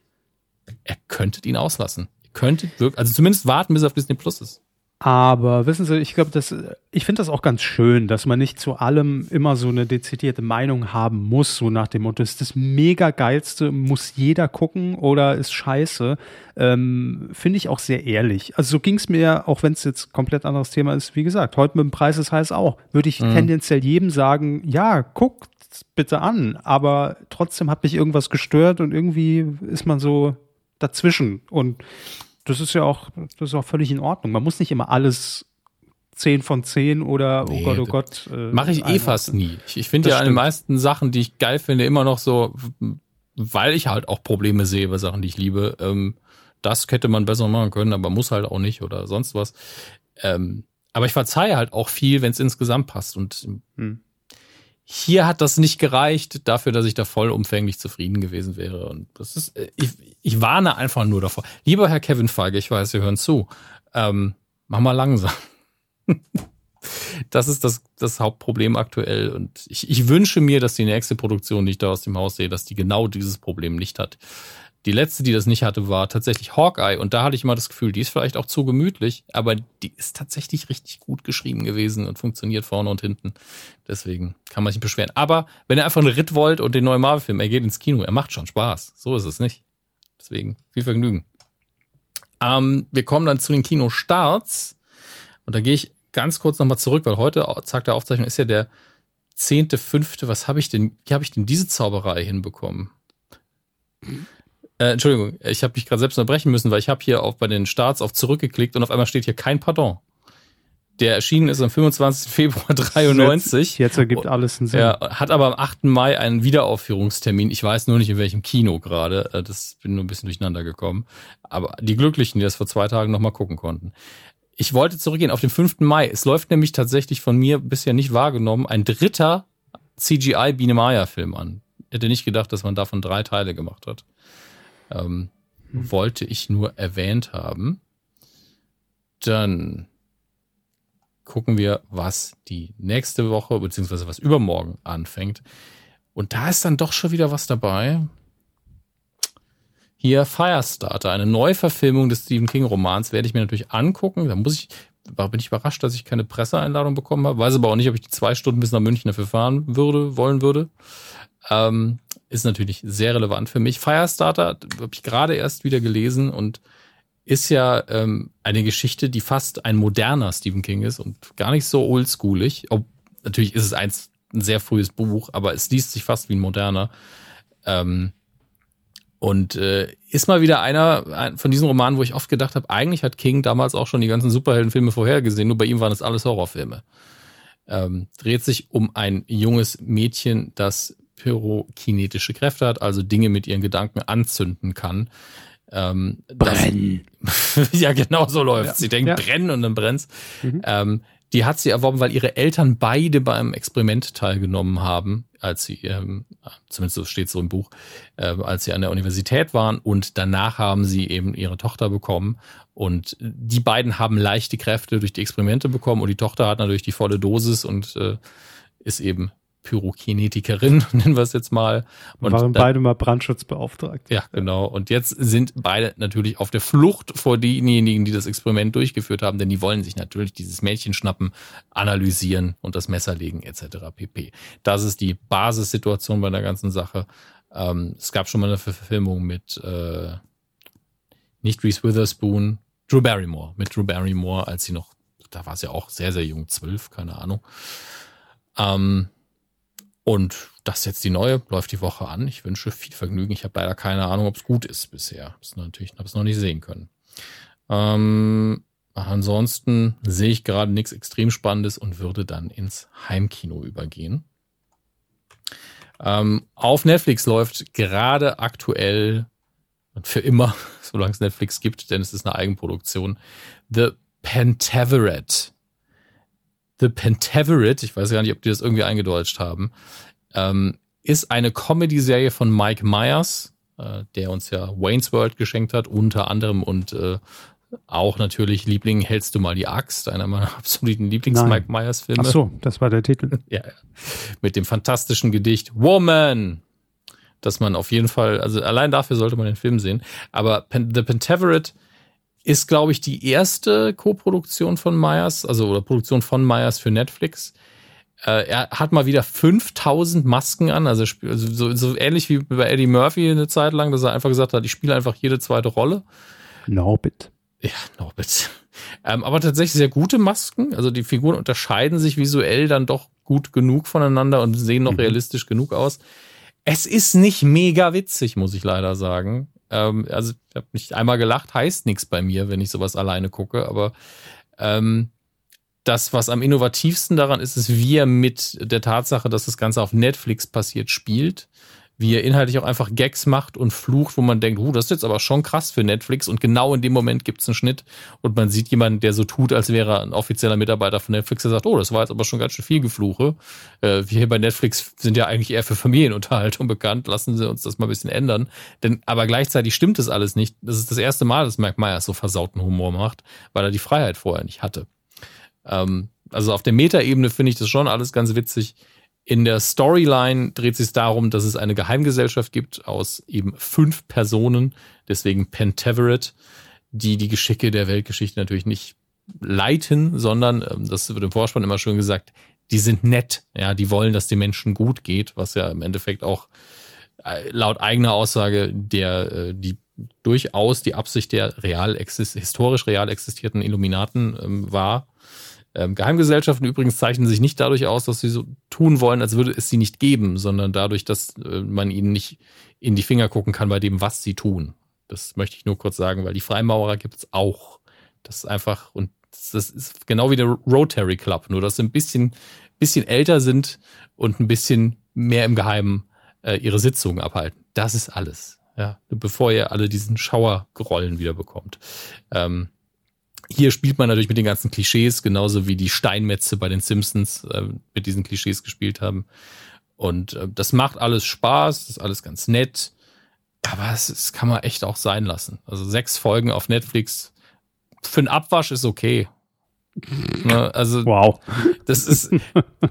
ihr könntet ihn auslassen. Ihr könntet wirklich, also zumindest warten, bis er auf Disney Plus ist. Aber wissen Sie, ich glaube, das, ich finde das auch ganz schön, dass man nicht zu allem immer so eine dezidierte Meinung haben muss, so nach dem Motto, ist das mega geilste, muss jeder gucken oder ist scheiße. Ähm, finde ich auch sehr ehrlich. Also so ging es mir, auch wenn es jetzt komplett anderes Thema ist, wie gesagt, heute mit dem Preis ist heiß auch, würde ich mhm. tendenziell jedem sagen, ja, guckt bitte an, aber trotzdem hat mich irgendwas gestört und irgendwie ist man so dazwischen und das ist ja auch, das ist auch völlig in Ordnung. Man muss nicht immer alles 10 von 10 oder oh nee, Gott, oh Gott. Äh, Mache ich eh fast nie. Ich, ich finde ja an den meisten Sachen, die ich geil finde, immer noch so, weil ich halt auch Probleme sehe bei Sachen, die ich liebe. Ähm, das hätte man besser machen können, aber muss halt auch nicht oder sonst was. Ähm, aber ich verzeihe halt auch viel, wenn es insgesamt passt. Und hm. Hier hat das nicht gereicht dafür, dass ich da vollumfänglich zufrieden gewesen wäre. Und das ist, äh, ich, ich warne einfach nur davor. Lieber Herr Kevin Feige, ich weiß, Sie hören zu. Ähm, mach mal langsam. das ist das, das Hauptproblem aktuell. Und ich, ich wünsche mir, dass die nächste Produktion, die ich da aus dem Haus sehe, dass die genau dieses Problem nicht hat. Die letzte, die das nicht hatte, war tatsächlich Hawkeye. Und da hatte ich immer das Gefühl, die ist vielleicht auch zu gemütlich, aber die ist tatsächlich richtig gut geschrieben gewesen und funktioniert vorne und hinten. Deswegen kann man sich beschweren. Aber wenn ihr einfach einen Ritt wollt und den neuen Marvel-Film, er geht ins Kino, er macht schon Spaß. So ist es nicht. Deswegen viel Vergnügen. Ähm, wir kommen dann zu den Kinostarts. Und da gehe ich ganz kurz nochmal zurück, weil heute, Tag der Aufzeichnung, ist ja der zehnte, fünfte. Was habe ich denn, wie habe ich denn diese Zauberei hinbekommen? Äh, Entschuldigung, ich habe mich gerade selbst unterbrechen müssen, weil ich habe hier auch bei den Starts auf zurückgeklickt und auf einmal steht hier kein Pardon. Der erschienen ist am 25. Februar 93. Jetzt, jetzt ergibt alles einen Sinn. Er hat aber am 8. Mai einen Wiederaufführungstermin. Ich weiß nur nicht, in welchem Kino gerade. Äh, das bin nur ein bisschen durcheinander gekommen. Aber die Glücklichen, die das vor zwei Tagen nochmal gucken konnten. Ich wollte zurückgehen auf den 5. Mai. Es läuft nämlich tatsächlich von mir bisher nicht wahrgenommen ein dritter CGI Biene Maya Film an. Ich hätte nicht gedacht, dass man davon drei Teile gemacht hat. Ähm, hm. Wollte ich nur erwähnt haben. Dann gucken wir, was die nächste Woche beziehungsweise was übermorgen anfängt. Und da ist dann doch schon wieder was dabei. Hier Firestarter, eine Neuverfilmung des Stephen King Romans, werde ich mir natürlich angucken. Da muss ich, bin ich überrascht, dass ich keine Presseeinladung bekommen habe. Weiß aber auch nicht, ob ich die zwei Stunden bis nach München dafür fahren würde, wollen würde. Ähm, ist natürlich sehr relevant für mich. Firestarter habe ich gerade erst wieder gelesen und ist ja ähm, eine Geschichte, die fast ein moderner Stephen King ist und gar nicht so oldschoolig. Ob, natürlich ist es eins, ein sehr frühes Buch, aber es liest sich fast wie ein moderner. Ähm, und äh, ist mal wieder einer ein, von diesen Romanen, wo ich oft gedacht habe, eigentlich hat King damals auch schon die ganzen Superheldenfilme vorhergesehen, nur bei ihm waren es alles Horrorfilme. Ähm, dreht sich um ein junges Mädchen, das pyrokinetische Kräfte hat, also Dinge mit ihren Gedanken anzünden kann. Ähm, brennen. Das, ja, genau so läuft. Ja. Sie denkt, ja. brennen und dann brennt's. Mhm. Ähm, die hat sie erworben, weil ihre Eltern beide beim Experiment teilgenommen haben, als sie, ähm, zumindest so steht so im Buch, äh, als sie an der Universität waren und danach haben sie eben ihre Tochter bekommen und die beiden haben leichte Kräfte durch die Experimente bekommen und die Tochter hat natürlich die volle Dosis und äh, ist eben Pyrokinetikerin, nennen wir es jetzt mal. Und waren dann, beide mal Brandschutzbeauftragte. Ja, genau. Und jetzt sind beide natürlich auf der Flucht vor denjenigen, die das Experiment durchgeführt haben, denn die wollen sich natürlich dieses Mädchen schnappen, analysieren und das Messer legen etc. pp. Das ist die Basissituation bei der ganzen Sache. Ähm, es gab schon mal eine Verfilmung mit äh, nicht Reese Witherspoon, Drew Barrymore, mit Drew Barrymore, als sie noch, da war sie auch sehr, sehr jung, zwölf, keine Ahnung. Ähm, und das ist jetzt die neue, läuft die Woche an. Ich wünsche viel Vergnügen. Ich habe leider keine Ahnung, ob es gut ist bisher. Das natürlich, habe es noch nicht sehen können. Ähm, ansonsten sehe ich gerade nichts extrem Spannendes und würde dann ins Heimkino übergehen. Ähm, auf Netflix läuft gerade aktuell und für immer, solange es Netflix gibt, denn es ist eine Eigenproduktion, The Pentaveret. The Pentaveret, ich weiß gar nicht, ob die das irgendwie eingedeutscht haben, ähm, ist eine Comedy-Serie von Mike Myers, äh, der uns ja Wayne's World geschenkt hat, unter anderem und äh, auch natürlich Liebling hältst du mal die Axt, einer meiner absoluten Lieblings-Mike Myers-Filme. Ach so, das war der Titel. ja. Mit dem fantastischen Gedicht Woman, dass man auf jeden Fall, also allein dafür sollte man den Film sehen. Aber The Pentaveret ist, glaube ich, die erste Co-Produktion von Myers, also oder Produktion von Myers für Netflix. Äh, er hat mal wieder 5000 Masken an, also, also so, so ähnlich wie bei Eddie Murphy eine Zeit lang, dass er einfach gesagt hat, ich spiele einfach jede zweite Rolle. Norbit. Ja, Norbit. Ähm, aber tatsächlich sehr gute Masken. Also die Figuren unterscheiden sich visuell dann doch gut genug voneinander und sehen noch mhm. realistisch genug aus. Es ist nicht mega witzig, muss ich leider sagen. Ähm, also ich habe nicht einmal gelacht, heißt nichts bei mir, wenn ich sowas alleine gucke, aber ähm, das, was am innovativsten daran ist, ist, wie er mit der Tatsache, dass das Ganze auf Netflix passiert, spielt wie er inhaltlich auch einfach Gags macht und flucht, wo man denkt, uh, das ist jetzt aber schon krass für Netflix und genau in dem Moment gibt's einen Schnitt und man sieht jemanden, der so tut, als wäre er ein offizieller Mitarbeiter von Netflix, der sagt, oh, das war jetzt aber schon ganz schön viel Gefluche. Äh, wir hier bei Netflix sind ja eigentlich eher für Familienunterhaltung bekannt, lassen Sie uns das mal ein bisschen ändern. Denn aber gleichzeitig stimmt das alles nicht. Das ist das erste Mal, dass Mike Myers so versauten Humor macht, weil er die Freiheit vorher nicht hatte. Ähm, also auf der Metaebene finde ich das schon alles ganz witzig. In der Storyline dreht sich darum, dass es eine Geheimgesellschaft gibt aus eben fünf Personen, deswegen Pentaveret, die die Geschicke der Weltgeschichte natürlich nicht leiten, sondern, ähm, das wird im Vorspann immer schön gesagt, die sind nett, ja, die wollen, dass den Menschen gut geht, was ja im Endeffekt auch äh, laut eigener Aussage der, äh, die durchaus die Absicht der real exist historisch real existierten Illuminaten ähm, war. Ähm, Geheimgesellschaften übrigens zeichnen sich nicht dadurch aus, dass sie so tun wollen, als würde es sie nicht geben, sondern dadurch, dass äh, man ihnen nicht in die Finger gucken kann bei dem, was sie tun. Das möchte ich nur kurz sagen, weil die Freimaurer gibt es auch. Das ist einfach, und das ist genau wie der Rotary Club, nur dass sie ein bisschen, bisschen älter sind und ein bisschen mehr im Geheimen äh, ihre Sitzungen abhalten. Das ist alles. Ja, bevor ihr alle diesen Schauerrollen wieder bekommt. Ähm, hier spielt man natürlich mit den ganzen Klischees, genauso wie die Steinmetze bei den Simpsons äh, mit diesen Klischees gespielt haben. Und äh, das macht alles Spaß, das ist alles ganz nett. Aber es, es kann man echt auch sein lassen. Also sechs Folgen auf Netflix für einen Abwasch ist okay. Ne, also wow. das ist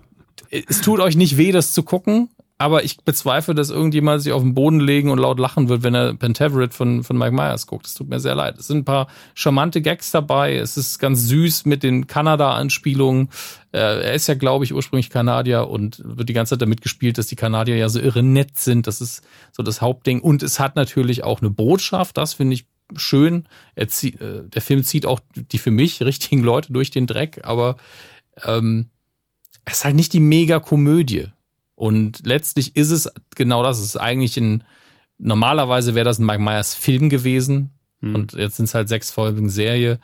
es tut euch nicht weh, das zu gucken. Aber ich bezweifle, dass irgendjemand sich auf den Boden legen und laut lachen wird, wenn er Pentaveret von, von Mike Myers guckt. Es tut mir sehr leid. Es sind ein paar charmante Gags dabei. Es ist ganz süß mit den Kanada-Anspielungen. Äh, er ist ja, glaube ich, ursprünglich Kanadier und wird die ganze Zeit damit gespielt, dass die Kanadier ja so irre nett sind. Das ist so das Hauptding. Und es hat natürlich auch eine Botschaft. Das finde ich schön. Er zieht, äh, der Film zieht auch die für mich richtigen Leute durch den Dreck, aber ähm, es ist halt nicht die Mega-Komödie. Und letztlich ist es genau das. Es ist eigentlich ein, normalerweise wäre das ein Mike Myers Film gewesen. Hm. Und jetzt sind es halt sechs Folgen Serie.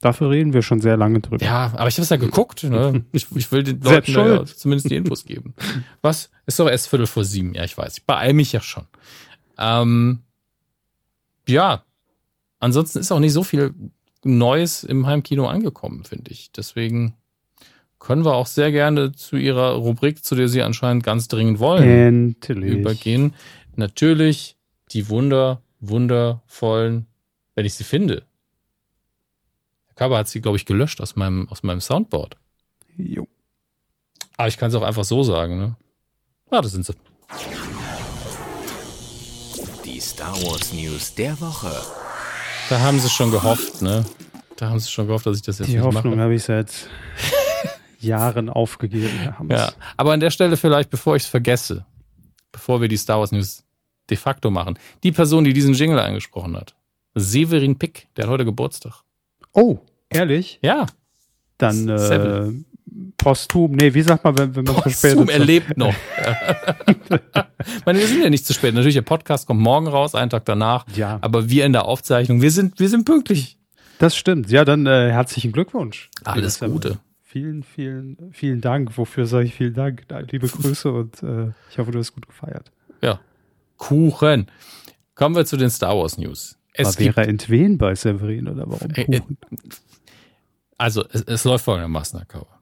Dafür reden wir schon sehr lange drüber. Ja, aber ich habe es ja geguckt. Ne? Ich, ich will den Leuten ja zumindest die Infos geben. Was? Ist doch erst Viertel vor sieben. Ja, ich weiß. Ich beeil mich ja schon. Ähm, ja, ansonsten ist auch nicht so viel Neues im Heimkino angekommen, finde ich. Deswegen können wir auch sehr gerne zu ihrer Rubrik, zu der Sie anscheinend ganz dringend wollen, Endlich. übergehen. Natürlich die Wunder, wundervollen, wenn ich sie finde. Herr Kaber hat sie, glaube ich, gelöscht aus meinem, aus meinem Soundboard. Jo. Aber ich kann es auch einfach so sagen, ne? Ah, das sind sie. Die Star Wars News der Woche. Da haben sie schon gehofft, ne? Da haben sie schon gehofft, dass ich das jetzt Die nicht Hoffnung mache. habe ich seit Jahren aufgegeben. Herr Hammes. Ja, aber an der Stelle vielleicht, bevor ich es vergesse, bevor wir die Star Wars News de facto machen, die Person, die diesen Jingle eingesprochen hat, Severin Pick, der hat heute Geburtstag. Oh, ehrlich? Ja, Dann äh, posthum. Nee, wie sagt man, wenn, wenn man verspätet Zoom sagt? erlebt noch. ich meine, wir sind ja nicht zu spät. Natürlich, der Podcast kommt morgen raus, einen Tag danach. Ja. Aber wir in der Aufzeichnung, wir sind, wir sind pünktlich. Das stimmt. Ja, dann äh, herzlichen Glückwunsch. Alles Gute. Vielen, vielen, vielen Dank. Wofür sage ich vielen Dank? Liebe Grüße und äh, ich hoffe, du hast gut gefeiert. Ja. Kuchen. Kommen wir zu den Star Wars News. Es gibt, wäre Entwen bei Severin oder warum Äh, äh, Kuchen? also, es, es läuft folgendermaßen, Herr Kauer.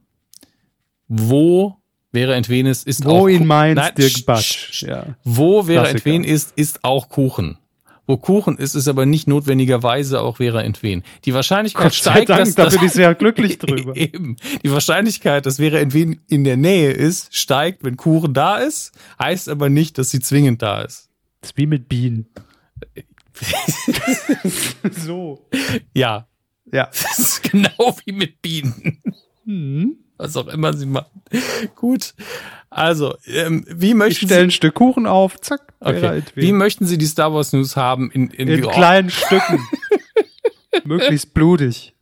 Wo wäre Entwen ist, ist auch Wo ihn Ku- meint Nein, Dirk sch- Batsch. sch- Ja. Wo wäre. Entwen ist, ist auch Kuchen. Wo Kuchen ist, ist aber nicht notwendigerweise auch wäre Entwen. Die Wahrscheinlichkeit Gott sei steigt, Dank, dass, da bin ich sehr glücklich drüber. Eben. Die Wahrscheinlichkeit, dass wäre Entwen in der Nähe ist, steigt, wenn Kuchen da ist, heißt aber nicht, dass sie zwingend da ist. Das ist wie mit Bienen. so. Ja, Ja. das ist genau wie mit Bienen. Mhm. Was auch immer sie machen. Gut. Also, ähm, wie Ich möchten stelle Sie, ein Stück Kuchen auf, zack, okay. Entwen. wie möchten Sie die Star Wars News haben in, in, In kleinen Stücken. Möglichst blutig.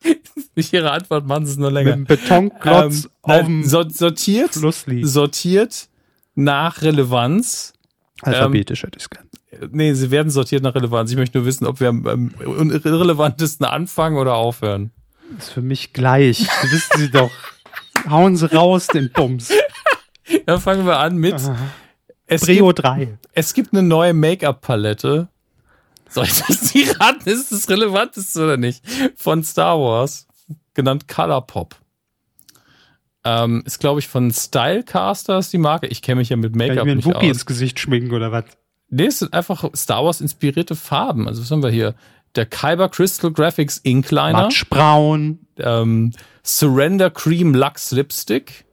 Durch Ihre Antwort machen Sie es nur Mit länger. einem Betonklotz Ähm, nein, sortiert, sortiert nach Relevanz. Alphabetisch hätte ich es gern. Nee, sie werden sortiert nach Relevanz. Ich möchte nur wissen, ob wir am, am irrelevantesten anfangen oder aufhören. Das ist für mich gleich. Das wissen Sie doch. Hauen Sie raus, den Bums. Dann fangen wir an mit. Es Brio gibt, 3. es gibt eine neue Make-up-Palette. Soll ich das nicht raten? Ist das relevanteste oder nicht? Von Star Wars. Genannt Colourpop. Ähm, ist, glaube ich, von Stylecasters die Marke. Ich kenne mich ja mit Make-up nicht Wookie aus. ins Gesicht schminken oder was? Nee, es sind einfach Star Wars inspirierte Farben. Also was haben wir hier? Der Kyber Crystal Graphics Inkliner. Matschbraun. ähm, Surrender Cream Lux Lipstick,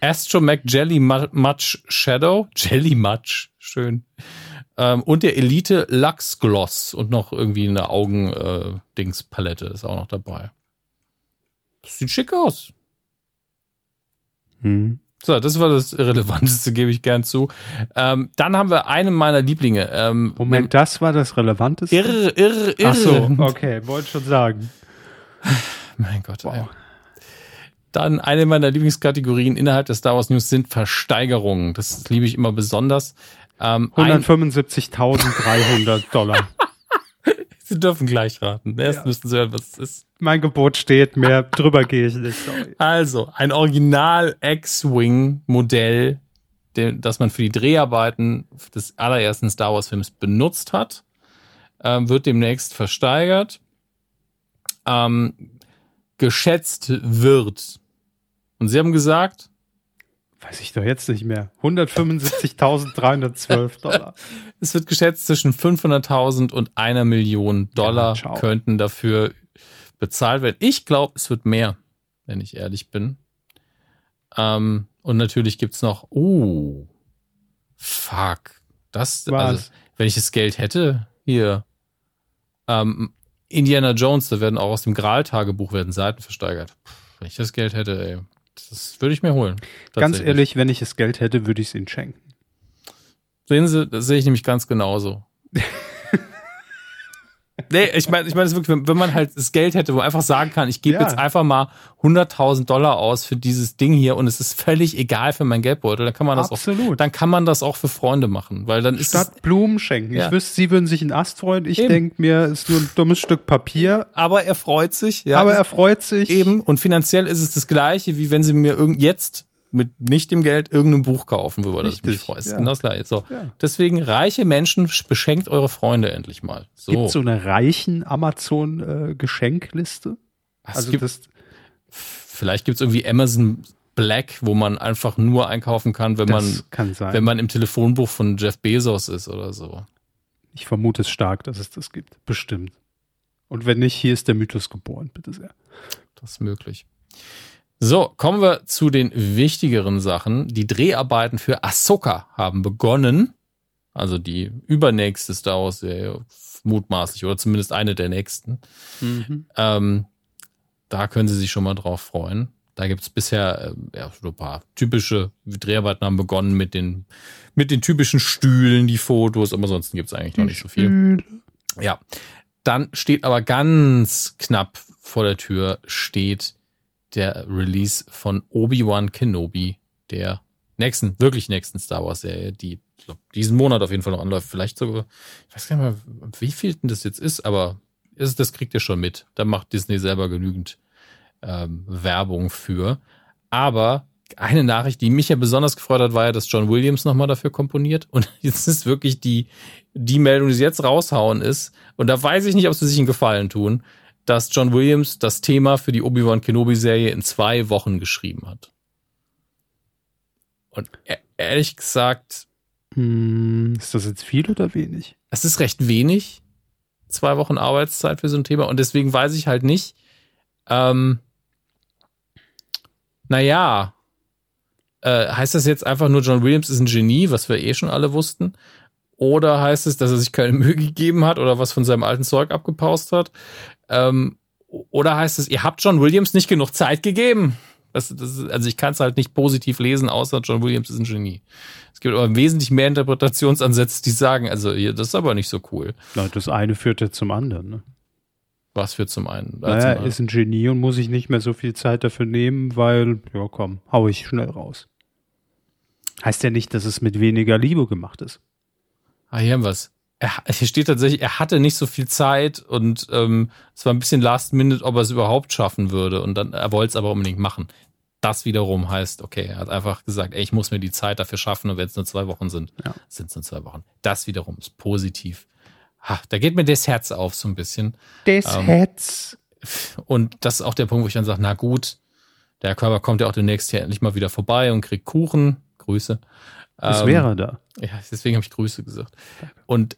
Astromech Jelly Mu- Much Shadow, Jelly Much, schön, ähm, und der Elite Lux Gloss und noch irgendwie eine Augen-Dings-Palette ist auch noch dabei. Das sieht schick aus. Hm. So, das war das Relevanteste, gebe ich gern zu. Ähm, dann haben wir einen meiner Lieblinge. Ähm, Moment, das war das Relevanteste? Irre, irre, irre. Ach so, okay, wollte schon sagen. Mein Gott. Wow. Ey. Dann eine meiner Lieblingskategorien innerhalb der Star Wars News sind Versteigerungen. Das liebe ich immer besonders. Ähm, ein, 175.300 Dollar. Sie dürfen gleich raten. Erst Ja. müssen Sie hören, was es ist. Mein Gebot steht, mehr drüber gehe ich nicht. Sorry. Also, ein Original X-Wing-Modell, das man für die Dreharbeiten des allerersten Star Wars-Films benutzt hat, ähm, wird demnächst versteigert. Ähm, geschätzt wird. Und Sie haben gesagt, Weiß ich doch jetzt nicht mehr. 175.312 Dollar. Es wird geschätzt, zwischen 500.000 und einer Million Dollar Ja, könnten dafür bezahlt werden. Ich glaube, es wird mehr, wenn ich ehrlich bin. Ähm, und natürlich gibt's noch, oh, fuck. Das, Was? also, wenn ich das Geld hätte, hier, ähm, Indiana Jones, da werden auch aus dem Graal-Tagebuch werden Seiten versteigert. Puh, wenn ich das Geld hätte, ey, das würde ich mir holen. Ganz ehrlich, wenn ich das Geld hätte, würde ich es ihnen schenken. Sehen Sie, das sehe ich nämlich ganz genauso. nee, ich meine, ich meine, es ist wirklich, wenn, wenn man halt das Geld hätte, wo man einfach sagen kann, ich gebe Ja. jetzt einfach mal 100.000 Dollar aus für dieses Ding hier und es ist völlig egal für mein Geldbeutel, dann kann man das auch, Absolut. dann kann man das auch für Freunde machen, weil dann ist es, Statt Blumen schenken. Ja. Ich wüsste, sie würden sich einen Ast freuen. Ich denke mir, ist nur ein dummes Stück Papier. aber er freut sich, ja. aber er freut sich. Eben. Und finanziell ist es das Gleiche, wie wenn sie mir irgend jetzt mit nicht dem Geld irgendein Buch kaufen, worüber Richtig, das mich freut. Ja. Genau das gleiche. So. Ja. Deswegen, reiche Menschen, beschenkt eure Freunde endlich mal. So. Gibt so eine reichen Amazon-Geschenkliste? Äh, also gibt, das vielleicht gibt es irgendwie Amazon Black, wo man einfach nur einkaufen kann, wenn man, kann wenn man im Telefonbuch von Jeff Bezos ist oder so. Ich vermute es stark, dass es das gibt. Bestimmt. Und wenn nicht, hier ist der Mythos geboren, bitte sehr. Das ist möglich. So, kommen wir zu den wichtigeren Sachen. Die Dreharbeiten für Ahsoka haben begonnen. Also die übernächste Star Wars-Serie, mutmaßlich, oder zumindest eine der nächsten. Mhm. Ähm, da können Sie sich schon mal drauf freuen. Da gibt's bisher äh, ja, so ein paar typische Dreharbeiten haben begonnen mit den, mit den typischen Stühlen, die Fotos, aber ansonsten gibt's eigentlich noch nicht so viel. Ja. Dann steht aber ganz knapp vor der Tür steht der Release von Obi-Wan Kenobi, der nächsten, wirklich nächsten Star Wars Serie, die glaub, diesen Monat auf jeden Fall noch anläuft. Vielleicht sogar, ich weiß gar nicht mehr, wie viel denn das jetzt ist, aber ist, das kriegt ihr schon mit. Da macht Disney selber genügend ähm, Werbung für. Aber eine Nachricht, die mich ja besonders gefreut hat, war ja, dass John Williams nochmal dafür komponiert. Und jetzt ist wirklich die, die Meldung, die sie jetzt raushauen ist. Und da weiß ich nicht, ob sie sich einen Gefallen tun, dass John Williams das Thema für die Obi-Wan Kenobi-Serie in zwei Wochen geschrieben hat. Und e-, ehrlich gesagt. Hm, ist das jetzt viel oder wenig? Es ist recht wenig. Zwei Wochen Arbeitszeit für so ein Thema. Und deswegen weiß ich halt nicht, ähm, naja, äh, heißt das jetzt einfach nur, John Williams ist ein Genie, was wir eh schon alle wussten? Oder heißt es, dass er sich keine Mühe gegeben hat oder was von seinem alten Zeug abgepaust hat? Ähm, oder heißt es, ihr habt John Williams nicht genug Zeit gegeben? Das, das also ich kann es halt nicht positiv lesen, außer John Williams ist ein Genie. Es gibt aber wesentlich mehr Interpretationsansätze, die sagen, also das ist aber nicht so cool. Na, das eine führt ja zum anderen. Ne? Was für zum einen? Naja, anderen. ist ein Genie und muss sich nicht mehr so viel Zeit dafür nehmen, weil, ja komm, hau ich schnell raus. Heißt ja nicht, dass es mit weniger Liebe gemacht ist. Ah, hier haben wir's. Er, hier steht tatsächlich, er hatte nicht so viel Zeit und ähm, es war ein bisschen last minute, ob er es überhaupt schaffen würde. Und dann, er wollte es aber unbedingt machen. Das wiederum heißt, okay, er hat einfach gesagt, ey, ich muss mir die Zeit dafür schaffen und wenn es nur zwei Wochen sind, ja. sind es nur zwei Wochen. Das wiederum ist positiv. Ha, da geht mir das Herz auf so ein bisschen. Das ähm, Herz. Und das ist auch der Punkt, wo ich dann sage, na gut, der Körper kommt ja auch demnächst hier endlich mal wieder vorbei und kriegt Kuchen. Grüße. Das ähm, wäre da. Ja, deswegen habe ich Grüße gesagt. Und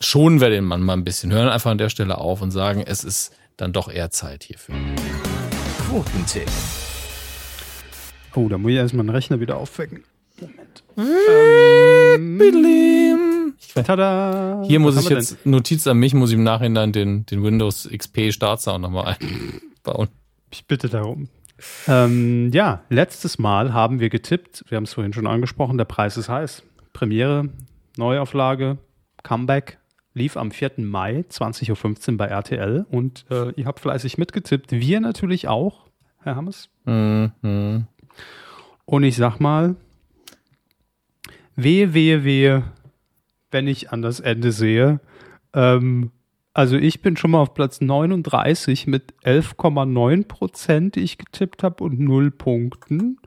schonen wir den Mann mal ein bisschen. Hören einfach an der Stelle auf und sagen, es ist dann doch eher Zeit hierfür. Quotentipp. Oh, da muss ich erstmal einen Rechner wieder aufwecken. Moment. ähm, Tada! Hier muss ich jetzt, denn? Notiz an mich, muss ich im Nachhinein den, den Windows XP Startsound nochmal einbauen. Ich bitte darum. Ähm, ja, letztes Mal haben wir getippt, wir haben es vorhin schon angesprochen, der Preis ist heiß. Premiere, Neuauflage, Comeback, lief am 4. Mai 20.15 Uhr bei RTL und äh, ihr habt fleißig mitgetippt. Wir natürlich auch, Herr Hammes. Mhm. Und ich sag mal, wehe, wehe, wehe, wenn ich an das Ende sehe. Ähm, also ich bin schon mal auf Platz 39 mit 11,9 Prozent, die ich getippt habe und 0 Punkten.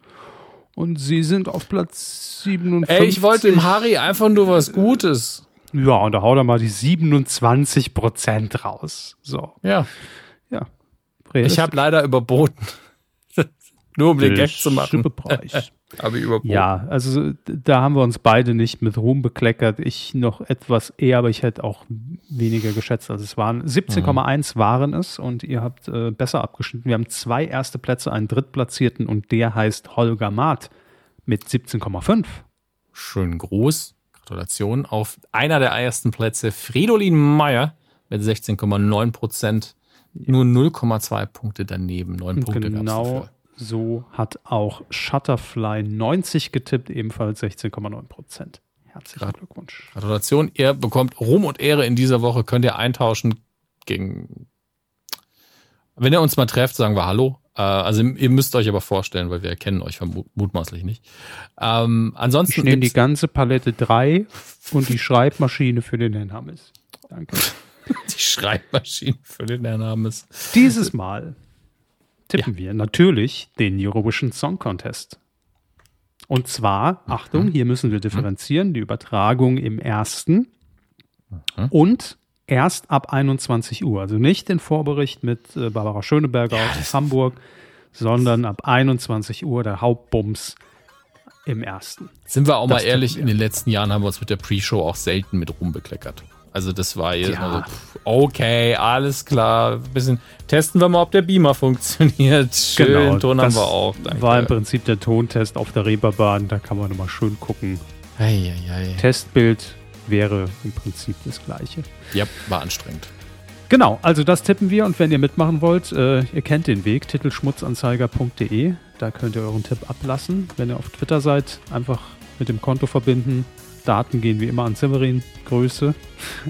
Und Sie sind auf Platz 57. Ey, ich wollte dem Harry einfach nur was Gutes. Ja, und da haut er mal die 27 Prozent raus. So. Ja. Ja. Ich habe leider überboten. nur um den Gag zu machen. Habe ich überboten. Ja, also da haben wir uns beide nicht mit Ruhm bekleckert. Ich noch etwas eher, aber ich hätte auch weniger geschätzt, als es waren. 17,1 mhm. waren es und ihr habt äh, besser abgeschnitten. Wir haben zwei erste Plätze, einen Drittplatzierten und der heißt Holger Maat mit 17,5. Schön groß. Gratulation auf einer der ersten Plätze. Fridolin Meyer mit 16,9 Prozent. Nur 0,2 Punkte daneben. 9 Punkte genau. Dafür. So hat auch Shutterfly 90 getippt, ebenfalls 16,9 Prozent. Herzlichen Glückwunsch. Gratulation. Ihr bekommt Ruhm und Ehre in dieser Woche. Könnt ihr eintauschen gegen. Wenn ihr uns mal trefft, sagen wir Hallo. Äh, also ihr müsst euch aber vorstellen, weil wir erkennen euch mutmaßlich nicht. Ähm, ansonsten ich nehme die ganze Palette 3 und die Schreibmaschine für den Herrn Hammes. Danke. die Schreibmaschine für den Herrn Hammes. Dieses Mal tippen ja. wir natürlich den Eurovision Song Contest. Und zwar, Achtung, hier müssen wir differenzieren, die Übertragung im ersten und erst ab 21 Uhr. Also nicht den Vorbericht mit äh, Barbara Schöneberger ja, aus Hamburg, sondern ab 21 Uhr der Hauptbums im ersten. Sind wir auch das mal ehrlich, in den letzten Jahren haben wir uns mit der Pre-Show auch selten mit rumbekleckert. Also das war jetzt ja. so, okay, alles klar. Ein bisschen testen wir mal, ob der Beamer funktioniert. Schön, genau, Ton haben wir auch. Danke. War im Prinzip der Tontest auf der Reeperbahn. Da kann man nochmal schön gucken. Ei, ei, ei. Testbild wäre im Prinzip das gleiche. Ja, war anstrengend. Genau, also das tippen wir und wenn ihr mitmachen wollt, äh, ihr kennt den Weg, titelschmutzanzeiger.de, da könnt ihr euren Tipp ablassen. Wenn ihr auf Twitter seid, einfach mit dem Konto verbinden. Daten gehen wie immer an Severin, Größe.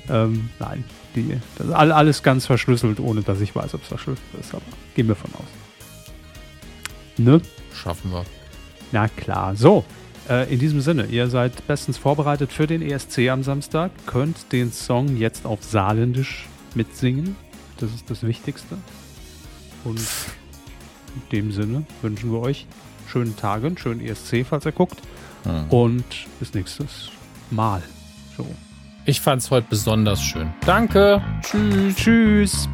ähm, nein, die, das ist alles ganz verschlüsselt, ohne dass ich weiß, ob es verschlüsselt ist, aber gehen wir von aus. Ne? Schaffen wir. Na klar, so. Äh, in diesem Sinne, ihr seid bestens vorbereitet für den ESC am Samstag, könnt den Song jetzt auf Saarländisch mitsingen. Das ist das Wichtigste. Und in dem Sinne wünschen wir euch schönen Tage, einen schönen ESC, falls ihr guckt. Mhm. Und bis nächstes Mal. So. Ich fand es heute besonders schön. Danke. Tschüss. Tschüss.